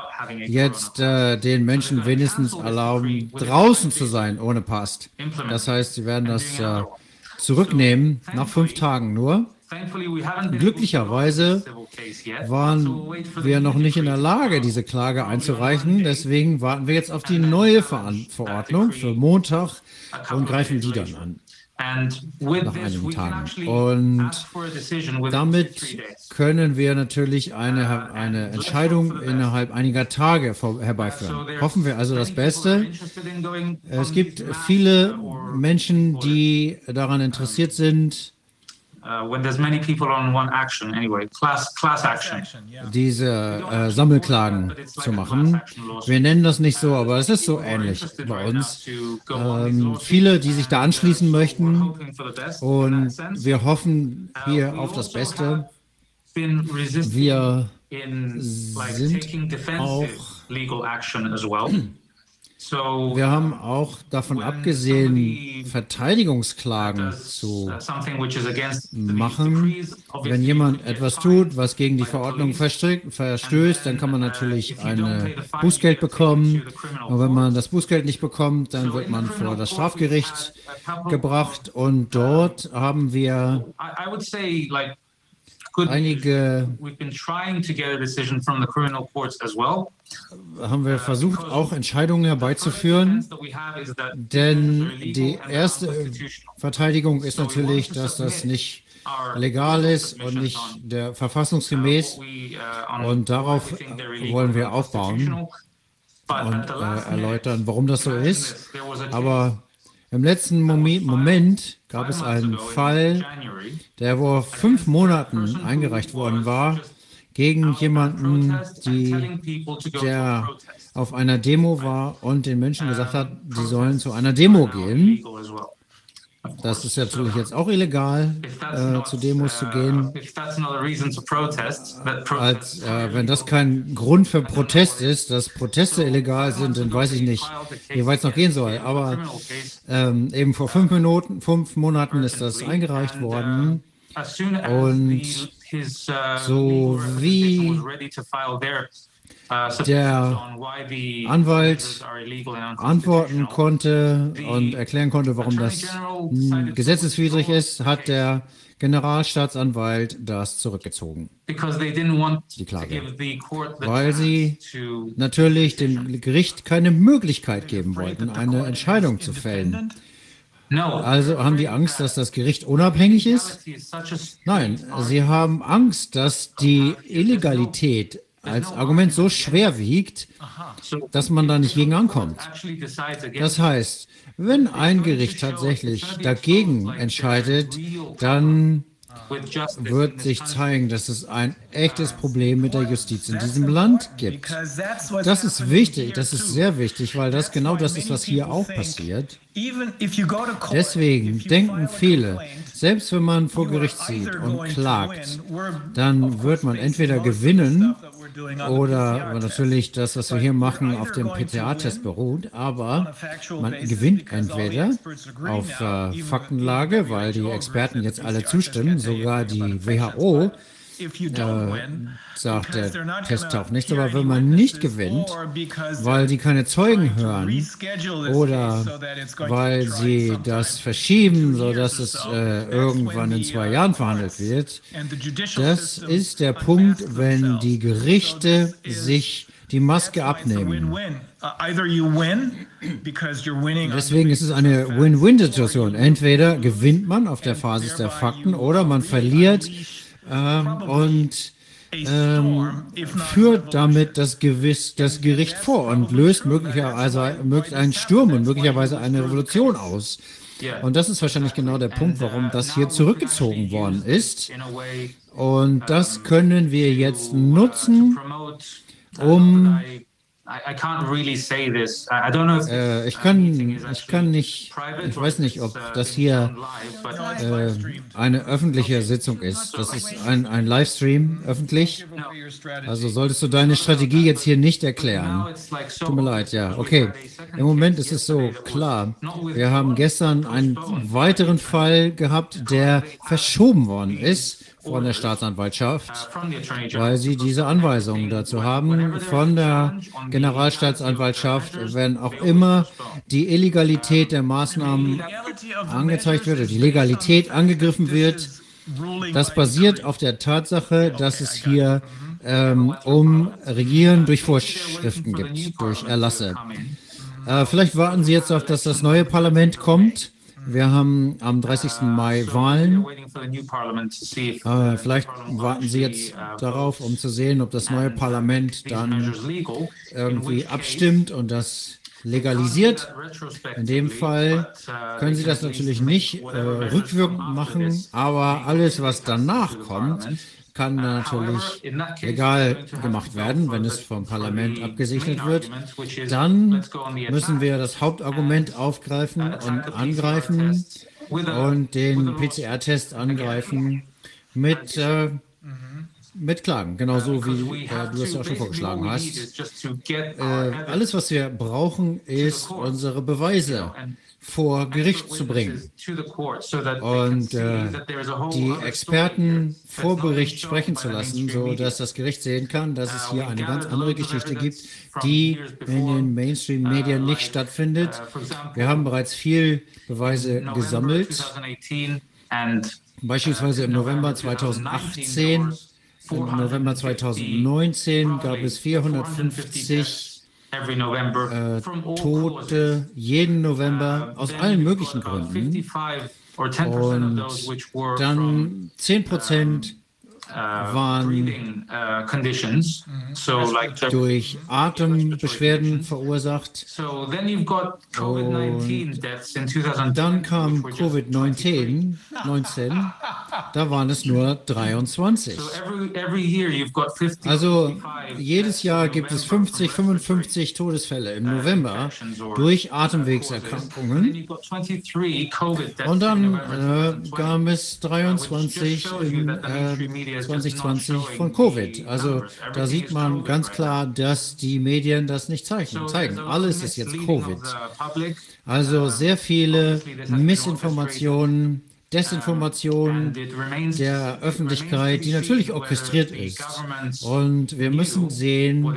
jetzt äh, den Menschen wenigstens erlauben, draußen zu sein ohne Pass. Das heißt, sie werden das äh, zurücknehmen, nach fünf Tagen nur. Glücklicherweise waren wir noch nicht in der Lage, diese Klage einzureichen. Deswegen warten wir jetzt auf die neue Verordnung für Montag und greifen die dann an nach einigen Tagen. Und damit können wir natürlich eine, eine Entscheidung innerhalb einiger Tage herbeiführen. Hoffen wir also das Beste. Es gibt viele Menschen, die daran interessiert sind, Uh, when there's many people on one action, anyway, class, class action. Diese äh, Sammelklagen zu machen. Wir nennen das nicht so, aber es ist so ähnlich bei uns. Ähm, viele, die sich da anschließen möchten und wir hoffen hier auf das Beste. Wir sind auch wir haben auch davon abgesehen, Verteidigungsklagen zu machen. Wenn jemand etwas tut, was gegen die Verordnung verstößt, dann kann man natürlich ein Bußgeld bekommen. Und wenn man das Bußgeld nicht bekommt, dann wird man vor das Strafgericht gebracht. Und dort haben wir einige haben wir versucht, auch Entscheidungen herbeizuführen, denn die erste Verteidigung ist natürlich, dass das nicht legal ist und nicht der verfassungsgemäß. und darauf wollen wir aufbauen und äh, erläutern, warum das so ist. Aber im letzten Moment gab es einen Fall, der vor fünf Monaten eingereicht worden war, gegen jemanden, die, der auf einer Demo war und den Menschen gesagt hat, sie sollen zu einer Demo gehen. Das ist natürlich jetzt auch illegal, äh, zu Demos zu gehen. Als, äh, wenn das kein Grund für Protest ist, dass Proteste illegal sind, dann weiß ich nicht, wie weit es noch gehen soll. Aber ähm, eben vor fünf Minuten, fünf Monaten ist das eingereicht worden. Und so wie der Anwalt antworten konnte und erklären konnte, warum das hm, gesetzeswidrig ist, hat der Generalstaatsanwalt das zurückgezogen. Die Klage. Weil sie natürlich dem Gericht keine Möglichkeit geben wollten, eine Entscheidung zu fällen. Also haben die Angst, dass das Gericht unabhängig ist? Nein, sie haben Angst, dass die Illegalität als Argument so schwer wiegt, dass man da nicht gegen ankommt. Das heißt, wenn ein Gericht tatsächlich dagegen entscheidet, dann wird sich zeigen, dass es ein echtes Problem mit der Justiz in diesem Land gibt. Das ist wichtig, das ist sehr wichtig, weil das genau das ist, was hier auch passiert. Deswegen denken viele, selbst wenn man vor Gericht zieht und klagt, dann wird man entweder gewinnen oder natürlich das, was wir hier machen, auf dem PTA-Test beruht, aber man gewinnt entweder auf äh, Faktenlage, weil die Experten jetzt alle zustimmen, sogar die WHO äh, sagt, der Test taucht nichts, aber wenn man nicht gewinnt, weil sie keine Zeugen hören oder weil sie das verschieben, sodass es äh, irgendwann in zwei Jahren verhandelt wird, das ist der Punkt, wenn die Gerichte sich die Maske abnehmen. Deswegen ist es eine Win-Win-Situation. Entweder gewinnt man auf der Basis der Fakten oder man verliert ähm, und ähm, führt damit das, Gewiss, das Gericht vor und löst möglicherweise einen Sturm und möglicherweise eine Revolution aus. Und das ist wahrscheinlich genau der Punkt, warum das hier zurückgezogen worden ist. Und das können wir jetzt nutzen, um äh, ich kann, ich kann nicht, ich weiß nicht, ob das hier äh, eine öffentliche Sitzung ist. Das ist ein, ein Livestream, öffentlich. Also solltest du deine Strategie jetzt hier nicht erklären. Tut mir leid, ja. Okay, im Moment ist es so, klar, wir haben gestern einen weiteren Fall gehabt, der verschoben worden ist von der Staatsanwaltschaft, weil sie diese Anweisungen dazu haben von der Generalstaatsanwaltschaft, wenn auch immer die Illegalität der Maßnahmen angezeigt wird oder die Legalität angegriffen wird. Das basiert auf der Tatsache, dass es hier ähm, um Regieren durch Vorschriften gibt, durch Erlasse. Äh, vielleicht warten Sie jetzt auf, dass das neue Parlament kommt. Wir haben am 30. Mai Wahlen. Äh, vielleicht warten Sie jetzt darauf, um zu sehen, ob das neue Parlament dann irgendwie abstimmt und das legalisiert. In dem Fall können Sie das natürlich nicht äh, rückwirkend machen, aber alles, was danach kommt, kann natürlich legal gemacht werden, wenn es vom Parlament abgesegnet wird. Dann müssen wir das Hauptargument aufgreifen und angreifen und den PCR-Test angreifen mit, äh, mit Klagen, genauso wie äh, du es ja auch schon vorgeschlagen hast. Äh, alles, was wir brauchen, ist unsere Beweise vor Gericht zu bringen und äh, die Experten vor Gericht sprechen zu lassen, sodass das Gericht sehen kann, dass es hier eine ganz andere Geschichte gibt, die in den Mainstream-Medien nicht stattfindet. Wir haben bereits viel Beweise gesammelt, beispielsweise im November 2018, im November 2019 gab es 450 äh, Tote jeden November aus allen möglichen Gründen. Und dann 10 Prozent uh, waren uh, conditions. So like the, durch Atembeschwerden verursacht. so then you've got COVID-19 deaths in 2020. Dann kam which were just Covid-19, 19, da waren es nur 23. So every every year you've got 50. Also 55 jedes Jahr gibt es 50, 55 Todesfälle im November durch Atemwegserkrankungen. you've got 23 COVID deaths Und in dann November äh, kam es 23 in äh, 2020 von Covid. Also da sieht man ganz klar, dass die Medien das nicht zeigen. zeigen. Alles ist jetzt Covid. Also sehr viele Missinformationen, Desinformationen der Öffentlichkeit, die natürlich orchestriert ist. Und wir müssen sehen,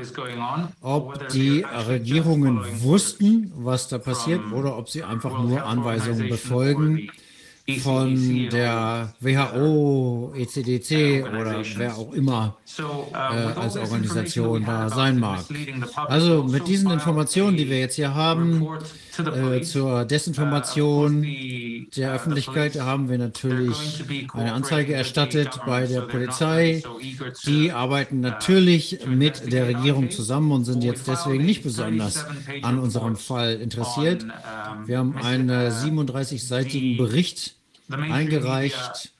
ob die Regierungen wussten, was da passiert, oder ob sie einfach nur Anweisungen befolgen von der WHO, ECDC oder wer auch immer äh, als Organisation da sein mag. Also mit diesen Informationen, die wir jetzt hier haben, äh, zur Desinformation der Öffentlichkeit, da haben wir natürlich eine Anzeige erstattet bei der Polizei. Die arbeiten natürlich mit der Regierung zusammen und sind jetzt deswegen nicht besonders an unserem Fall interessiert. Wir haben einen 37-seitigen Bericht eingereicht,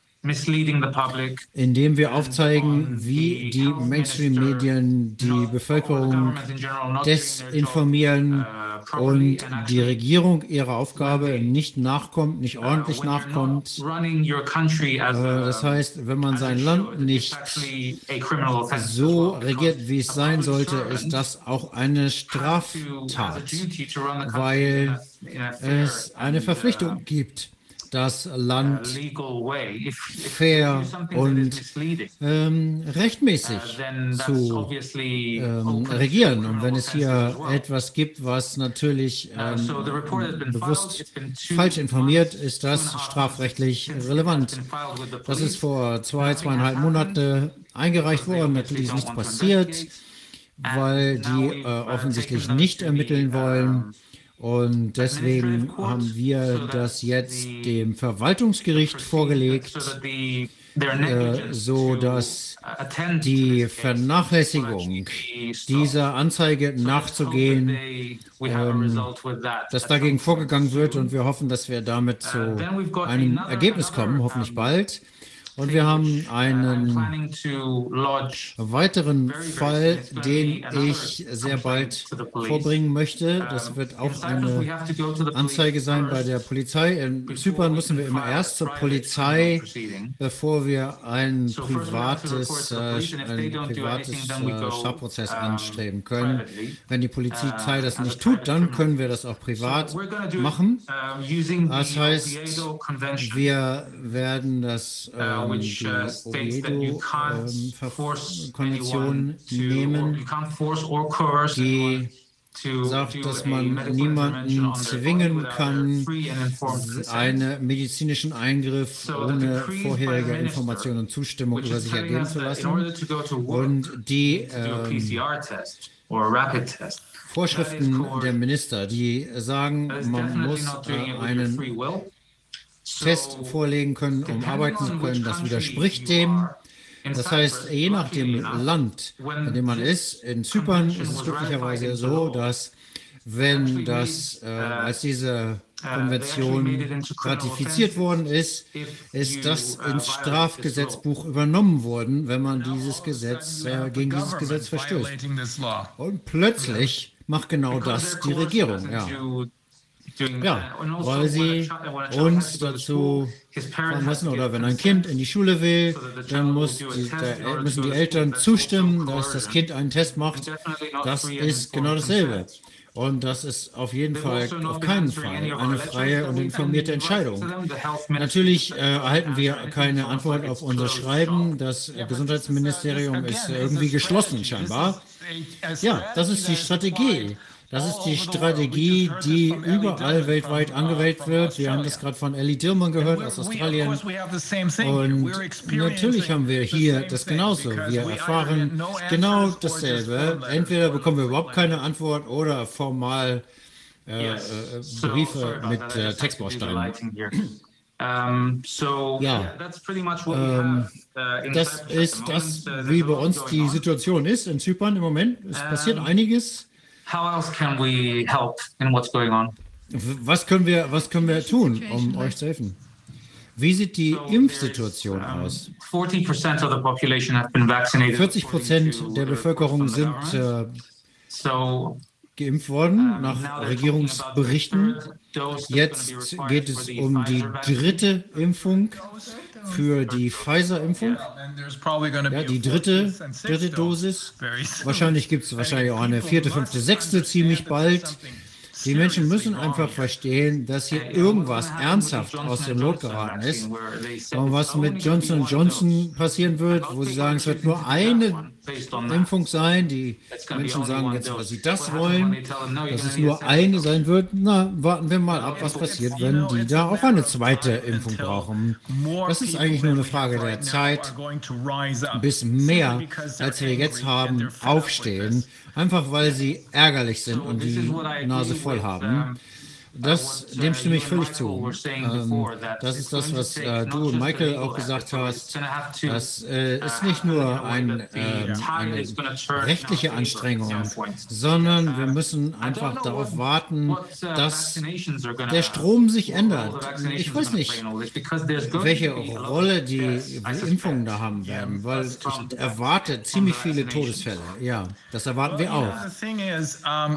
in dem wir aufzeigen, wie die Mainstream-Medien die Bevölkerung desinformieren und die Regierung ihrer Aufgabe nicht nachkommt, nicht ordentlich nachkommt. Äh, Das heißt, wenn man sein Land nicht so regiert, wie es sein sollte, ist das auch eine Straftat, weil es eine Verpflichtung gibt das Land fair und ähm, rechtmäßig zu ähm, regieren. Und wenn es hier etwas gibt, was natürlich ähm, bewusst falsch informiert, ist das strafrechtlich relevant. Das ist vor zwei, zweieinhalb Monaten eingereicht worden. Natürlich ist nichts passiert, weil die äh, offensichtlich nicht ermitteln wollen. Und deswegen haben wir das jetzt dem Verwaltungsgericht vorgelegt, äh, so dass die Vernachlässigung dieser Anzeige nachzugehen, ähm, dass dagegen vorgegangen wird und wir hoffen, dass wir damit zu einem Ergebnis kommen, hoffentlich bald. Und wir haben einen weiteren Fall, den ich sehr bald vorbringen möchte. Das wird auch eine Anzeige sein bei der Polizei. In Zypern müssen wir immer erst zur Polizei, bevor wir ein privates, äh, ein privates äh, Strafprozess anstreben können. Wenn die Polizei das nicht tut, dann können wir das auch privat machen. Das heißt, wir werden das ähm, die Oviedo-Konvention nehmen, die sagt, dass man niemanden zwingen kann, einen medizinischen Eingriff ohne vorherige Information und Zustimmung über sich ergeben zu lassen. Und die ähm, Vorschriften der Minister, die sagen, man muss äh, einen Test vorlegen können, um arbeiten zu können, das widerspricht dem. Das heißt, je nach dem Land, in dem man ist, in Zypern ist es glücklicherweise so, dass wenn das, äh, als diese Konvention ratifiziert worden ist, ist das ins Strafgesetzbuch übernommen worden, wenn man dieses Gesetz, äh, gegen dieses Gesetz verstößt. Und plötzlich macht genau das die Regierung, ja. Ja, weil sie uns dazu veranlassen, oder wenn ein Kind in die Schule will, dann muss die, der, müssen die Eltern zustimmen, dass das Kind einen Test macht. Das ist genau dasselbe. Und das ist auf jeden Fall, auf keinen Fall eine freie und informierte Entscheidung. Natürlich äh, erhalten wir keine Antwort auf unser Schreiben. Das Gesundheitsministerium ist irgendwie geschlossen scheinbar. Ja, das ist die Strategie. Das ist die Strategie, die überall weltweit angewendet wird. Wir haben das gerade von Ellie Dillman gehört aus Australien. Und natürlich haben wir hier das genauso. Wir erfahren genau dasselbe. Entweder bekommen wir überhaupt keine Antwort oder formal äh, äh, Briefe mit äh, Textbausteinen. Um, so Ja. yeah, that's pretty much what we Ähm. Uh, Das ist das, Uh, wie bei uns die on. Situation ist in Zypern im Moment. Es passiert einiges. How else can we help in what's going on? Was können wir, was können wir tun, um euch zu helfen? Wie sieht die So Impfsituation um, aus? 40% of the population have been vaccinated. 40 according Prozent to der report Bevölkerung sind government. äh, So geimpft worden, now nach Regierungsberichten. Jetzt geht es um die dritte Impfung für die Pfizer-Impfung. And there's probably going to Ja, die dritte, dritte Dosis. Wahrscheinlich gibt es wahrscheinlich auch eine vierte, fünfte, sechste ziemlich bald. Die Menschen müssen einfach verstehen, dass hier irgendwas ernsthaft aus dem Lot geraten ist. Und was mit Johnson Johnson passieren wird, wo sie sagen, es wird nur eine Impfung sein. Die Menschen sagen jetzt, was sie das wollen, dass es nur eine sein wird. Na, warten wir mal ab, was passiert, wenn die da auch eine zweite Impfung brauchen. Das ist eigentlich nur eine Frage der Zeit, bis mehr, als wir jetzt haben, aufstehen. Einfach weil sie ärgerlich sind und die Nase voll haben. Das, dem stimme ich völlig zu. Ähm, das ist das, was äh, du und Michael auch gesagt hast. Das äh, ist nicht nur ein, ähm, eine rechtliche Anstrengung, sondern wir müssen einfach darauf warten, dass der Strom sich ändert. Ich weiß nicht, welche Rolle die Impfungen da haben werden, weil ich erwarte ziemlich viele Todesfälle. Ja, das erwarten wir auch.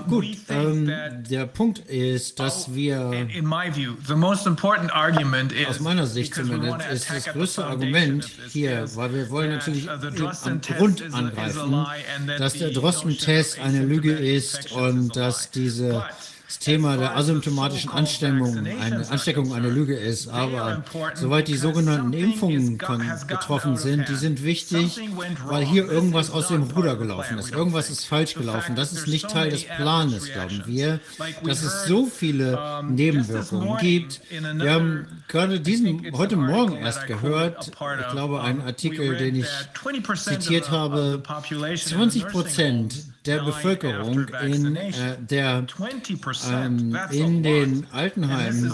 Gut, ähm, der Punkt ist, dass wir In my view, the most important argument is aus meiner Sicht zumindest ist das größte Argument hier, weil wir wollen natürlich uh, am Drosten-Test Grund angreifen, lie and that dass der Drosten-Test eine Lüge ist und dass diese das Thema der asymptomatischen Ansteckung eine Ansteckung eine Lüge ist. Aber soweit die sogenannten Impfungen of sind, die sind wichtig, weil hier irgendwas aus dem Ruder gelaufen ist. Irgendwas ist falsch gelaufen. Das ist nicht Teil des Planes, glauben wir, dass es so viele Nebenwirkungen gibt. Wir haben gerade diesen heute Morgen erst gehört, ich glaube, einen Artikel, den ich that 20% of zitiert habe, of the population in 20 nursing Prozent der Bevölkerung in äh, der 20%, ähm, in den Altenheimen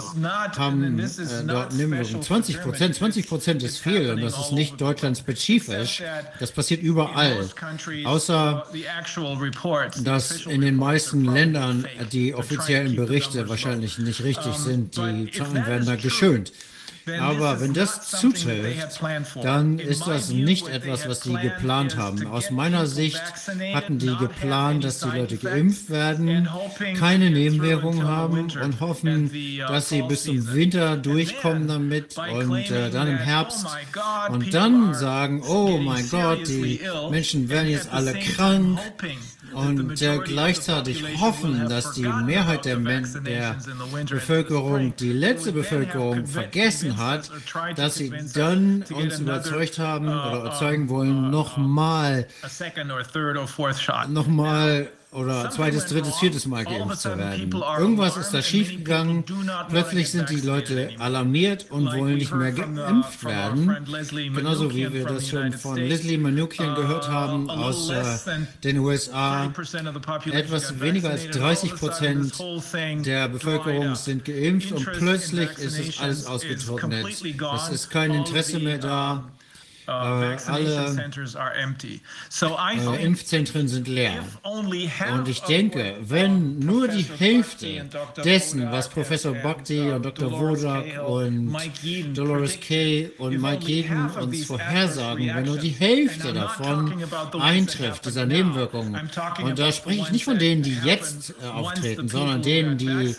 haben äh, dort Nebenwirkungen. special 20 for Prozent, Germany. 20 Prozent ist viel und das ist nicht deutschlandspezifisch. Das passiert überall. Außer uh, dass in den meisten Ländern die offiziellen Berichte wahrscheinlich nicht richtig sind. Die Zahlen werden da geschönt. Aber wenn das zutrifft, dann ist das nicht etwas, was sie geplant haben. Aus meiner Sicht hatten die geplant, dass die Leute geimpft werden, keine Nebenwirkungen haben und hoffen, uh, dass sie bis zum. Winter durchkommen damit und äh, dann im Herbst oh God, und dann sagen, oh mein Gott, die Menschen werden jetzt alle krank und äh, gleichzeitig hoffen, dass die Mehrheit der, der Bevölkerung, die letzte Bevölkerung vergessen hat, dass sie dann uns überzeugt haben uh, oder uh, überzeugen wollen, nochmal, a second or third or fourth shot. nochmal oder zweites, drittes, viertes Mal geimpft zu werden. Irgendwas ist da schiefgegangen. Plötzlich sind die Leute alarmiert und wollen nicht mehr geimpft werden. Genauso wie wir das schon von Leslie Manukian gehört haben aus äh, den USA. Etwas weniger als 30 Prozent der Bevölkerung sind geimpft und plötzlich ist es alles ausgetrocknet. Es ist kein Interesse mehr da. Uh, Äh, vaccination alle centers are empty. So I äh, think Impfzentren sind leer. if only half Und ich of denke, wenn nur die Hälfte dessen, was Professor Bhakti uh, und Dr. Wodak und Dolores Kay und Mike only Yeadon half of uns vorhersagen, wenn nur die Hälfte davon eintrifft, dieser Nebenwirkungen, und da spreche ich nicht von denen, die jetzt äh, auftreten, sondern denen, die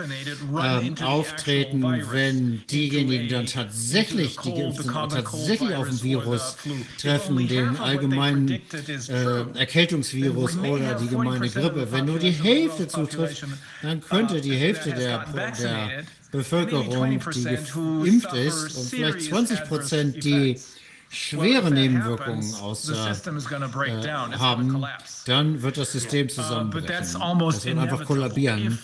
the auftreten, wenn diejenigen dann tatsächlich, die geimpft sind, tatsächlich auf dem Virus treffen, den allgemeinen äh, Erkältungsvirus oder die gemeine 40% of the Grippe. Wenn nur die Hälfte zutrifft, dann könnte uh, die Hälfte der, der Bevölkerung, die 20% who geimpft ist, und vielleicht serious 20 adverse Prozent, die schwere Nebenwirkungen aus, äh, haben, dann wird das System Uh, zusammenbrechen. Das wird einfach kollabieren.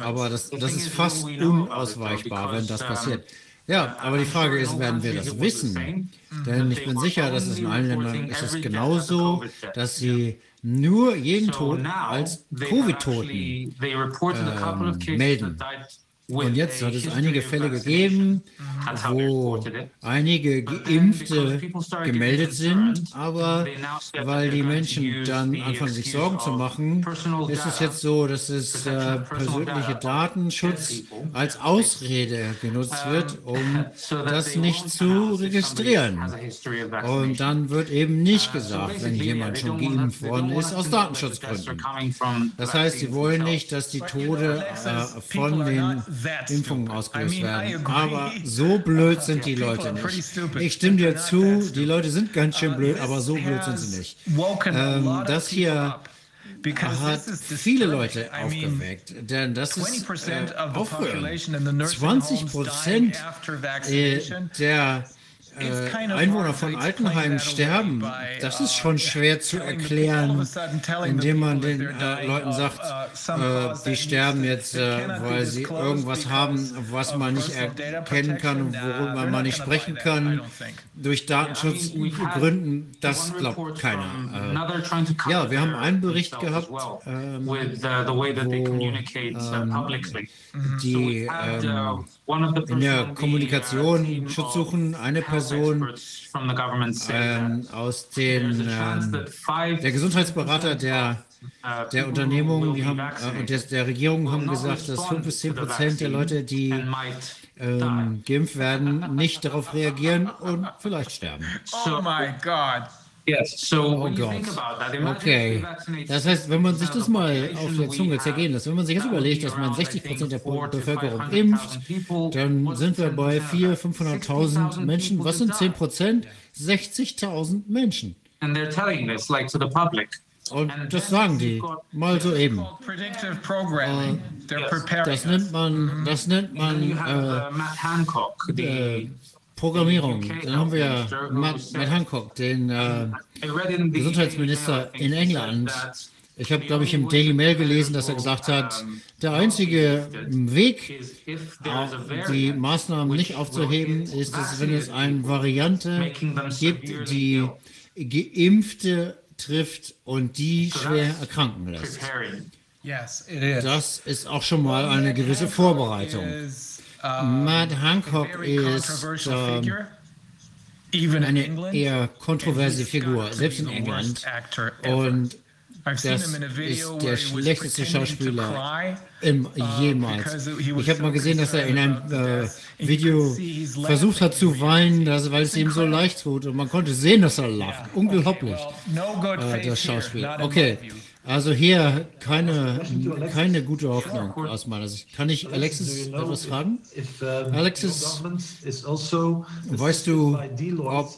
Aber das, das ist fast unausweichbar, wenn das passiert. Ja, aber die Frage ist, werden wir das wissen? Denn ich bin sicher, dass es in allen Ländern ist es genauso, dass sie nur jeden Toten als Covid-Toten ähm, melden. Und jetzt hat es einige Fälle gegeben, wo einige Geimpfte gemeldet sind, aber weil die Menschen dann anfangen, sich Sorgen zu machen, ist es jetzt so, dass es äh, persönliche Datenschutz als Ausrede genutzt wird, um das nicht zu registrieren. Und dann wird eben nicht gesagt, wenn jemand schon geimpft worden ist, aus Datenschutzgründen. Das heißt, sie wollen nicht, dass die Tode äh, von den Impfungen ausgelöst werden. Aber so blöd sind die Leute nicht. Ich stimme dir zu, die Leute sind ganz schön blöd, aber so blöd sind sie nicht. Ähm, das hier hat viele Leute aufgeweckt, denn das ist äh, aufrührend. 20 Prozent äh, der äh, Einwohner von Altenheimen sterben, das ist schon schwer zu erklären, indem man den äh, Leuten sagt, äh, die sterben jetzt, äh, weil sie irgendwas haben, was man nicht erkennen kann und worüber man nicht sprechen kann. Durch Datenschutzgründen, das glaubt keiner. Äh, ja, wir haben einen Bericht gehabt, ähm, wo ähm, die ähm, in der Kommunikation Schutz suchen, eine Person ähm, aus den, ähm, der Gesundheitsberater der, der Unternehmung die haben, äh, und der, der Regierung haben gesagt, dass 5 bis 10 Prozent der Leute, die ähm, geimpft werden, nicht darauf reagieren und vielleicht sterben. Oh Oh Gott. Okay. Das heißt, wenn man sich das mal auf der Zunge zergehen lässt, wenn man sich jetzt überlegt, dass man 60 Prozent der Bevölkerung impft, dann sind wir bei 400.000, 500.000 Menschen. Was sind 10 Prozent? 60.000 Menschen. Und das sagen die mal so eben. Äh, das nennt man, das nennt man äh, äh, Programmierung. Dann haben wir Matt, Matt Hancock, den äh, Gesundheitsminister in England. Ich habe, glaube ich, im Daily Mail gelesen, dass er gesagt hat, der einzige Weg, die Maßnahmen nicht aufzuheben, ist es, wenn es eine Variante gibt, die Geimpfte trifft und die schwer erkranken lässt. Das ist auch schon mal eine gewisse Vorbereitung. Matt Hancock ist ähm, eine eher kontroverse Figur, selbst in England. Und das ist der schlechteste Schauspieler im, jemals. Ich habe mal gesehen, dass er in einem äh, Video versucht hat zu weinen, dass, weil es ihm so leicht tut. Und man konnte sehen, dass er lacht. Unglaublich, äh, das Schauspiel. Okay, also hier keine, keine gute Hoffnung aus meiner Sicht. Kann ich Alexis etwas fragen? Alexis, weißt du, ob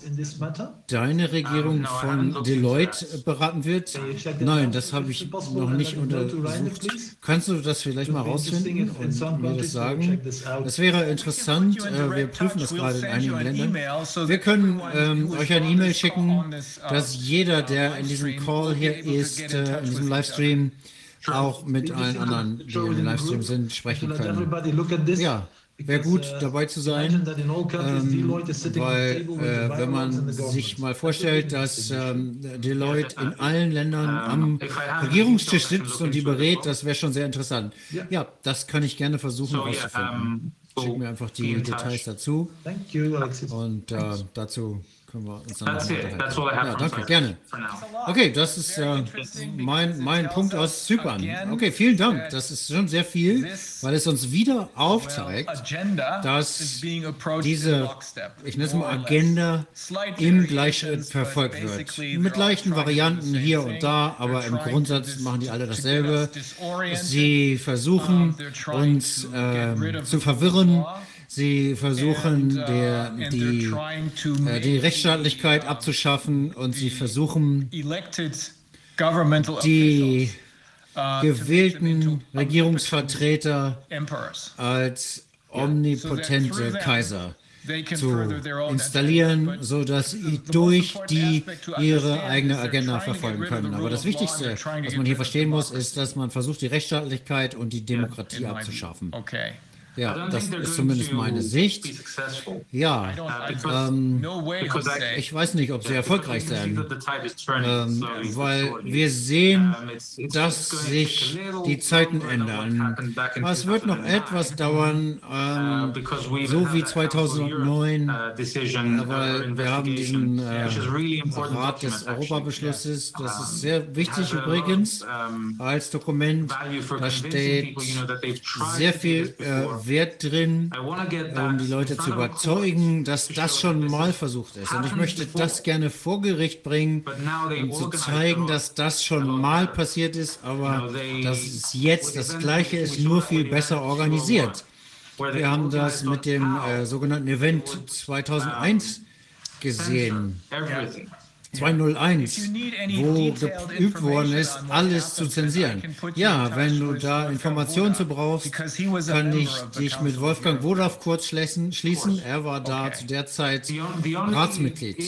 deine Regierung von Deloitte beraten wird? Nein, das habe ich noch nicht untersucht. Kannst du das vielleicht mal rausfinden und mir das sagen? Das wäre interessant. Äh, wir prüfen das gerade in einigen Ländern. Wir können ähm, euch eine E-Mail schicken, dass jeder, der in diesem Call hier ist, äh, in diesem Livestream auch mit allen anderen, die im Livestream sind, sprechen können. Ja, wäre gut dabei zu sein, ähm, weil äh, wenn man sich mal vorstellt, dass ähm, Deloitte in allen Ländern am Regierungstisch sitzt und die berät, das wäre schon sehr interessant. Ja, das kann ich gerne versuchen herauszufinden. Schick mir einfach die Details dazu. Und äh, dazu können wir uns dann That's it. That's all I have Ja, danke, gerne. Okay, das ist äh, mein, mein Punkt aus Zypern. Okay, vielen Dank. Das ist schon sehr viel, weil es uns wieder aufzeigt, dass diese, ich nenne es mal Agenda, im Gleichschritt verfolgt wird. Mit leichten Varianten hier und da, aber im Grundsatz machen die alle dasselbe. Sie versuchen uns äh, zu verwirren. Sie versuchen, der, die, äh, die Rechtsstaatlichkeit abzuschaffen und sie versuchen, die gewählten Regierungsvertreter als omnipotente Kaiser zu installieren, sodass sie durch die ihre eigene Agenda verfolgen können. Aber das Wichtigste, was man hier verstehen muss, ist, dass man versucht, die Rechtsstaatlichkeit und die Demokratie abzuschaffen. Okay. Ja, das ist zumindest meine Sicht. Ja, ähm, ich weiß nicht, ob sie erfolgreich sein, ähm, weil wir sehen, dass sich die Zeiten ändern. Es wird noch etwas dauern, ähm, so wie 2009, weil wir haben diesen äh, Rat des Europabeschlusses, das ist sehr wichtig übrigens. als Dokument, da steht sehr viel äh, Wert drin, um die Leute zu überzeugen, dass das schon mal versucht ist. Und ich möchte das gerne vor Gericht bringen, um zu zeigen, dass das schon mal passiert ist, aber dass es jetzt das Gleiche ist, nur viel besser organisiert. Wir haben das mit dem äh, sogenannten Event 2001 gesehen. 201, wo geübt worden ist, alles zu zensieren. Ja, wenn du da Informationen zu brauchst, kann ich dich mit Wolfgang Wodorf kurz schließen. Er war da zu der Zeit Ratsmitglied.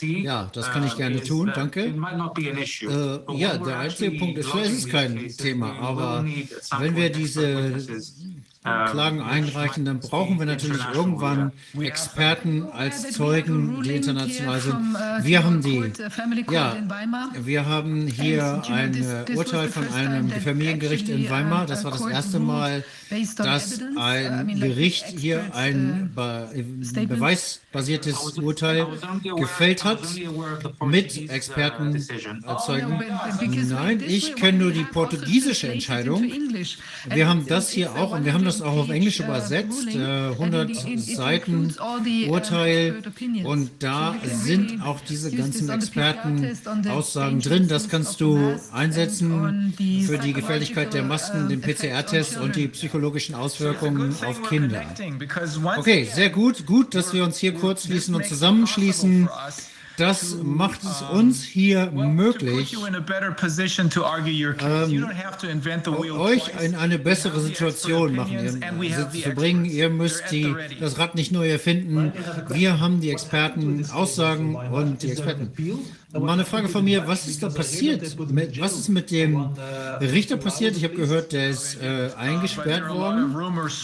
Ja, das kann ich gerne tun, danke. Äh, ja, der einzige Punkt ist, vielleicht ist es kein Thema, aber wenn wir diese Klagen einreichen, dann brauchen wir natürlich irgendwann Experten als Zeugen, die international sind. Wir haben die. Ja, wir haben hier ein Urteil von einem Familiengericht in Weimar. Das war das erste Mal, dass ein Gericht hier ein beweisbasiertes Urteil gefällt hat mit Experten als Zeugen. Nein, ich kenne nur die portugiesische Entscheidung. Wir haben das hier auch und wir haben das auch auf Englisch übersetzt, äh, 100 Seiten Urteil und da sind auch diese ganzen Expertenaussagen drin. Das kannst du einsetzen für die Gefährlichkeit der Masken, den PCR-Test und die psychologischen Auswirkungen auf Kinder. Okay, sehr gut. Gut, dass wir uns hier kurz schließen und zusammenschließen. Das macht es uns hier möglich, ähm, euch in eine bessere Situation machen, zu bringen. Ihr müsst die, das Rad nicht neu erfinden. Wir haben die Experten, Aussagen und die Experten. Mal eine Frage von mir, was ist da passiert? Was ist mit dem Richter passiert? Ich habe gehört, der ist äh, eingesperrt worden.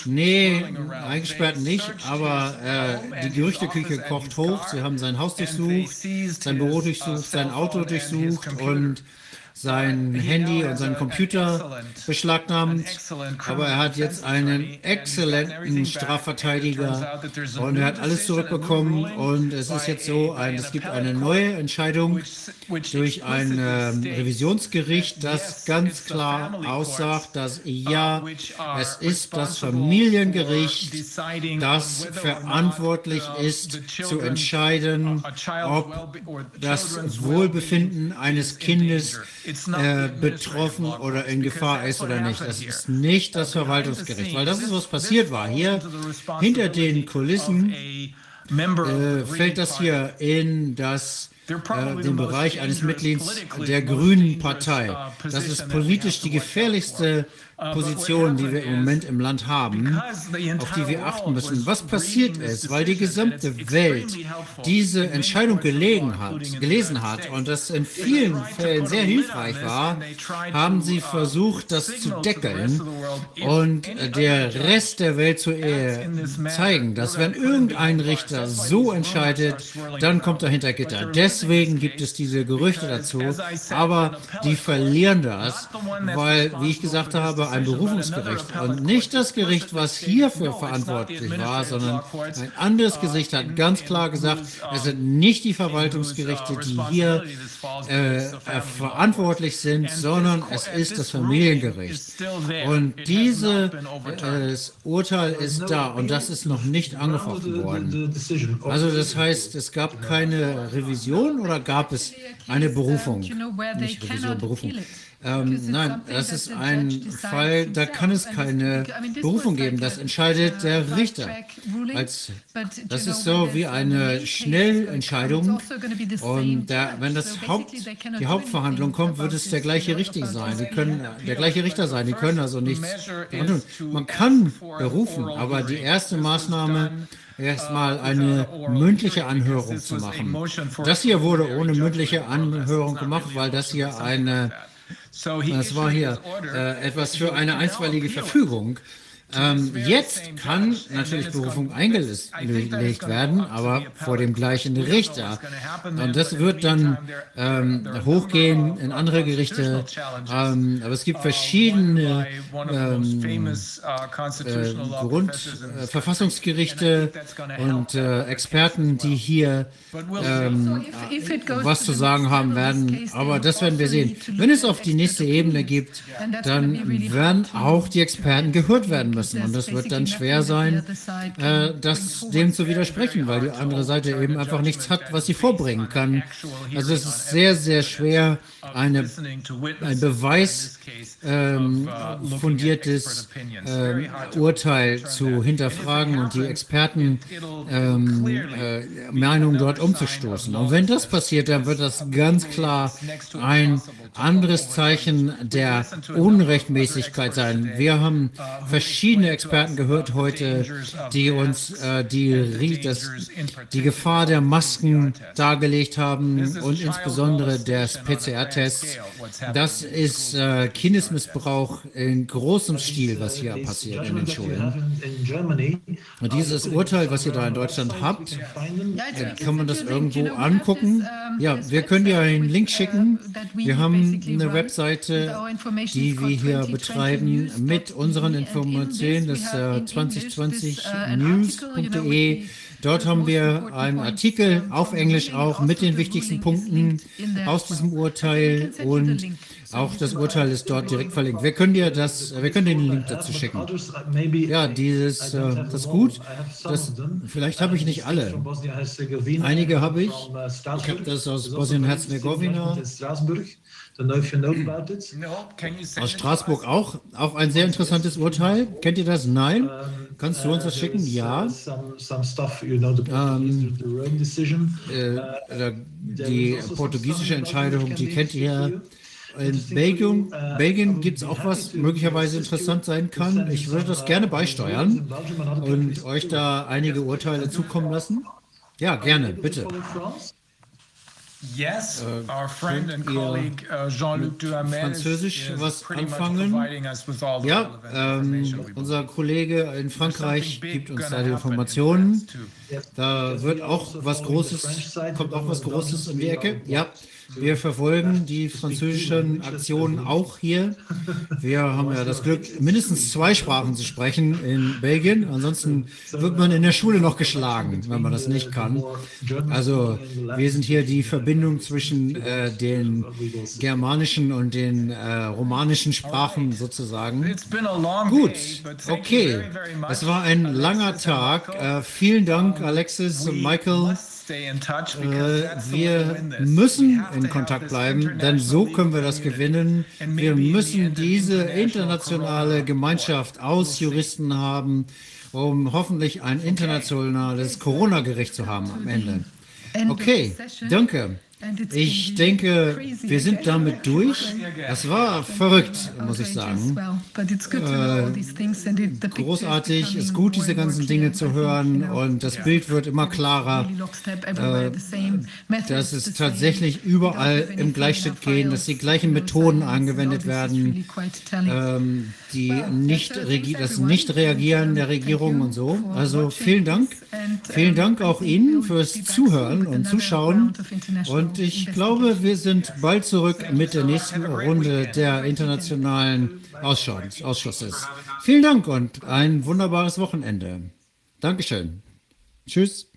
Nee, eingesperrt nicht, aber äh, die Gerüchteküche kocht hoch. Sie haben sein Haus durchsucht, sein Büro durchsucht, sein Auto durchsucht und sein Handy und seinen Computer beschlagnahmt, aber er hat jetzt einen exzellenten Strafverteidiger und er hat alles zurückbekommen. Und es ist jetzt so, ein, es gibt eine neue Entscheidung durch ein äh, Revisionsgericht, das ganz klar aussagt, dass ja, es ist das Familiengericht, das verantwortlich ist zu entscheiden, ob das Wohlbefinden eines Kindes äh, betroffen oder in Gefahr ist oder nicht. Das ist nicht das Verwaltungsgericht, weil das ist, was passiert war. Hier hinter den Kulissen äh, fällt das hier in das äh, den Bereich eines Mitglieds der Grünen Partei. Das ist politisch die gefährlichste Position, die wir im Moment im Land haben, auf die wir achten müssen. Was passiert ist, weil die gesamte Welt diese Entscheidung gelegen hat, gelesen hat und das in vielen Fällen sehr hilfreich war, haben sie versucht, das zu deckeln und der Rest der Welt zu zeigen, dass wenn irgendein Richter so entscheidet, dann kommt er hinter Gitter. Deswegen gibt es diese Gerüchte dazu, aber die verlieren das, weil, wie ich gesagt habe, ein Berufungsgericht und nicht das Gericht, was hierfür verantwortlich war, sondern ein anderes Gericht hat ganz klar gesagt, es sind nicht die Verwaltungsgerichte, die hier äh, verantwortlich sind, sondern es ist das Familiengericht. Und dieses äh, Urteil ist da und das ist noch nicht angefochten worden. Also das heißt, es gab keine Revision oder gab es eine Berufung? Nicht Revision, Berufung. Ähm, nein, das ist ein Fall, da kann es keine Berufung geben. Das entscheidet der Richter. Als, das ist so wie eine Schnellentscheidung. Und da, wenn das Haupt, die Hauptverhandlung kommt, wird es der gleiche Richter sein. Die können der gleiche Richter sein. Die können also nichts tun. Man kann berufen, aber die erste Maßnahme erstmal eine mündliche Anhörung zu machen. Das hier wurde ohne mündliche Anhörung gemacht, weil das hier eine das war hier äh, etwas für eine einstweilige Verfügung. Ähm, jetzt kann natürlich Berufung eingelegt werden, aber vor dem gleichen Richter. Und das wird dann ähm, hochgehen in andere Gerichte. Ähm, aber es gibt verschiedene ähm, äh, Grund, äh, und äh, Experten, die hier ähm, was zu sagen haben werden. Aber das werden wir sehen. Wenn es auf die nächste Ebene gibt, dann werden auch die Experten gehört werden müssen. Und das wird dann schwer sein, äh, das dem zu widersprechen, weil die andere Seite eben einfach nichts hat, was sie vorbringen kann. Also es ist sehr, sehr schwer, eine, ein Beweis ähm, fundiertes äh, Urteil zu hinterfragen und die Experten ähm, äh, dort umzustoßen. Und wenn das passiert, dann wird das ganz klar ein anderes Zeichen der Unrechtmäßigkeit sein. Wir haben verschiedene Experten gehört heute, die uns äh, die, das, die Gefahr der Masken dargelegt haben und insbesondere des PCR-Tests. Das ist äh, Kindesmissbrauch in großem Stil, was hier passiert in den Schulen. Und dieses Urteil, was ihr da in Deutschland habt, äh, kann man das irgendwo angucken? Ja, wir können dir einen Link schicken. Wir haben eine Webseite, die wir hier betreiben mit unseren Informationen, das äh, 2020news.de. Dort haben wir einen Artikel auf Englisch auch mit den wichtigsten Punkten aus diesem Urteil und auch das Urteil ist dort direkt verlinkt. Wir können dir das, wir können den Link dazu schicken. Ja, dieses, äh, das ist gut. Das, vielleicht habe ich nicht alle. Einige habe ich. Ich habe das aus Bosnien-Herzegowina. Aus Straßburg auch, auch ein sehr interessantes Urteil. Kennt ihr das? Nein? Kannst du uns das schicken? Ja. Ähm, äh, die portugiesische Entscheidung, die kennt ihr. In Belgien, Belgien gibt es auch was möglicherweise interessant sein kann. Ich würde das gerne beisteuern und euch da einige Urteile zukommen lassen. Ja, gerne, bitte. Yes, our friend and colleague uh, Jean-Luc Duhamel Französisch was anfangen. Ja, ähm, unser Kollege in Frankreich gibt uns da die Informationen. Da wird auch was Großes, kommt auch was Großes in die Ecke. Ja, wir verfolgen die französischen Aktionen auch hier. Wir haben ja das Glück, mindestens zwei Sprachen zu sprechen in Belgien. Ansonsten wird man in der Schule noch geschlagen, wenn man das nicht kann. Also wir sind hier die Verbindung zwischen äh, den germanischen und den äh, romanischen Sprachen sozusagen. Gut, okay. Es war ein langer Tag. Äh, vielen Dank, Alexis und Michael. Äh, wir müssen in Kontakt bleiben, denn so können wir das gewinnen. Wir müssen diese internationale Gemeinschaft aus Juristen haben, um hoffentlich ein internationales Corona-Gericht zu haben am Ende. Okay, danke. Ich denke, wir sind damit durch. Das war verrückt, muss ich sagen. Äh, großartig, ist gut, diese ganzen Dinge zu hören und das Bild wird immer klarer, äh, dass es tatsächlich überall im Gleichschritt gehen, dass die gleichen Methoden angewendet werden, ähm, die nicht das Nicht-Reagieren der Regierung und so. Also vielen Dank. Vielen Dank auch Ihnen fürs Zuhören und Zuschauen und und ich glaube, wir sind bald zurück mit der nächsten Runde der internationalen Ausschusses. Vielen Dank und ein wunderbares Wochenende. Dankeschön. Tschüss.